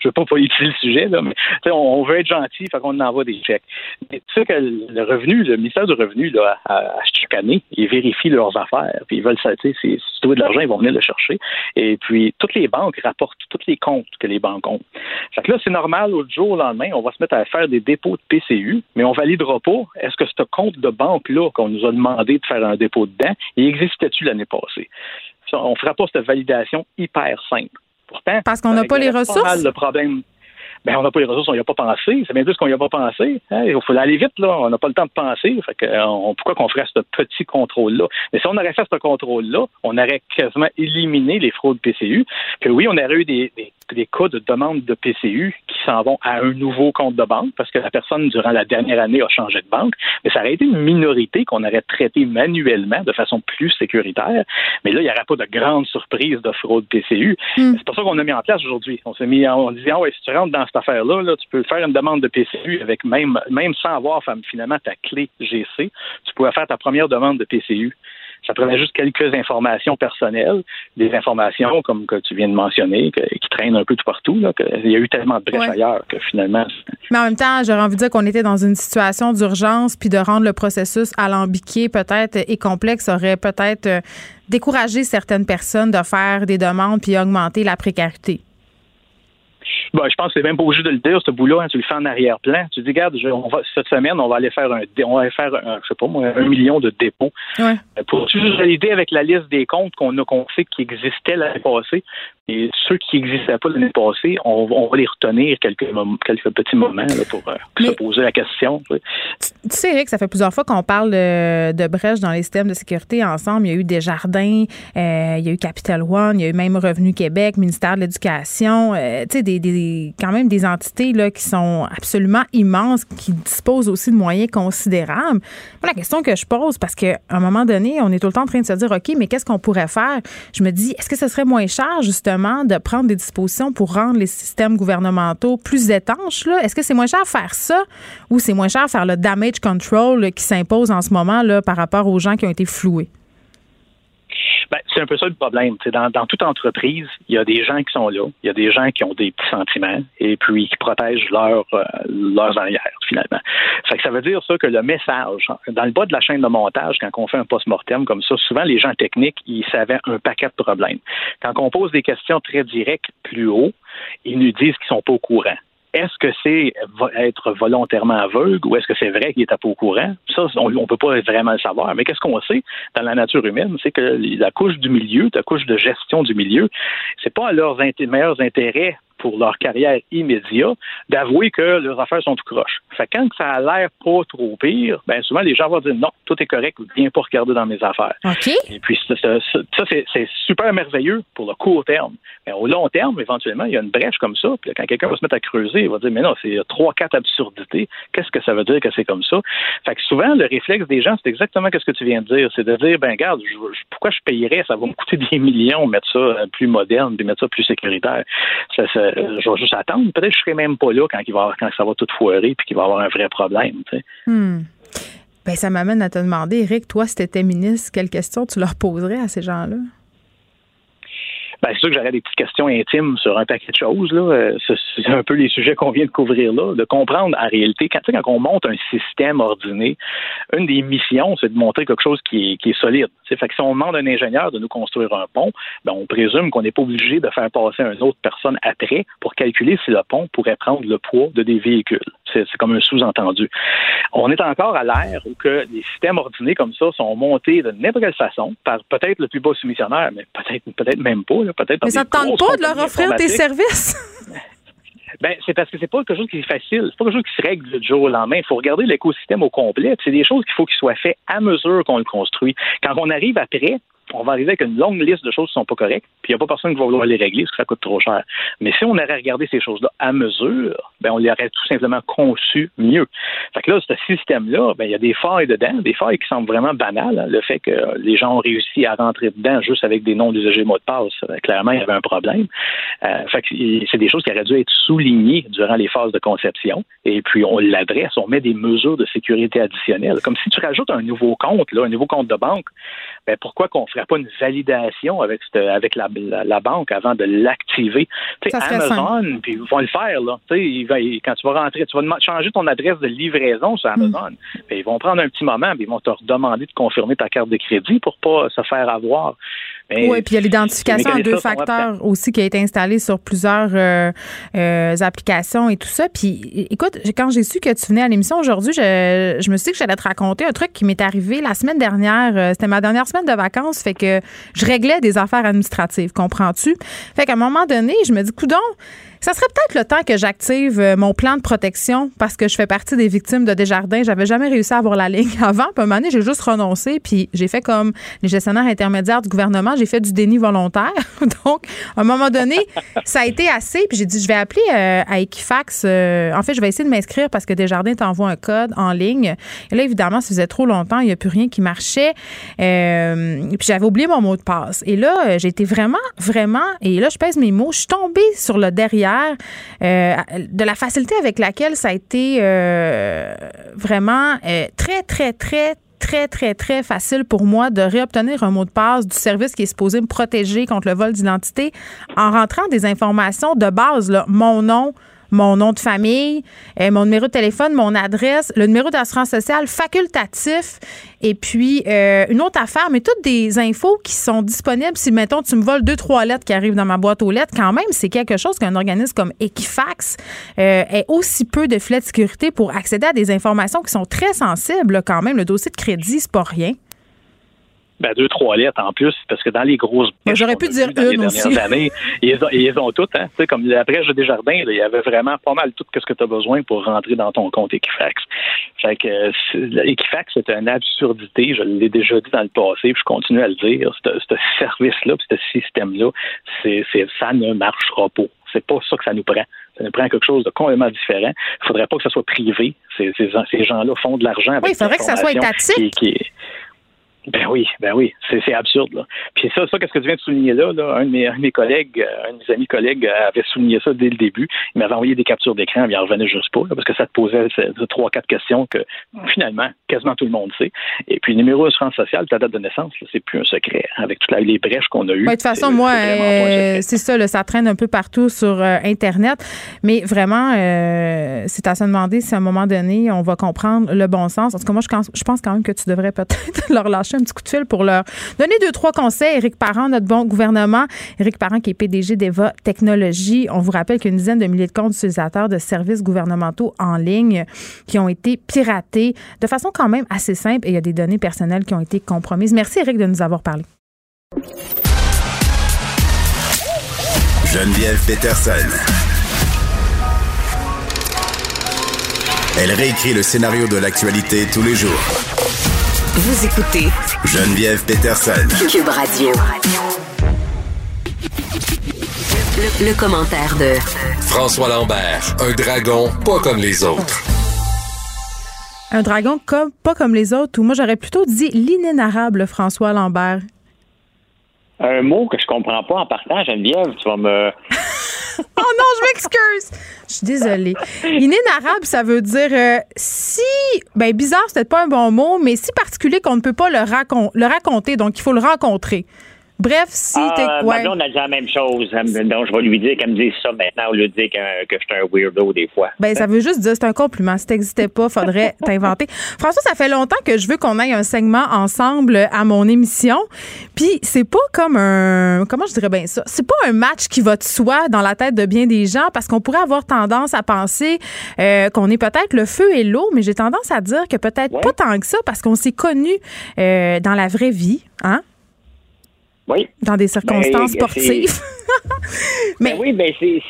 Je veux pas politiser le sujet, là, mais on veut être gentil, fait qu'on envoie des chèques. Mais tu sais que le revenu, le ministère du Revenu, là, à, chaque année, ils vérifient leurs affaires, puis ils veulent, sais, si tu veux de l'argent, ils vont venir le chercher. Et puis, toutes les banques rapportent tous les comptes que les banques ont. Fait que là, c'est normal, au jour au lendemain, on va se mettre à faire des dépôts de PCU, mais on validera pas est-ce que ce compte de banque-là qu'on nous a demandé de faire un dépôt dedans, il existait-tu l'année passée? on ne fera pas cette validation hyper simple. Pourtant, parce qu'on n'a pas les ressources. le problème ben on n'a pas les ressources, on n'y a pas pensé. C'est bien plus qu'on n'y a pas pensé. Hein. Il faut aller vite, là. On n'a pas le temps de penser. Fait que, on, pourquoi qu'on ferait ce petit contrôle-là? Mais si on aurait fait ce contrôle-là, on aurait quasiment éliminé les fraudes PCU. Puis oui, on aurait eu des, des, des cas de demande de PCU qui s'en vont à un nouveau compte de banque parce que la personne, durant la dernière année, a changé de banque. Mais ça aurait été une minorité qu'on aurait traité manuellement de façon plus sécuritaire. Mais là, il n'y aurait pas de grande surprise de fraude PCU. Hmm. C'est pour ça qu'on a mis en place aujourd'hui. On s'est mis en disant, ouais, si tu rentres dans cette affaire-là, tu peux faire une demande de PCU avec même, même sans avoir finalement ta clé GC. Tu pourrais faire ta première demande de PCU. Ça prenait juste quelques informations personnelles, des informations comme que tu viens de mentionner, qui traînent un peu tout partout. Là, Il y a eu tellement de brèches ailleurs que finalement. Mais en même temps, j'aurais envie de dire qu'on était dans une situation d'urgence, puis de rendre le processus alambiqué peut-être et complexe aurait peut-être euh, découragé certaines personnes de faire des demandes puis augmenter la précarité. Ben, je pense que c'est même pas obligé de le dire, ce bout-là, hein, tu le fais en arrière-plan. Tu dis, regarde, on va, cette semaine, on va aller faire un, on va faire un, je sais pas moi, un million de dépôts. Ouais. Euh, pour juste valider avec la liste des comptes qu'on a, qu'on sait qui existaient l'année passée. Et ceux qui n'existaient pas l'année passée, on, va les retenir quelques, quelques petits moments pour euh, se poser la question. Tu, sais, Eric, ça fait plusieurs fois qu'on parle de, brèches dans les systèmes de sécurité ensemble. Il y a eu des jardins, euh, il y a eu Capital One, il y a eu même Revenu Québec, ministère de l'Éducation, tu sais, des quand même des entités là, qui sont absolument immenses, qui disposent aussi de moyens considérables. la question que je pose, parce qu'à un moment donné, on est tout le temps en train de se dire, OK, mais qu'est-ce qu'on pourrait faire? Je me dis, est-ce que ce serait moins cher, justement, de prendre des dispositions pour rendre les systèmes gouvernementaux plus étanches? Est-ce que c'est moins cher faire ça? Ou c'est moins cher faire le damage control qui s'impose en ce moment là, par rapport aux gens qui ont été floués? Ben, c'est un peu ça le problème. Dans, dans toute entreprise, il y a des gens qui sont là, il y a des gens qui ont des petits sentiments et puis qui protègent leur, euh, leurs arrières, finalement. Fait que ça veut dire ça que le message, dans le bas de la chaîne de montage, quand on fait un post-mortem comme ça, souvent les gens techniques, ils savaient un paquet de problèmes. Quand on pose des questions très directes plus haut, ils nous disent qu'ils sont pas au courant. Est-ce que c'est être volontairement aveugle ou est-ce que c'est vrai qu'il est pas au courant? Ça, on ne peut pas vraiment le savoir. Mais qu'est-ce qu'on sait dans la nature humaine? C'est que la couche du milieu, la couche de gestion du milieu, c'est pas à leurs meilleurs intérêts pour leur carrière immédiate d'avouer que leurs affaires sont tout croches. Fait quand ça a l'air pas trop pire, ben souvent les gens vont dire non, tout est correct, viens pas regarder dans mes affaires. Et puis ça, c'est super merveilleux pour le court terme. Mais au long terme, éventuellement, il y a une brèche comme ça. Puis quand quelqu'un va se mettre à creuser, il va dire mais non, c'est trois, quatre absurdités. Qu'est-ce que ça veut dire que c'est comme ça? Fait que souvent, le réflexe des gens, c'est exactement ce que tu viens de dire. C'est de dire, ben regarde, pourquoi je payerais? Ça va me coûter des millions mettre ça plus moderne, de mettre ça plus sécuritaire. Ça, euh, je vais juste attendre. Peut-être que je serai même pas là quand, il va, quand ça va tout foirer puis qu'il va avoir un vrai problème. Hmm. Ben, ça m'amène à te demander, Eric, toi, si tu étais ministre, quelles questions tu leur poserais à ces gens-là? Ben, c'est sûr que j'aurais des petites questions intimes sur un paquet de choses. Là. Euh, c'est un peu les sujets qu'on vient de couvrir là, de comprendre en réalité, quand, quand on monte un système ordonné, une des missions, c'est de montrer quelque chose qui est, qui est solide. Fait que si on demande à un ingénieur de nous construire un pont, ben, on présume qu'on n'est pas obligé de faire passer une autre personne après pour calculer si le pont pourrait prendre le poids de des véhicules. C'est comme un sous-entendu. On est encore à l'ère où que les systèmes ordinés comme ça sont montés de n'importe quelle façon par peut-être le plus bas soumissionnaire, mais peut-être peut-être même pas. Mais ça ne tente pas de leur offrir des services? Ben, c'est parce que c'est pas quelque chose qui est facile. C'est pas quelque chose qui se règle du jour au lendemain. Il faut regarder l'écosystème au complet. C'est des choses qu'il faut qu'il soit fait à mesure qu'on le construit. Quand on arrive après, on va arriver avec une longue liste de choses qui sont pas correctes, puis il n'y a pas personne qui va vouloir les régler parce que ça coûte trop cher. Mais si on aurait regardé ces choses-là à mesure, ben on les aurait tout simplement conçues mieux. Fait que là, ce système-là, ben il y a des failles dedans, des failles qui semblent vraiment banales. Hein. Le fait que les gens ont réussi à rentrer dedans juste avec des noms d'usagers mots de passe, ben, clairement, il y avait un problème. Euh, fait que c'est des choses qui auraient dû être soulignées durant les phases de conception. Et puis, on l'adresse, on met des mesures de sécurité additionnelles. Comme si tu rajoutes un nouveau compte, là, un nouveau compte de banque, ben pourquoi qu'on ne pas une validation avec, avec la, la, banque avant de l'activer? Amazon, puis ils vont le faire, là. Quand tu vas rentrer, tu vas changer ton adresse de livraison sur Amazon, mm. ben, ils vont prendre un petit moment, puis ils vont te demander de confirmer ta carte de crédit pour pas se faire avoir. Oui, puis il y a l'identification en deux facteurs aussi qui a été installée sur plusieurs euh, euh, applications et tout ça. Puis écoute, quand j'ai su que tu venais à l'émission aujourd'hui, je, je, me suis dit que j'allais te raconter un truc qui m'est arrivé la semaine dernière. Euh, c'était ma dernière semaine de vacances, fait que je réglais des affaires administratives, comprends-tu? Fait qu'à un moment donné, je me dis, coudon, ça serait peut-être le temps que j'active euh, mon plan de protection parce que je fais partie des victimes de Desjardins. J'avais jamais réussi à avoir la ligne avant. Puis un moment donné, j'ai juste renoncé. Puis j'ai fait comme les gestionnaires intermédiaires du gouvernement. J'ai fait du déni volontaire. Donc, à un moment donné, ça a été assez. Puis j'ai dit, je vais appeler euh, à Equifax. Euh, en fait, je vais essayer de m'inscrire parce que Desjardins t'envoie un code en ligne. Et là, évidemment, ça faisait trop longtemps. Il n'y a plus rien qui marchait. puis j'avais oublié mon mot de passe. Et là, j'ai été vraiment, vraiment, et là, je pèse mes mots, je suis tombée sur le derrière euh, de la facilité avec laquelle ça a été euh, vraiment euh, très, très, très, très, très, très facile pour moi de réobtenir un mot de passe du service qui est supposé me protéger contre le vol d'identité en rentrant des informations de base, mon nom, mon nom de famille, euh, mon numéro de téléphone, mon adresse, le numéro d'assurance sociale facultatif et puis euh, une autre affaire, mais toutes des infos qui sont disponibles si, mettons, tu me voles deux, trois lettres qui arrivent dans ma boîte aux lettres, quand même, c'est quelque chose qu'un organisme comme Equifax euh, ait aussi peu de filets de sécurité pour accéder à des informations qui sont très sensibles quand même. Le dossier de crédit, c'est pas rien ben, deux, trois lettres en plus, parce que dans les grosses J'aurais pu dire une les aussi. années, ils, ont, ils ont toutes. Hein, comme la brèche des jardins, il y avait vraiment pas mal tout ce que tu as besoin pour rentrer dans ton compte Equifax. Fait que Equifax, c'est une absurdité. Je l'ai déjà dit dans le passé, puis je continue à le dire. Ce service-là, ce système-là, c'est, ça ne marchera pas. C'est pas ça que ça nous prend. Ça nous prend quelque chose de complètement différent. Il faudrait pas que ça soit privé. Ces, ces, gens-là font de l'argent avec Oui, il faudrait que ça soit étatique. qui, ben oui, ben oui, c'est absurde. Là. Puis ça, ça qu'est-ce que tu viens de souligner là, là? Un, de mes, un de mes collègues, euh, un de mes amis collègues avait souligné ça dès le début. Il m'avait envoyé des captures d'écran, il en revenait juste pas, parce que ça te posait trois, quatre questions que finalement, quasiment tout le monde sait. Et puis, numéro d'assurance sociale, ta date de naissance, c'est plus un secret. Avec toutes les brèches qu'on a eues. de toute façon, moi, euh, c'est ça, là, ça traîne un peu partout sur euh, Internet. Mais vraiment, c'est à se demander si à un moment donné, on va comprendre le bon sens. En tout cas, moi, je pense quand même que tu devrais peut-être leur lâcher un petit coup de fil pour leur donner deux, trois conseils. Éric Parent, notre bon gouvernement. Éric Parent, qui est PDG d'Eva Technologies. On vous rappelle qu'une dizaine de milliers de comptes utilisateurs de services gouvernementaux en ligne qui ont été piratés de façon quand même assez simple et il y a des données personnelles qui ont été compromises. Merci, Éric, de nous avoir parlé. Geneviève Peterson. Elle réécrit le scénario de l'actualité tous les jours vous écoutez Geneviève Peterson. Cube Radio. Le, commentaire de François Lambert, un dragon pas comme les autres. Un dragon comme pas comme les autres, ou moi j'aurais plutôt dit l'inénarrable François Lambert. Un mot que je comprends pas en partant, Geneviève, tu vas me oh non, je m'excuse. Je suis désolée. Inénarrable, ça veut dire euh, si. Ben, bizarre, c'est peut-être pas un bon mot, mais si particulier qu'on ne peut pas le, le raconter. Donc, il faut le rencontrer. Bref, si ah, t'es. Ouais. on a dit la même chose. Donc, je vais lui dire qu'elle me dise ça maintenant au lieu de dire que, que je suis un weirdo des fois. Ben, ça veut juste dire c'est un compliment. Si t'existais pas, faudrait t'inventer. François, ça fait longtemps que je veux qu'on aille un segment ensemble à mon émission. Puis, c'est pas comme un. Comment je dirais bien ça? C'est pas un match qui va de soi dans la tête de bien des gens parce qu'on pourrait avoir tendance à penser euh, qu'on est peut-être le feu et l'eau, mais j'ai tendance à dire que peut-être pas tant que ça parce qu'on s'est connus euh, dans la vraie vie. Hein? Oui. Dans des circonstances ben, sportives. Ben mais oui, ben c'est,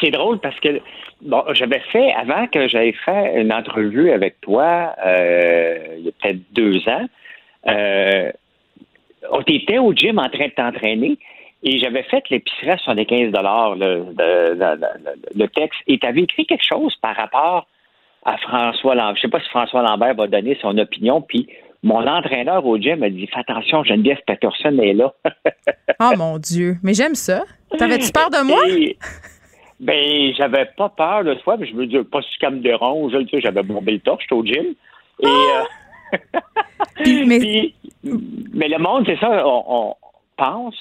c'est drôle parce que bon, j'avais fait, avant que j'aille fait une entrevue avec toi, euh, il y a peut-être deux ans, euh, on était au gym en train de t'entraîner et j'avais fait l'épicerie à 75 le, le, le, texte et tu avais écrit quelque chose par rapport à François Lambert. Je sais pas si François Lambert va donner son opinion, puis mon entraîneur au gym a dit Fais attention, Geneviève Peterson est là. oh mon Dieu, mais j'aime ça. T'avais-tu peur de moi? ben, j'avais pas peur de fois, mais je me dis pas si ça me dérange. J'avais bombé le torche, au gym. Et. Euh, mais... mais... le monde, c'est ça, on, pense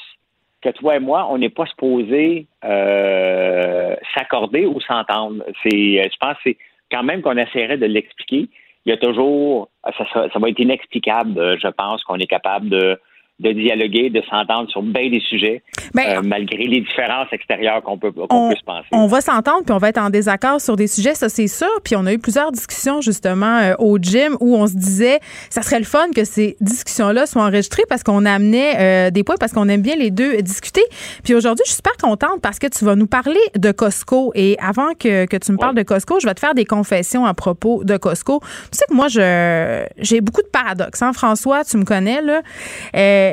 que toi et moi, on n'est pas supposé euh, s'accorder ou s'entendre. C'est, je pense, que c'est quand même qu'on essaierait de l'expliquer. Il y a toujours, ça, ça va être inexplicable, euh, je pense, qu'on est capable de de dialoguer, de s'entendre sur bien des sujets, ben, euh, malgré les différences extérieures qu'on peut, qu'on peut se penser. On va s'entendre, puis on va être en désaccord sur des sujets, ça c'est sûr. Puis on a eu plusieurs discussions justement euh, au gym où on se disait, ça serait le fun que ces discussions-là soient enregistrées parce qu'on amenait euh, des points, parce qu'on aime bien les deux discuter. Puis aujourd'hui, je suis super contente parce que tu vas nous parler de Costco. Et avant que, que tu me parles de Costco, je vais te faire des confessions à propos de Costco. Tu sais que moi, je j'ai beaucoup de paradoxes. Hein, François, tu me connais là.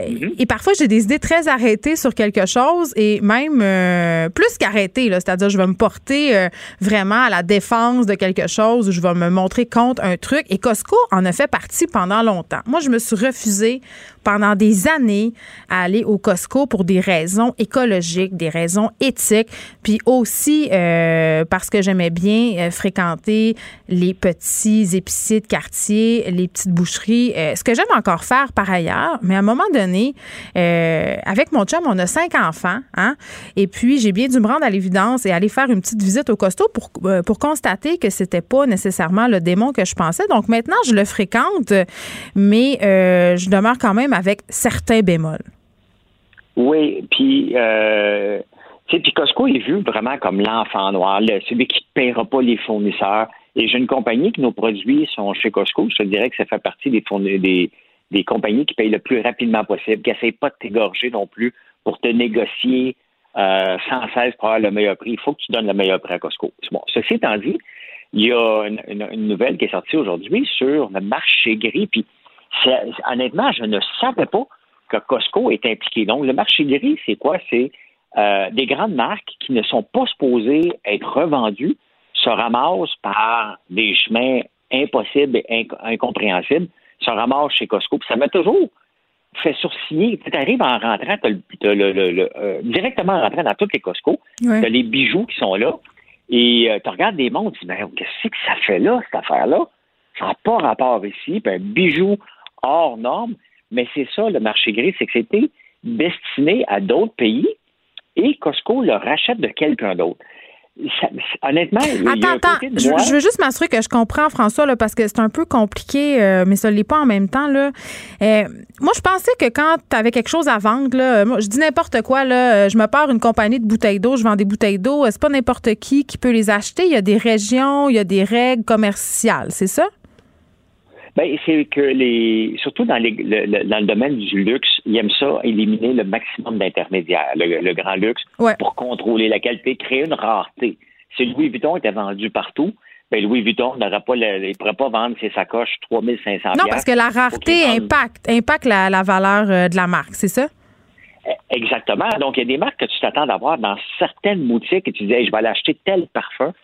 Mm-hmm. Et parfois, j'ai des idées très arrêtées sur quelque chose et même euh, plus qu'arrêtées, c'est-à-dire je vais me porter euh, vraiment à la défense de quelque chose ou je vais me montrer contre un truc. Et Costco en a fait partie pendant longtemps. Moi, je me suis refusée pendant des années à aller au Costco pour des raisons écologiques, des raisons éthiques, puis aussi euh, parce que j'aimais bien fréquenter les petits épiciers de quartier, les petites boucheries, ce que j'aime encore faire par ailleurs. Mais à un moment donné, euh, avec mon chum, on a cinq enfants, hein, et puis j'ai bien dû me rendre à l'évidence et aller faire une petite visite au costaud pour, euh, pour constater que c'était pas nécessairement le démon que je pensais. Donc maintenant, je le fréquente, mais euh, je demeure quand même avec certains bémols. Oui, puis puis Costco est vu vraiment comme l'enfant noir, celui qui ne paiera pas les fournisseurs. Et j'ai une compagnie que nos produits sont chez Costco. Je te dirais que ça fait partie des, compagnies qui payent le plus rapidement possible, qui n'essayent pas de t'égorger non plus pour te négocier euh, sans cesse pour avoir le meilleur prix. Il faut que tu donnes le meilleur prix à Costco. Bon, ceci étant dit, il y a une, nouvelle qui est sortie aujourd'hui sur le marché gris. Puis, honnêtement, je ne savais pas que Costco est impliqué. Donc, le marché gris, c'est quoi? C'est euh, des grandes marques qui ne sont pas supposées être revendues se ramassent par des chemins impossibles et incompréhensibles se ramasse chez Costco. Puis ça m'a toujours fait sourciller. Tu arrives en rentrant, le, euh, directement en rentrant dans toutes les Costco, tu as les bijoux qui sont là, et euh, tu regardes des montres, tu dis, mais qu'est-ce que ça fait là, cette affaire-là? Ça n'a pas rapport ici, puis un bijou hors norme, mais c'est ça, le marché gris, c'est que c'était destiné à d'autres pays et Costco le rachète de quelqu'un d'autre honnêtement, attends, attends. Je, veux juste m'assurer que je comprends, François, là, parce que c'est un peu compliqué, euh, mais ça ne l'est pas en même temps. Là. Euh, moi, je pensais que quand tu avais quelque chose à vendre, là, je dis n'importe quoi, là, je me pars une compagnie de bouteilles d'eau, je vends des bouteilles d'eau, c'est pas n'importe qui qui peut les acheter. Il y a des régions, il y a des règles commerciales, c'est ça? Ben, c'est que les, surtout dans, les, le, dans le domaine du luxe, ils aiment ça, éliminer le maximum d'intermédiaires, le, grand luxe, pour contrôler la qualité, créer une rareté. Si Louis Vuitton était vendu partout, ben Louis Vuitton n'aurait pas, il pourrait pas vendre ses sacoches 3500 Non, parce que la rareté impacte, impacte la, la valeur euh, de la marque, c'est ça? Eh, exactement. Donc, il y a des marques que tu t'attends d'avoir dans certaines boutiques et tu dis, je vais aller acheter tel parfum.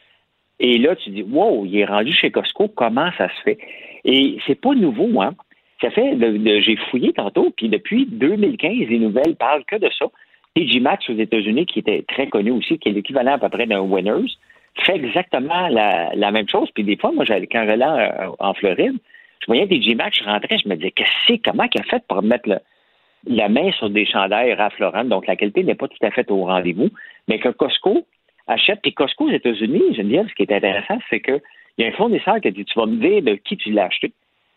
Et là, tu dis, wow, il est rendu chez Costco, comment ça se fait? Et c'est pas nouveau, hein. Ça fait, j'ai fouillé tantôt, puis depuis 2015, les nouvelles parlent que de ça. TG Maxx aux États-Unis, qui était très connu aussi, qui est l'équivalent à peu près d'un Winners, fait exactement la, même chose. Puis des fois, moi, quand j'allais en, en Floride, je voyais TG Maxx, je rentrais, je me disais, qu'est-ce que comment il a fait pour mettre la main sur des chandails Ralph donc la qualité n'est pas tout à fait au rendez-vous, mais que Costco achète, puis Costco aux États-Unis, Geneviève, ce qui est intéressant, c'est que il y a un fournisseur qui a dit Tu vas me dire de qui tu l'as acheté.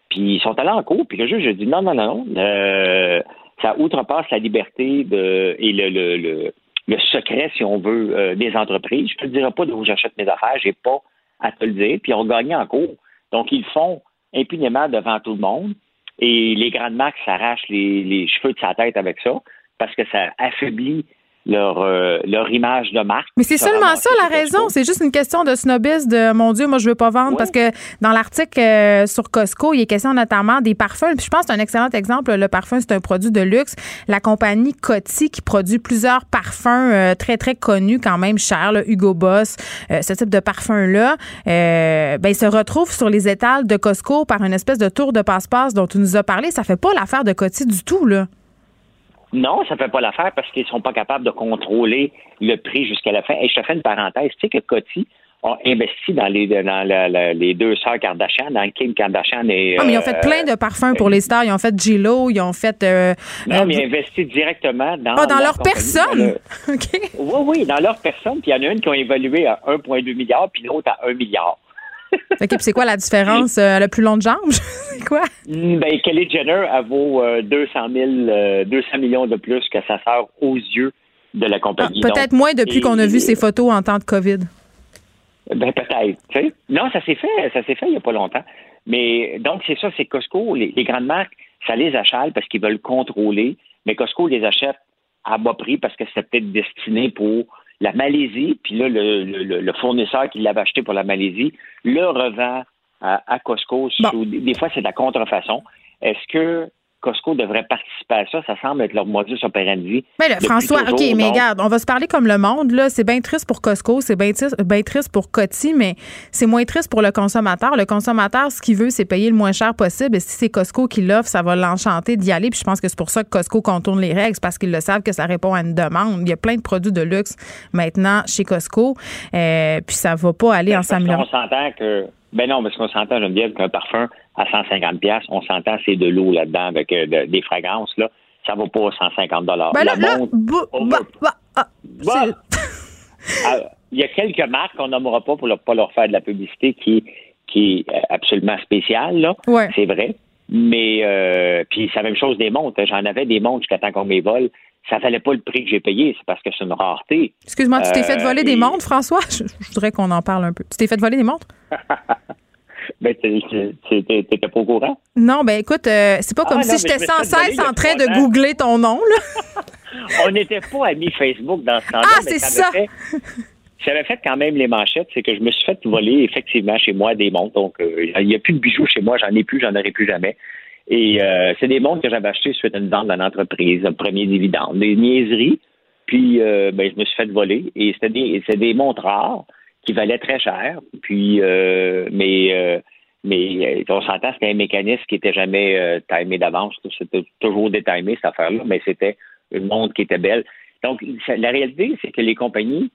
Puis ils sont allés en cours, puis le juge a dit Non, non, non, non. ça outrepasse la liberté et le, le, le, secret, si on veut, euh, des entreprises. Je ne te dirai pas d'où j'achète mes affaires, j'ai pas à te le dire. Puis ils ont gagné en cours. Donc ils font impunément devant tout le monde. Et les grandes marques s'arrachent les, les cheveux de sa tête avec ça, parce que ça affaiblit leur, euh, leur image de marque. Mais c'est seulement ça la raison. C'est juste une question de snobisme de mon Dieu, moi je veux pas vendre parce que dans l'article euh, sur Costco, il est question notamment des parfums. Puis je pense que c'est un excellent exemple. Le parfum, c'est un produit de luxe. La compagnie Coty qui produit plusieurs parfums euh, très très connus, quand même chers, Hugo Boss, ce type de parfum-là, ben, se retrouve sur les étals de Costco par une espèce de tour de passe-passe dont tu nous as parlé. Ça fait pas l'affaire de Coty du tout, là. Non, ça ne fait pas l'affaire parce qu'ils ne sont pas capables de contrôler le prix jusqu'à la fin. Et je te fais une parenthèse. Tu sais que Coty a investi dans les, dans les deux sœurs Kardashian, dans Kim Kardashian et. Ah, mais ils ont fait euh, plein de parfums pour les stars. Ils ont fait Gilo, ils ont fait. Euh, non, mais ils ont investi directement dans. Ah, dans leur, personne. Oui, oui, dans leur personne. Puis il y en a une qui ont évalué à 1,2 milliard, puis l'autre à 1 milliard. OK, puis c'est quoi la différence? Euh, le plus long de jambes? c'est quoi? Mm, ben, Kelly Jenner, elle vaut 200, 000, 200 millions de plus que sa sœur aux yeux de la compagnie. Ah, peut-être moins depuis qu'on a vu ses photos en temps de COVID. Ben, peut-être. Non, ça s'est fait. Ça s'est fait il n'y a pas longtemps. Mais donc, c'est ça, c'est Costco. Les, grandes marques, ça les achale parce qu'ils veulent contrôler. Mais Costco les achète à bas prix parce que c'est peut-être destiné pour la Malaisie, puis là, le, fournisseur qui l'avait acheté pour la Malaisie le revend à, Costco. des fois, c'est de la contrefaçon. Est-ce que Costco devrait participer à ça. Ça semble être leur modus operandi. Mais là, François, OK, mais regarde, on va se parler comme le monde. Là. C'est bien triste pour Costco, c'est bien triste, pour Coty, mais c'est moins triste pour le consommateur. Le consommateur, ce qu'il veut, c'est payer le moins cher possible. Et si c'est Costco qui l'offre, ça va l'enchanter d'y aller. Puis je pense que c'est pour ça que Costco contourne les règles, parce qu'ils le savent que ça répond à une demande. Il y a plein de produits de luxe maintenant chez Costco. Euh, puis ça va pas aller ben, en s'améliorant. On s'entend que ben non, parce qu'on s'entend, Geneviève, qu'un parfum à 150 pièces, on s'entend, c'est de l'eau là-dedans avec euh, des fragrances, là. Ça vaut pas 150 dollars. Ben là, ah, ah, il y a quelques marques qu'on nommera pas pour ne pas leur faire de la publicité qui, qui est absolument spéciale, là. C'est vrai. Mais euh, puis c'est la même chose des montres. J'en avais des montres jusqu'à temps qu'on mes vole. Ça valait pas le prix que j'ai payé, c'est parce que c'est une rareté. Excuse-moi, tu t'es fait voler des euh, montres, François? Je, voudrais qu'on en parle un peu. Tu t'es fait voler des montres? ben, t'étais pas au courant? Non, ben écoute, euh, c'est pas comme ah, si j'étais sans cesse en train de googler ton nom, là. On n'était pas amis Facebook dans ce temps-là. Ah, c'est ça! J'avais fait quand même les manchettes, c'est que je me suis fait voler effectivement chez moi des montres. Donc, euh, il n'y a plus de bijoux chez moi, j'en ai plus, j'en aurai plus jamais. Et euh, c'est des montres que j'avais achetées suite à une vente d'une entreprise, un premier dividende, des niaiseries. Puis, euh, ben, je me suis fait voler. Et c'était des, des montres rares qui valaient très cher. Puis, mais, mais on s'entend, c'était un mécanisme qui n'était jamais timé d'avance. C'était toujours détimé, cette affaire-là, mais c'était une montre qui était belle. Donc, la réalité, c'est que les compagnies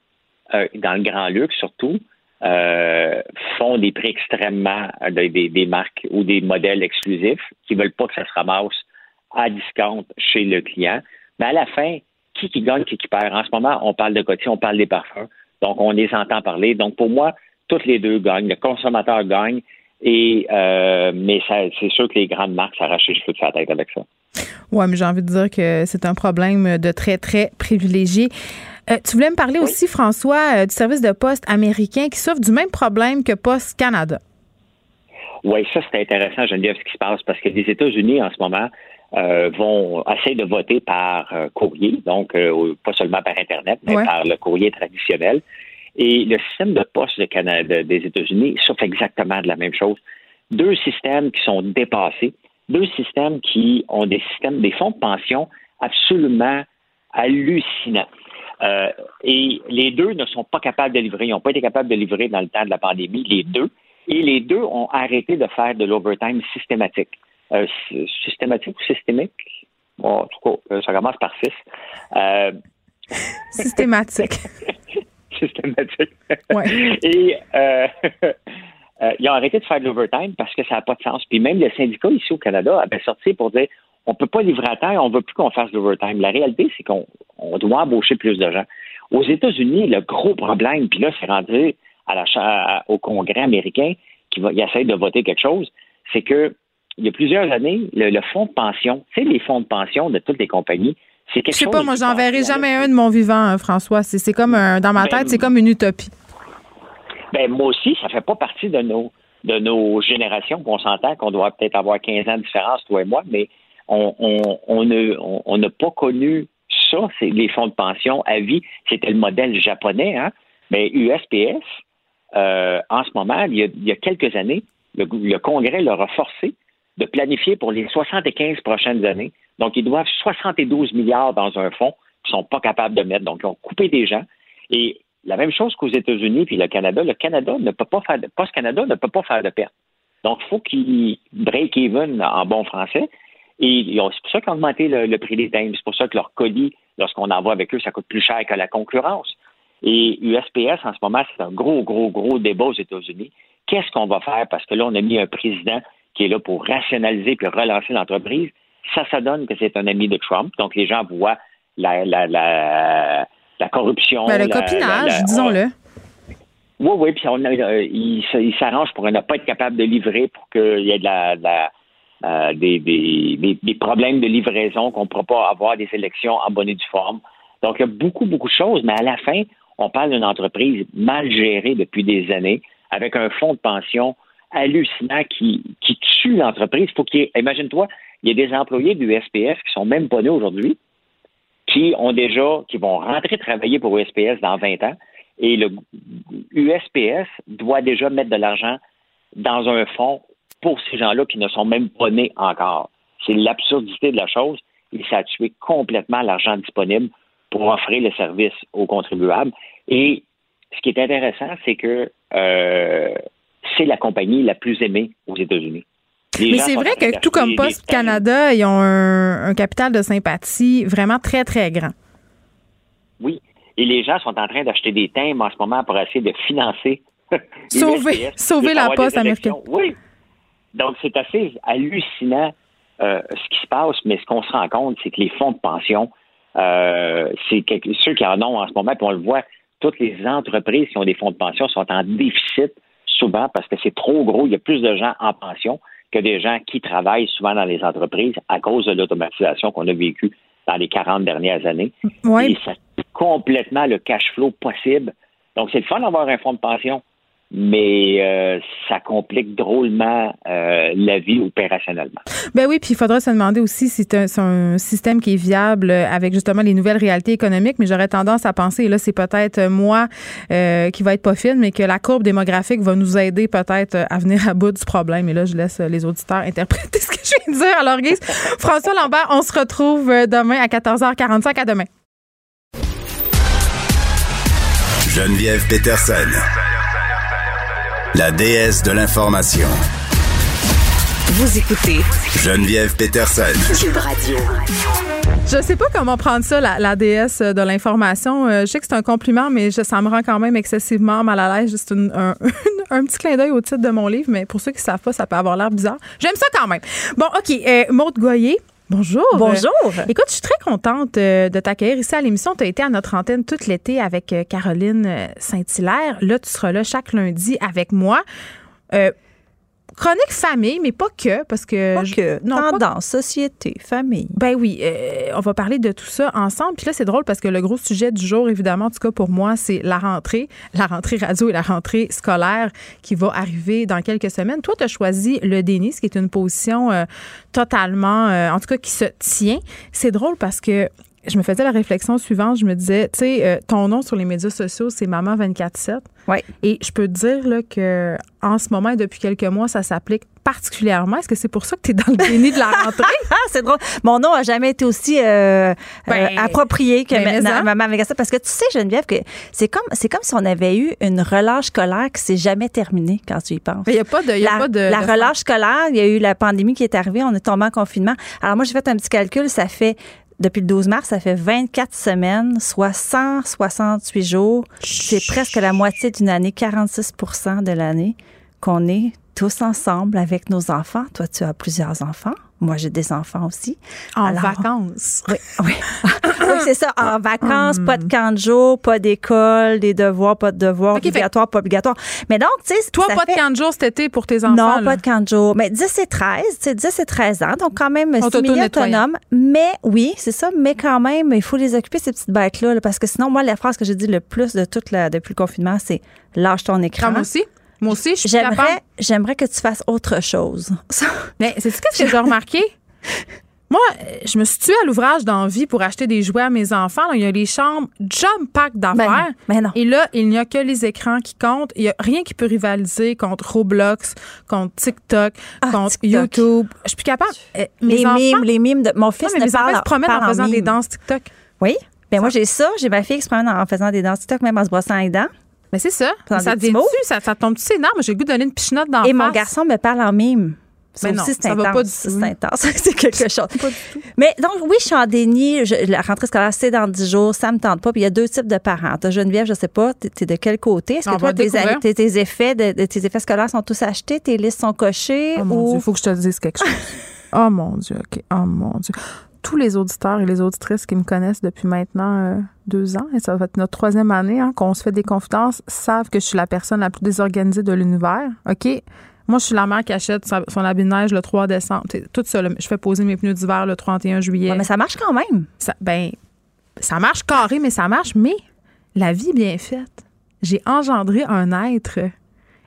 euh, dans le grand luxe surtout, euh, font des prix extrêmement euh, des, des, marques ou des modèles exclusifs qui veulent pas que ça se ramasse à discount chez le client. Mais à la fin, qui qui gagne, qui qui perd? En ce moment, on parle de côté, on parle des parfums. Donc, on les entend parler. Donc, pour moi, toutes les deux gagnent. Le consommateur gagne. Et mais c'est sûr que les grandes marques s'arrachent les cheveux de sa tête avec ça. Oui, mais j'ai envie de dire que c'est un problème de très, très privilégié. Euh, tu voulais me parler aussi, François, euh, du service de poste américain qui souffre du même problème que Poste Canada. Oui, ça, c'est intéressant, Geneviève, ce qui se passe, parce que les États-Unis, en ce moment, euh, vont essayer de voter par courrier, donc pas seulement par Internet, mais par le courrier traditionnel. Et le système de poste de Canada, des États-Unis souffre exactement de la même chose. Deux systèmes qui sont dépassés, deux systèmes qui ont des systèmes, des fonds de pension absolument hallucinants. Euh, et les deux ne sont pas capables de livrer. Ils n'ont pas été capables de livrer dans le temps de la pandémie, les deux. Et les deux ont arrêté de faire de l'overtime systématique. Euh, systématique ou systémique? Bon, en tout cas, euh, ça commence par six. systématique. systématique. Ouais. Et ils ont arrêté de faire de l'overtime parce que ça n'a pas de sens. Puis même le syndicat ici au Canada avait sorti pour dire on ne peut pas livrer à terre, on ne veut plus qu'on fasse de l'overtime. La réalité, c'est qu'on doit embaucher plus de gens. Aux États-Unis, le gros problème, puis là, c'est rendu à la, au Congrès américain qui va, essaie de voter quelque chose, c'est que il y a plusieurs années, le, fonds de pension, tu sais, les fonds de pension de toutes les compagnies, c'est quelque chose. Je sais pas, moi, j'en verrai jamais un de mon vivant, hein, François. C'est comme un, dans ma ben, tête, c'est comme une utopie. Ben, moi aussi, ça fait pas partie de nos, de nos générations qu'on s'entend qu'on doit peut-être avoir 15 ans de différence, toi et moi, mais on n'a on, on, pas connu ça, c'est les fonds de pension à vie. C'était le modèle japonais, hein? Mais USPS, euh, en ce moment, il y, a, quelques années, le, Congrès leur a forcé de planifier pour les 75 prochaines années. Donc, ils doivent 72 milliards dans un fonds qu'ils ne sont pas capables de mettre. Donc, ils ont coupé des gens. Et la même chose qu'aux États-Unis puis le Canada. Le Canada ne peut pas faire de, Post-Canada ne peut pas faire de perte. Donc, il faut qu'ils break even en bon français. Et c'est pour ça qu'ils ont augmenté le, prix des timbres. C'est pour ça que leur colis, lorsqu'on envoie avec eux, ça coûte plus cher que la concurrence. Et USPS, en ce moment, c'est un gros, gros, gros débat aux États-Unis. Qu'est-ce qu'on va faire? Parce que là, on a mis un président qui est là pour rationaliser puis relancer l'entreprise. Ça, ça donne que c'est un ami de Trump. Donc, les gens voient la, la, la, la corruption. Ben, le copinage, disons-le. Oui, oui, puis on, euh, il, s'arrange pour ne pas être capable de livrer pour qu'il y ait de la, euh, des, des, des, problèmes de livraison, qu'on ne pourra pas avoir des élections en bonne et due forme. Donc, il y a beaucoup, beaucoup de choses, mais à la fin, on parle d'une entreprise mal gérée depuis des années, avec un fonds de pension hallucinant qui, tue l'entreprise. Faut qu'il imagine-toi, il y a des employés du SPF qui sont même pas nés aujourd'hui, qui ont déjà, qui vont rentrer travailler pour USPS dans 20 ans, et le USPS doit déjà mettre de l'argent dans un fonds pour ces gens-là qui ne sont même pas nés encore. C'est l'absurdité de la chose et ça a tué complètement l'argent disponible pour offrir le service aux contribuables. Et ce qui est intéressant, c'est que euh, c'est la compagnie la plus aimée aux États-Unis. Mais c'est vrai que tout comme Post Canada, ils ont un, capital de sympathie vraiment très, très grand. Oui. Et les gens sont en train d'acheter des timbres en ce moment pour essayer de financer. sauver, sauver la poste américaine. Oui. Donc, c'est assez hallucinant euh, ce qui se passe, mais ce qu'on se rend compte, c'est que les fonds de pension, euh, c'est ceux qui en ont en ce moment, puis on le voit, toutes les entreprises qui ont des fonds de pension sont en déficit souvent parce que c'est trop gros. Il y a plus de gens en pension que des gens qui travaillent souvent dans les entreprises à cause de l'automatisation qu'on a vécue dans les 40 dernières années. Et ça complètement le cash flow possible. Donc, c'est le fun d'avoir un fonds de pension, mais euh, ça complique drôlement euh, la vie opérationnellement. Ben oui, puis il faudra se demander aussi si c'est un, système qui est viable avec justement les nouvelles réalités économiques, mais j'aurais tendance à penser, et là c'est peut-être moi euh, qui va être pas fine, mais que la courbe démographique va nous aider peut-être à venir à bout du problème. Et là, je laisse les auditeurs interpréter ce que je viens de dire. Alors, Guise, François Lambert, on se retrouve demain à 14h45. À demain. Geneviève Peterson la déesse de l'information. Vous écoutez Geneviève Peterson. Cube Radio. Je sais pas comment prendre ça, la, déesse de l'information. Euh, je sais que c'est un compliment, mais ça me rend quand même excessivement mal à l'aise. Juste un, petit clin d'œil au titre de mon livre, mais pour ceux qui savent pas, ça peut avoir l'air bizarre. J'aime ça quand même. Bon, OK. Euh, Maude Goyer, Bonjour. Bonjour. écoute, je suis très contente euh, de t'accueillir ici à l'émission. Tu as été à notre antenne toute l'été avec euh, Caroline euh, Saint-Hilaire. Là, tu seras là chaque lundi avec moi. Chronique famille, mais pas que, parce que... Pas que. Non, Tendance, société, famille. Ben oui, euh, on va parler de tout ça ensemble. Puis là, c'est drôle parce que le gros sujet du jour, évidemment, en tout cas pour moi, c'est la rentrée, la rentrée radio et la rentrée scolaire qui va arriver dans quelques semaines. Toi, tu as choisi le déni, ce qui est une position euh, totalement, euh, en tout cas, qui se tient. C'est drôle parce que je me faisais la réflexion suivante. Je me disais, tu sais, euh, ton nom sur les médias sociaux, c'est Maman 24-7. Oui. Et je peux te dire là, que en ce moment et depuis quelques mois, ça s'applique particulièrement. Est-ce que c'est pour ça que tu es dans le déni de la rentrée? c'est drôle. Mon nom a jamais été aussi euh, ben, euh, approprié que ben, Maman 24-7. Parce que tu sais, Geneviève, que c'est comme, c'est comme si on avait eu une relâche scolaire qui s'est jamais terminée quand tu y penses. Il n'y a pas de. Y a la, pas de la relâche scolaire, il y a eu la pandémie qui est arrivée, on est tombé en confinement. Alors moi, j'ai fait un petit calcul, ça fait depuis le 12 mars, ça fait 24 semaines, soit 168 jours. C'est presque la moitié d'une année, 46% de l'année qu'on est tous ensemble avec nos enfants. Toi, tu as plusieurs enfants. Moi, j'ai des enfants aussi. En vacances. Oui, oui. c'est ça. En vacances, pas de hmm. camp de jour, pas d'école, des devoirs, pas de devoirs, obligatoires, pas obligatoires. Mais donc, tu sais. Toi, pas de camp de jour cet été pour tes enfants? Non, pas de camp de jour. Mais 10 et 13, tu sais, 10 et 13 ans. Donc, quand même, c'est autonome. Mais, oui, c'est ça. Mais quand même, il faut les occuper, ces petites bêtes-là. parce que sinon, moi, la phrase que j'ai dit le plus de toute la, depuis le confinement, c'est lâche ton écran. Moi aussi. Moi aussi, je suis j'aimerais, j'aimerais que tu fasses autre chose. Mais c'est ce que j'ai remarqué? Moi, je me suis tuée à l'ouvrage d'envie pour acheter des jouets à mes enfants. Là, il y a les chambres jump pack d'affaires. Ben non. Et là, il n'y a que les écrans qui comptent. Il n'y a rien qui peut rivaliser contre Roblox, contre TikTok, Ah, contre TikTok. YouTube. Je suis plus capable. Mes Les enfants- mimes, les mimes de mon Non, fils mais ne mes enfants se promènent en faisant des danses TikTok. Oui. Ben moi, j'ai ça. J'ai ma fille qui se promène en faisant des danses TikTok, même en se brossant les dents. Mais c'est ça. Dans ça des petits devient mots. ça, ça tombe-tu ses nerfs? J'ai le goût de donner une pichinotte dans Et mon face. garçon me parle en mime. Ça Mais non, aussi, c'est ça intense. va pas du tout. C'est intense. c'est quelque chose. Mais donc, oui, je suis en déni. Je- la rentrée scolaire, c'est dans 10 jours. Ça me tente pas. Puis il y a deux types de parents. T'as Geneviève, je sais pas, t'es t'es de quel côté? Est-ce que toi, tes, tes, tes effets de, tes effets scolaires sont tous achetés? Tes listes sont cochées? Oh mon ou... Dieu, il faut que je te dise quelque chose. oh mon Dieu, OK. Oh mon Dieu. Tous les auditeurs et les auditrices qui me connaissent depuis maintenant euh, deux ans, et ça va être notre troisième année hein, qu'on se fait des confidences, savent que je suis la personne la plus désorganisée de l'univers. OK? Moi, je suis la mère qui achète son habit de neige le 3 décembre. Tout ça, là, je fais poser mes pneus d'hiver le 31 juillet. Ouais, mais ça marche quand même. Ça, ben, ça marche carré, mais ça marche. Mais la vie est bien faite. J'ai engendré un être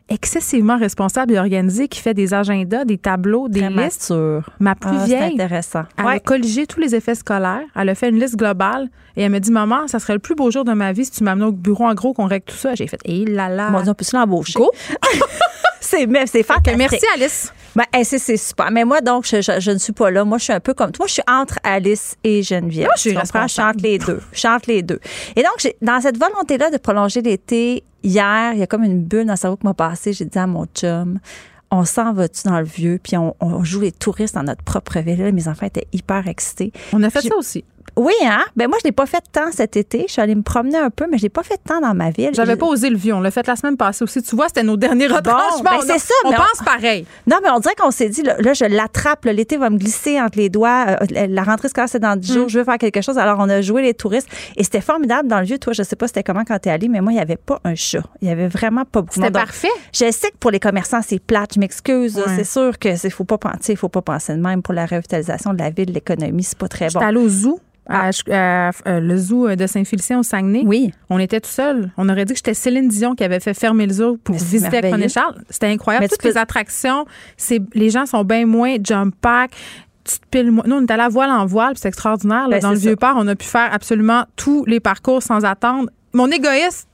excessivement responsable et organisé qui fait des agendas, des tableaux, des Très listes. mature. Ma plus Ah, c'est vieille, intéressant. elle Ouais. a colligé tous les effets scolaires. Elle a fait une liste globale et elle me dit Maman, ça serait le plus beau jour de ma vie si tu m'amenais au bureau en gros qu'on règle tout ça. J'ai fait Et là là. Mon Dieu, on peut se l'embaucher? Go. c'est c'est fantastique. merci, Alice. Ben, eh, c'est, super. Mais moi, donc, je, je- je ne suis pas là. Moi, je suis un peu comme toi. Je suis entre Alice et Geneviève. Moi, je suis? Je responsable. les deux. Je entre les deux. Et donc, dans cette volonté-là de prolonger l'été, hier, il y a comme une bulle dans le cerveau qui m'a passé. J'ai dit à mon chum, on s'en va-tu dans le vieux, puis on, on joue les touristes dans notre propre ville. Là, mes enfants étaient hyper excités. On a fait ça aussi. Oui, hein? Ben moi, je l'ai pas fait tant cet été. Je suis allée me promener un peu, mais je l'ai pas fait tant dans ma ville. J'avais pas osé le vieux. On l'a fait la semaine passée aussi. Tu vois, c'était nos derniers retranchements. ben, On c'est ça, On mais on- pense pareil. Non, mais on dirait qu'on s'est dit, là, là, je l'attrape, l'été va me glisser entre les doigts. euh, la- la rentrée scolaire, c'est dans 10 Mm. jours, je veux faire quelque chose. Alors, on a joué les touristes et c'était formidable dans le vieux. Toi, je sais pas c'était comment quand t'es allé, mais moi, il y avait pas un chat. Il y avait vraiment pas beaucoup de C'était parfait. Je sais que pour les commerçants, c'est plate, je m'excuse. Ouais. C'est sûr que c'est faut pas penser, faut pas penser de même pour la revitalisation de la ville, l'économie, c'est pas très bon. J'étais allée au zoo. À, à- à- le zoo de Saint-Félicien au Saguenay. Oui. On était tout seuls. On aurait dit que j'étais Céline Dion qui avait fait fermer le zoo pour Mais visiter avec. René Charles. C'était incroyable. Mais Toutes les attractions, c'est les gens sont bien moins jump pack. Tu te piles moins. Nous, on est allé à voile en voile, puis c'est extraordinaire. là. Ben, Dans le vieux port, on a pu faire absolument tous les parcours sans attendre. Mon égoïste,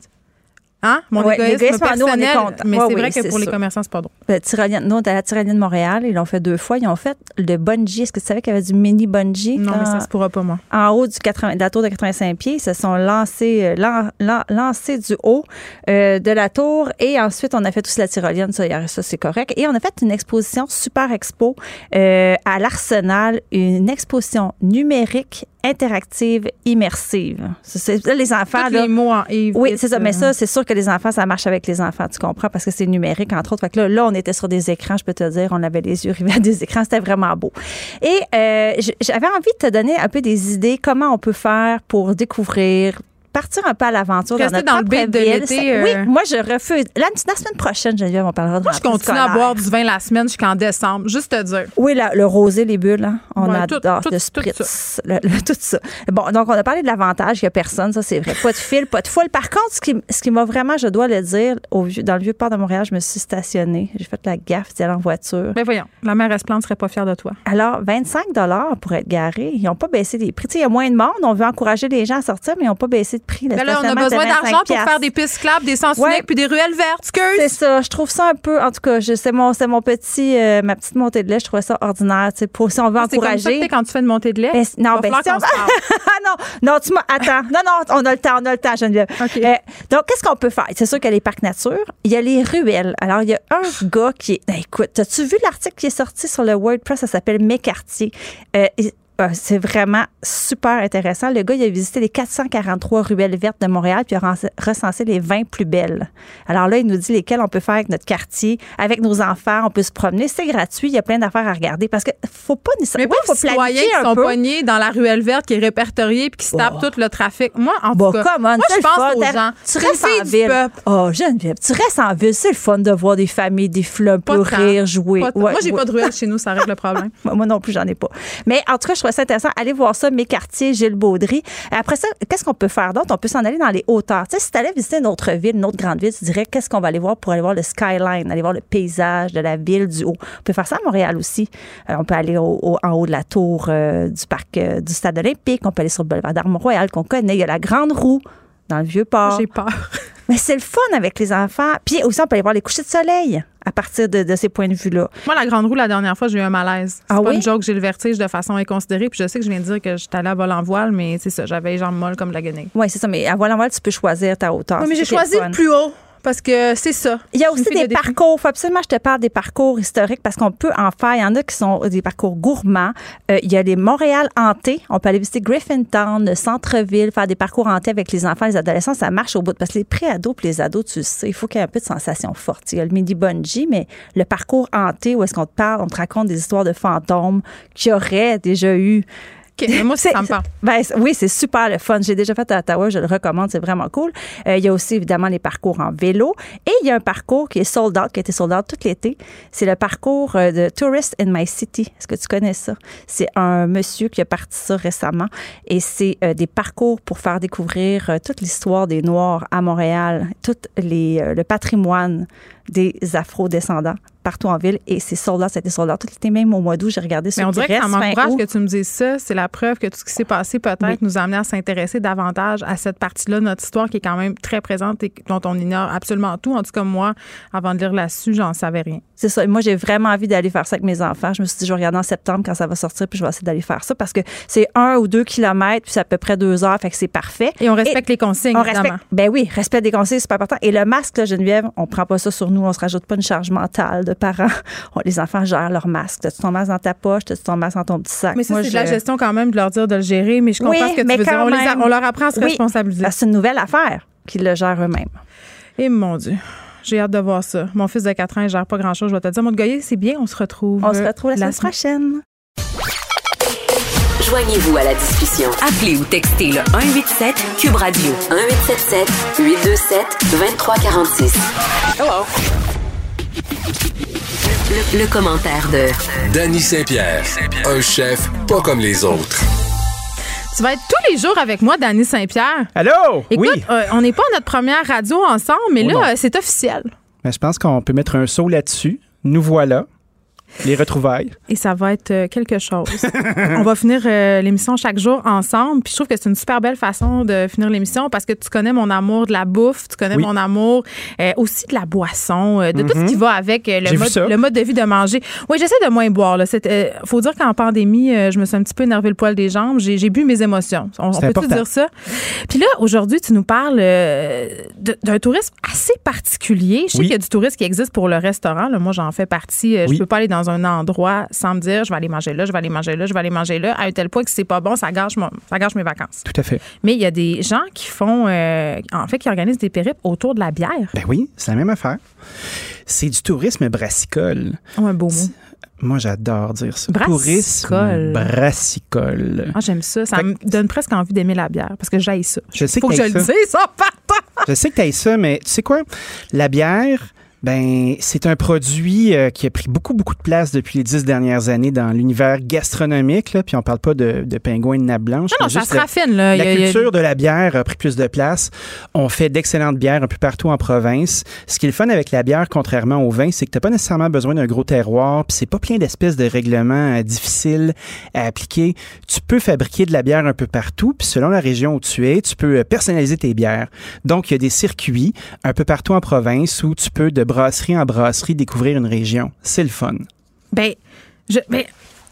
hein? Mon Ouais, égoïsme l'égoïsme, nous, on est personnel. mais Ouais, c'est oui, vrai que pour les commerçants, c'est pas drôle. Le tyrolienne, nous, on est à la tyrolienne de Montréal, ils l'ont fait deux fois. Ils ont fait le bungee. Est-ce que tu savais qu'il y avait du mini bungee? Non, mais dans- ça se pourra pas, moi. en haut du 80, de la tour de 85 pieds? Ils se sont lancés, euh, lan- lan- lancés du haut euh, de la tour. Et ensuite, on a fait tous la tyrolienne. Ça, ça, c'est correct. Et on a fait une exposition, super expo, euh, à l'Arsenal. Une exposition numérique, interactive, immersive. C'est- là, les enfants, là, les mots en Yves. oui, c'est ça. Mais ça, c'est sûr que les enfants, ça marche avec les enfants, tu comprends, parce que c'est numérique, entre autres. Fait que là, là, on était sur des écrans, je peux te dire, on avait les yeux rivés à des écrans, c'était vraiment beau. Et euh, j'avais envie de te donner un peu des idées, comment on peut faire pour découvrir partir un peu à l'aventure dans notre dans le propre de l'été, C'est- euh, Oui, moi, je refuse. La, la semaine prochaine, Geneviève, on parlera de Moi, je continue à boire du vin la semaine jusqu'en décembre. Juste te dire. Oui, la- le rosé, les bulles, hein. on Ouais, adore tout- le tout spritz, le- le- tout ça. Bon, donc on a parlé de l'avantage, il n'y a personne, ça c'est vrai. Pas de fil, pas de foule. Par contre, ce qui, ce qui m'a vraiment, je dois le dire, au vieux, dans le vieux port de Montréal, je me suis stationnée. J'ai fait la gaffe d'y aller en voiture. Mais voyons, la mère Esplante serait pas fière de toi. Alors, 25 pour être garé. Ils n'ont pas baissé les prix. Il y a moins de monde. On veut encourager les gens à sortir, mais ils n'ont pas baissé prix. Mais là, on a besoin 25 d'argent pour faire des pistes clapes, des sens Ouais. puis des ruelles vertes. C'est ça. Je trouve ça un peu, en tout cas, c'est mon, c'est mon petit, euh, ma petite montée de lait. Je trouvais ça ordinaire. Tu sais, pour, si on veut Ah, C'est comme ça que encourager. quand tu fais une montée de lait? Ben, non, ben, si on-. Ah non, non, tu m'as. Attends. Non, non, on a le temps, on a le temps, Geneviève. OK. Euh, donc, qu'est-ce qu'on peut faire? C'est sûr qu'il y a les parcs nature. Il y a les ruelles. Alors, il y a un gars qui est. Ben, écoute, as-tu vu l'article qui est sorti sur le WordPress? Ça s'appelle Mes quartiers. Euh, c'est vraiment super intéressant. Le gars, il a visité les 443 ruelles vertes de Montréal puis il a recensé les 20 plus belles. Alors là, il nous dit lesquelles on peut faire avec notre quartier, avec nos enfants. On peut se promener. C'est gratuit. Il y a plein d'affaires à regarder parce que faut pas Mais nécessairement. pas oui, faut citoyens planifier qui un sont peu. pognés dans la ruelle verte qui est répertoriée puis qui se tapent tout le trafic. Moi, en Bon, tout cas, come on, moi, je pense fun. aux T'as- gens. Tu restes en ville. peuple. Oh, Geneviève, tu restes en ville. C'est le fun de voir des familles, des fleurs, rire, jouer. Ouais, moi, j'ai ouais. pas de ruelle chez nous, ça règle le problème. Moi non plus, j'en ai pas. Mais en tout cas, je trouvais ça intéressant. Allez voir ça, mes quartiers, Gilles Baudry. Après ça, qu'est-ce qu'on peut faire d'autre? On peut s'en aller dans les hauteurs. Tu sais, si tu allais visiter une autre ville, une autre grande ville, tu dirais qu'est-ce qu'on va aller voir pour aller voir le skyline, aller voir le paysage de la ville du haut? On peut faire ça à Montréal aussi. Euh, on peut aller au, en haut de la tour euh, du parc euh, du Stade olympique. On peut aller sur le boulevard d'Armor-Royal qu'on connaît. Il y a la Grande Roue dans le Vieux-Port. J'ai peur. Mais c'est le fun avec les enfants. Puis aussi, on peut aller voir les couchers de soleil à partir de, de ces points de vue-là. Moi, la grande roue, la dernière fois, j'ai eu un malaise. C'est Ah pas oui? une joke, j'ai le vertige de façon inconsidérée. Puis je sais que je viens de dire que j'étais allée à vol en voile, mais c'est ça, j'avais les jambes molles comme la guenille. Oui, c'est ça. Mais à voile en voile, tu peux choisir ta hauteur. Oui, mais j'ai choisi le plus haut parce que c'est ça. Il y a aussi des parcours. Faut absolument que je te parle des parcours historiques parce qu'on peut en faire. Il y en a qui sont des parcours gourmands. Euh, il y a les Montréal hantés. On peut aller visiter Griffintown, le centre-ville, faire des parcours hantés avec les enfants, les adolescents. Ça marche au bout. Parce que les pré-ados les ados, tu le sais, il faut qu'il y ait un peu de sensation forte. Il y a le midi bungee, mais le parcours hanté où est-ce qu'on te parle, on te raconte des histoires de fantômes qui auraient déjà eu Moi, ça me parle. ben, oui, c'est super le fun. J'ai déjà fait à Ottawa, je le recommande, c'est vraiment cool. Euh, il y a aussi évidemment les parcours en vélo et il y a un parcours qui est sold out, qui a été sold out tout l'été. C'est le parcours euh, de Tourist in My City. Est-ce que tu connais ça? C'est un monsieur qui a parti ça récemment et c'est euh, des parcours pour faire découvrir euh, toute l'histoire des Noirs à Montréal, tout les, le patrimoine des Afro-descendants partout en ville et c'est sold out, ça a été sold out tout l'été, même au mois d'août, j'ai regardé Mais sur on dirait que ça m'encourage que tu me dises ça. C'est la preuve que tout ce qui s'est passé peut-être Oui. nous a amené à s'intéresser davantage à cette partie-là de notre histoire qui est quand même très présente et dont on ignore absolument tout. En tout cas, moi, avant de lire là-dessus, j'en savais rien. C'est ça. Moi, j'ai vraiment envie d'aller faire ça avec mes enfants. Je me suis dit, je vais regarder en septembre quand ça va sortir, puis je vais essayer d'aller faire ça parce que c'est un ou deux kilomètres, puis c'est à peu près deux heures, fait que c'est parfait. Et on respecte les consignes, on évidemment. ben oui, respect des consignes, c'est pas important. Et le masque, là, Geneviève, on prend pas ça sur nous, on se rajoute pas une charge mentale de parents. On- les enfants gèrent leur masque. T'as-tu ton masque dans ta poche? T'as-tu ton masque dans ton petit sac? Mais ça, c'est de la gestion quand même de leur dire de le gérer, mais je comprends Oui, ce que tu mais veux dire. On, les a- même. on leur apprend à se Oui, responsabiliser. c'est une nouvelle affaire qu'ils le gèrent eux-mêmes. Et mon Dieu. J'ai hâte de voir ça. Mon fils de 4 ans, il gère pas grand-chose. Je vais te dire, mon Goyer, c'est bien, on se retrouve. On se retrouve la, la semaine prochaine. Joignez-vous à la discussion. Appelez ou textez le 187 Cube Radio 1877 827 2346. Hello. Le, le commentaire de Danny Saint-Pierre, un chef pas comme les autres. Tu vas être tous les jours avec moi, Dany Saint-Pierre. Allô? Écoute, oui. euh, on n'est pas à notre première radio ensemble, mais Oh là, euh, c'est officiel. Ben, je pense qu'on peut mettre un saut là-dessus. Nous voilà. Les retrouvailles. Et ça va être euh, quelque chose. on va finir euh, l'émission chaque jour ensemble. Puis je trouve que c'est une super belle façon de finir l'émission parce que tu connais mon amour de la bouffe, tu connais Oui. mon amour euh, aussi de la boisson, euh, de tout ce Mhm. qui va avec le mode, le mode de vie de manger. Oui, j'essaie de moins boire. Euh, faut dire qu'en pandémie, je me suis un petit peu énervé le poil des jambes. J'ai, bu mes émotions. On, on important. dire ça? Puis là, aujourd'hui, tu nous parles d'un tourisme assez particulier. Je sais Oui. qu'il y a du tourisme qui existe pour le restaurant. Là. Moi, j'en fais partie. Oui. Je peux pas aller dans un endroit sans me dire je vais aller manger là, je vais aller manger là, je vais aller manger là, à un tel point que c'est pas bon, ça gâche, mon, ça gâche mes vacances. Tout à fait. Mais il y a des gens qui font, euh, en fait, qui organisent des périples autour de la bière. Ben oui, c'est la même affaire. C'est du tourisme brassicole. Oh, un beau mot. Moi, j'adore dire ça. Brassicole. Tourisme brassicole. Ah, j'aime ça. Ça Fait me donne presque envie d'aimer la bière parce que j'aille ça. Je sais Faut que que je t'aimes le ça. dise, ça partant. Je sais que tu ça, mais tu sais quoi? La bière, ben, c'est un produit euh, qui a pris beaucoup, beaucoup de place depuis les dix dernières années dans l'univers gastronomique. Là, puis on parle pas de, de pingouins de nappe blanche. Non, non, ça se la- raffine, là. La a- a- culture de la bière a pris plus de place. On fait d'excellentes bières un peu partout en province. Ce qui est le fun avec la bière, contrairement au vin, c'est que tu n'as pas nécessairement besoin d'un gros terroir, puis c'est pas plein d'espèces de règlements euh, difficiles à appliquer. Tu peux fabriquer de la bière un peu partout, puis selon la région où tu es, tu peux euh, personnaliser tes bières. Donc, il y a des circuits un peu partout en province où tu peux, de brasserie en brasserie, découvrir une région. C'est le fun. Ben, je, ben,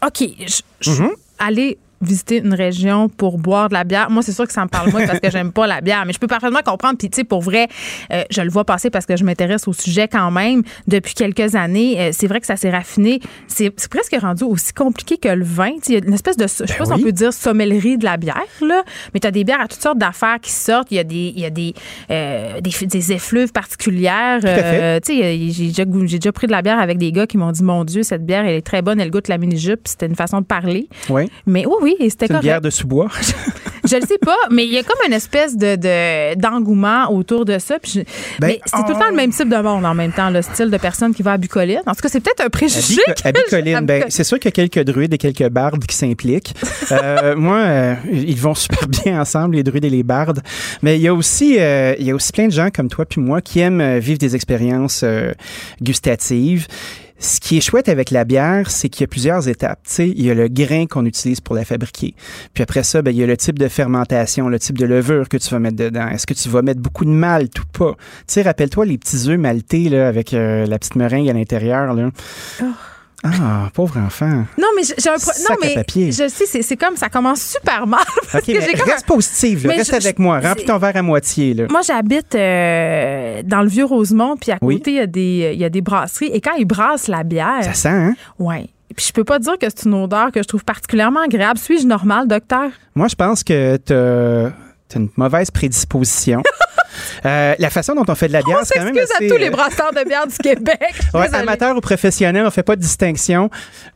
OK. Je, je Mhm. aller visiter une région pour boire de la bière. Moi, c'est sûr que ça me parle moins parce que j'aime pas la bière, mais je peux parfaitement comprendre. Puis, tu sais, pour vrai, euh, je le vois passer parce que je m'intéresse au sujet quand même depuis quelques années. Euh, c'est vrai que ça s'est raffiné. C'est presque rendu aussi compliqué que le vin. Il y a une espèce de, je sais pas si on peut dire sommellerie de la bière, là, mais tu as des bières à toutes sortes d'affaires qui sortent. Il y a des, il y a des, euh, des, des effluves particulières. tu sais, j'ai déjà, déjà pris de la bière avec des gars qui m'ont dit Mon Dieu, cette bière, elle est très bonne, elle goûte la mini-jupe. C'était une façon de parler. Oui. Mais oui, oui, et c'était C'est une correct. bière de sous-bois. Je le sais pas, mais il y a comme une espèce de, de- d'engouement autour de ça. puis Ben, mais c'est tout le temps le même type de monde en même temps, le style de personne qui va à Bucoline. En tout cas, c'est peut-être un préjugé. À, Bico- à que- Bicoline, ben, c'est sûr qu'il y a quelques druides et quelques bardes qui s'impliquent. Euh, moi, euh, ils vont super bien ensemble, les druides et les bardes. Mais il y a aussi, euh, il y a aussi plein de gens comme toi puis moi qui aiment vivre des expériences gustatives. Ce qui est chouette avec la bière, c'est qu'il y a plusieurs étapes. Tu sais, il y a le grain qu'on utilise pour la fabriquer. Puis après ça, ben, il y a le type de fermentation, le type de levure que tu vas mettre dedans. Est-ce que tu vas mettre beaucoup de malt ou pas? Rappelle-toi les petits œufs maltés là, avec euh, la petite meringue à l'intérieur. Là. Ah, pauvre enfant. Non, mais j'ai un pro- Non, mais papier. je sais, c'est, comme ça commence super mal. Parce OK, que mais comme reste positive, là. Mais reste je- avec je- moi. Remplis ton verre à moitié. Là. Moi, j'habite euh, dans le Vieux-Rosemont, puis à Oui. côté, il y, a des- il y a des brasseries. Et quand ils brassent la bière. Ça sent, hein? Ouais. Puis je peux pas dire que c'est une odeur que je trouve particulièrement agréable. Suis-je normal, docteur? Moi, je pense que tu as une mauvaise prédisposition. Euh, la façon dont on fait de la bière, c'est quand même Excuse assez... à tous les euh, brasseurs de bière du Québec. ouais, amateur ou professionnel, on fait pas de distinction.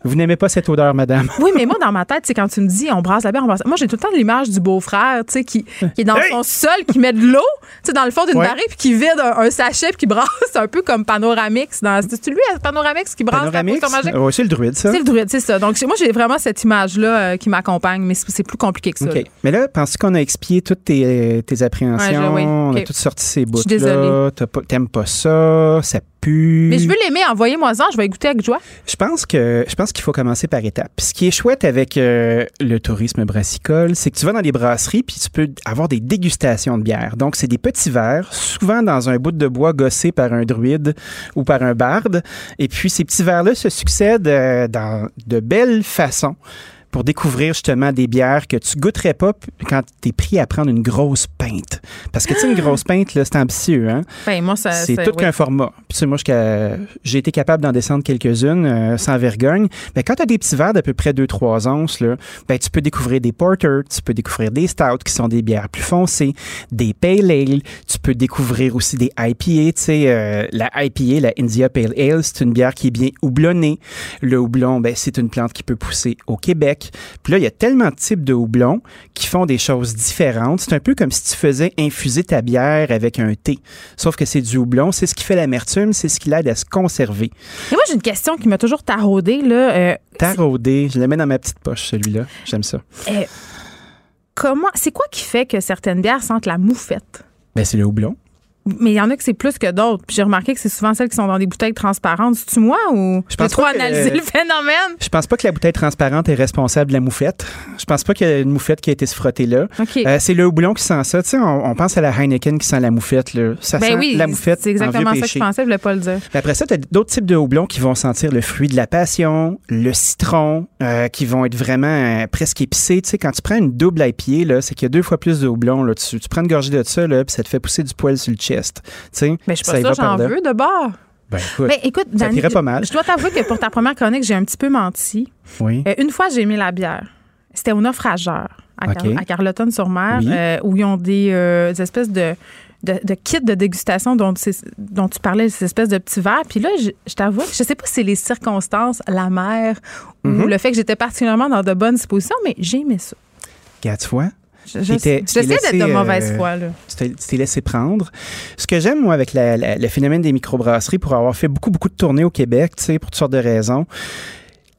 Vous n'aimez pas cette odeur, madame. Oui, mais moi, dans ma tête, c'est quand tu me dis on brasse la bière, on brasse. Moi, j'ai tout le temps l'image du beau-frère, tu sais, qui, qui est dans son sol, qui met de l'eau, tu sais, dans le fond d'une Ouais. barrique, puis qui vide un, un sachet, puis qui brasse un peu comme Panoramix. Dans... C'est-tu lui, Panoramix, qui brasse Panoramix? la magique? Ouais, c'est le druide, ça. C'est le druide, c'est ça. Donc, moi, j'ai vraiment cette image-là euh, qui m'accompagne, mais c'est plus compliqué que ça. OK. là. Mais là, penses-tu qu'on a expié toutes tes, tes appréhensions? Ouais, je- oui. Toutes sorti ces bouts suis désolée. T'aimes pas ça, ça pue. Mais je veux l'aimer, envoyez-moi-en, je vais y goûter avec joie. Je pense que je pense qu'il faut commencer par étapes. Ce qui est chouette avec euh, le tourisme brassicole, c'est que tu vas dans les brasseries puis tu peux avoir des dégustations de bière. Donc c'est des petits verres, souvent dans un bout de bois gossé par un druide ou par un barde. Et puis ces petits verres-là se succèdent euh, dans de belles façons pour découvrir justement des bières que tu goûterais pas quand tu es pris à prendre une grosse pinte. Parce que tu sais, une grosse pinte, c'est ambitieux, hein? Ben, moi, ça. C'est tout oui. qu'un format. Puis moi, j'ai été capable d'en descendre quelques-unes euh, sans vergogne. Mais quand tu as des petits verres d'à peu près 2-3 onces, là, ben, tu peux découvrir des porters, tu peux découvrir des stouts qui sont des bières plus foncées, des pale ale, tu peux découvrir aussi des IPA. Tu sais, euh, la IPA, la India Pale Ale, c'est une bière qui est bien houblonnée. Le houblon, ben, c'est une plante qui peut pousser au Québec. Puis là, il y a tellement de types de houblons qui font des choses différentes. C'est un peu comme si tu faisais infuser ta bière avec un thé. Sauf que c'est du houblon, c'est ce qui fait l'amertume, c'est ce qui l'aide à se conserver. Et moi, j'ai une question qui m'a toujours taraudée, là. Euh, Taraudé, je le mets dans ma petite poche, celui-là. J'aime ça. euh, comment. C'est quoi qui fait que certaines bières sentent la moufette? Ben, c'est le houblon. Mais il y en a que c'est plus que d'autres. Puis j'ai remarqué que c'est souvent celles qui sont dans des bouteilles transparentes. C'est-tu moi ou Je pense trop que- analysé le phénomène? Je pense pas que la bouteille transparente est responsable de la moufette. Je pense pas qu'il y a une moufette qui a été se frotter là. OK. Euh, c'est le houblon qui sent ça. Tu sais, on, on pense à la Heineken qui sent la moufette. Là. Ça sent ben oui, la moufette c'est exactement en ça que je pensais, je voulais pas le dire. Puis Après ça, tu as d'autres types de houblons qui vont sentir le fruit de la passion, le citron, euh, qui vont être vraiment euh, presque épicés. Tu sais, quand tu prends une double IPA, là, c'est qu'il y a deux fois plus de houblon. Là. Tu, tu prends une gorgée de ça, là, puis ça te fait pousser du poil sur le chest. Mais je suis ça pas par j'en veux de bord. Ben, écoute, ça t'irait pas mal. Je dois t'avouer que pour ta première chronique, j'ai un petit peu menti. Oui. Euh, une fois, j'ai aimé la bière. C'était au naufrageur à, Car- OK. à Carleton-sur-Mer, Oui. euh, où ils ont des, euh, des espèces de, de, de kits de dégustation dont, tu parlais, ces espèces de petits verres. Puis là, je, je t'avoue, que je sais pas si c'est les circonstances, la mer ou Mhm. le fait que j'étais particulièrement dans de bonnes dispositions, mais j'ai aimé ça. Regarde, tu Je- je- J'essaie t'est d'être de mauvaise euh, foi. Là. Tu t'es- tu t'es laissé prendre. Ce que j'aime, moi, avec la- la- le phénomène des microbrasseries, pour avoir fait beaucoup, beaucoup de tournées au Québec, tu sais, pour toutes sortes de raisons,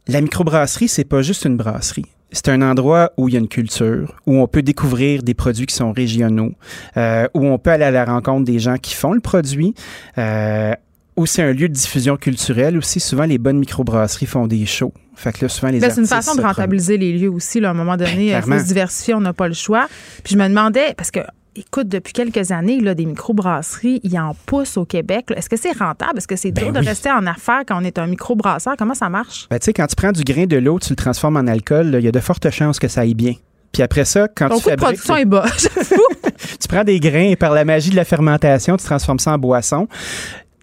la microbrasserie, c'est pas juste une brasserie. C'est un endroit où il y a une culture, où on peut découvrir des produits qui sont régionaux, euh, où on peut aller à la rencontre des gens qui font le produit, euh, où c'est un lieu de diffusion culturelle. Aussi, souvent, les bonnes microbrasseries font des shows. Fait que là, souvent, les Ben, c'est une façon de se rentabiliser les lieux aussi. Là, à un moment donné, il faut se diversifier, on n'a pas le choix. Puis je me demandais, parce que, écoute, depuis quelques années, là, des microbrasseries, il en pousse au Québec. Est-ce que c'est rentable? Est-ce que c'est Ben dur de oui. rester en affaires quand on est un microbrasseur? Comment ça marche? Ben, tu sais, quand tu prends du grain de l'eau, tu le transformes en alcool, il y a de fortes chances que ça aille bien. Puis après ça, quand Ton tu coût de production est bas. J'avoue. tu prends des grains et par la magie de la fermentation, tu transformes ça en boisson.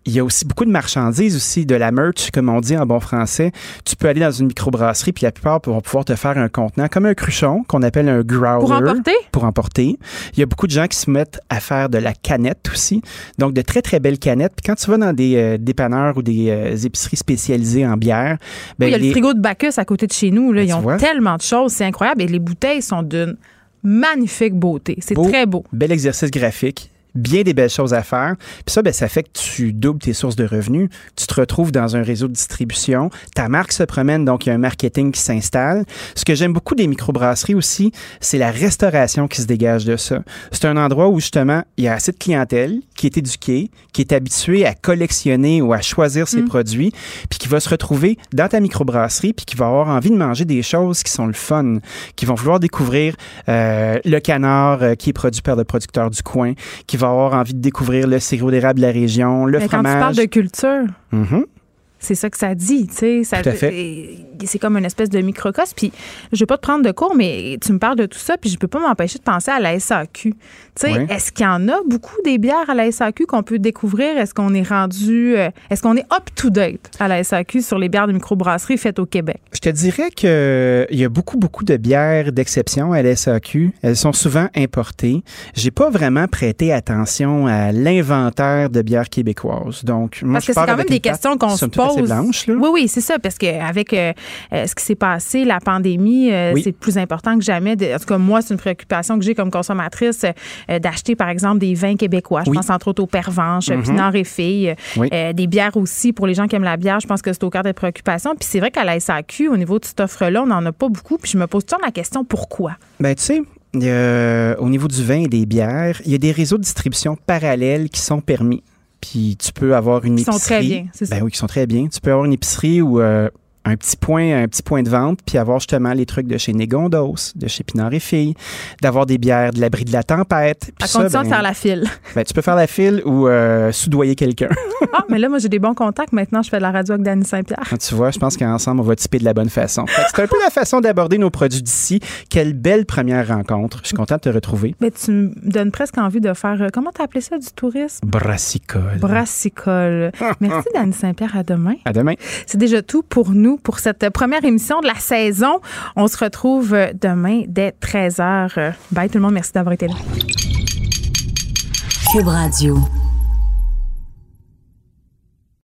Il y a aussi beaucoup de marchandises aussi, de la merch, comme on dit en bon français. Tu peux aller dans une microbrasserie, puis la plupart vont pouvoir te faire un contenant, comme un cruchon, qu'on appelle un growler. Pour emporter? Pour emporter. Il y a beaucoup de gens qui se mettent à faire de la canette aussi. Donc, de très, très belles canettes. Puis quand tu vas dans des euh, dépanneurs ou des euh, épiceries spécialisées en bière, ben, il y a les- le frigo de Bacchus à côté de chez nous. Là. Ben, Ils ont vois. tellement de choses. C'est incroyable. Et les bouteilles sont d'une magnifique beauté. C'est Beau, très beau. Bel exercice graphique bien des belles choses à faire. Puis ça, ben, ça fait que tu doubles tes sources de revenus. Tu te retrouves dans un réseau de distribution. Ta marque se promène, donc il y a un marketing qui s'installe. Ce que j'aime beaucoup des microbrasseries aussi, c'est la restauration qui se dégage de ça. C'est un endroit où justement, il y a assez de clientèle qui est éduquée, qui est habituée à collectionner ou à choisir ses Mm. produits, puis qui va se retrouver dans ta microbrasserie, puis qui va avoir envie de manger des choses qui sont le fun, qui vont vouloir découvrir euh, le canard euh, qui est produit par le producteur du coin, qui va avoir envie de découvrir le sirop d'érable de la région, le Mais quand fromage. tu parles de culture, Mhm. C'est ça que ça dit, tu sais. C'est comme une espèce de microcosme. Puis, je vais pas te prendre de cours, mais tu me parles de tout ça, puis je peux pas m'empêcher de penser à la SAQ. Tu sais, Oui. est-ce qu'il y en a beaucoup des bières à la SAQ qu'on peut découvrir? Est-ce qu'on est rendu, euh, est-ce qu'on est up-to-date à la SAQ sur les bières de microbrasserie faites au Québec? Je te dirais qu'il y a beaucoup, beaucoup de bières d'exception à l'SAQ. Elles sont souvent importées. J'ai pas vraiment prêté attention à l'inventaire de bières québécoises. Donc, moi, Parce je que c'est quand même des questions qu'on se somme blanche, là. Oui, oui, c'est ça. Parce qu'avec ce qui s'est passé, la pandémie, euh, Oui. c'est plus important que jamais. De- en tout cas, moi, c'est une préoccupation que j'ai comme consommatrice euh, d'acheter, par exemple, des vins québécois. Je Oui. pense entre autres au Pervenche, Mhm. Pinard et Filles, Oui. euh, des bières aussi. Pour les gens qui aiment la bière, je pense que c'est au cœur des préoccupations. Puis c'est vrai qu'à la SAQ, au niveau de cette offre-là, on n'en a pas beaucoup. Puis je me pose toujours la question pourquoi? Ben, tu sais, au niveau du vin et des bières, il y a des réseaux de distribution parallèles qui sont permis. Puis tu peux avoir une Qui sont épicerie. très bien, c'est ça. Ben oui, qui sont très bien. Tu peux avoir une épicerie ou euh, un petit point, un petit point de vente, puis avoir justement les trucs de chez Négondos, de chez Pinard et Filles, d'avoir des bières de l'abri de la tempête. À ça, condition de ben, faire la file. ben, tu peux faire la file ou euh, soudoyer quelqu'un. ah, mais là, moi, j'ai des bons contacts. Maintenant, je fais de la radio avec Danny Saint-Pierre. Quand tu vois, je pense qu'ensemble, on va typer de la bonne façon. C'est un peu la façon d'aborder nos produits d'ici. Quelle belle première rencontre. Je suis content de te retrouver. Mais tu me donnes presque envie de faire, euh, comment t'as appelé ça, du tourisme? Brassicole. Brassicole. Merci, Danny Saint-Pierre. À demain. À demain. C'est déjà tout pour nous pour cette première émission de la saison. On se retrouve euh, demain dès 13h. Bye tout le monde. Merci d'avoir été là. Cube Radio.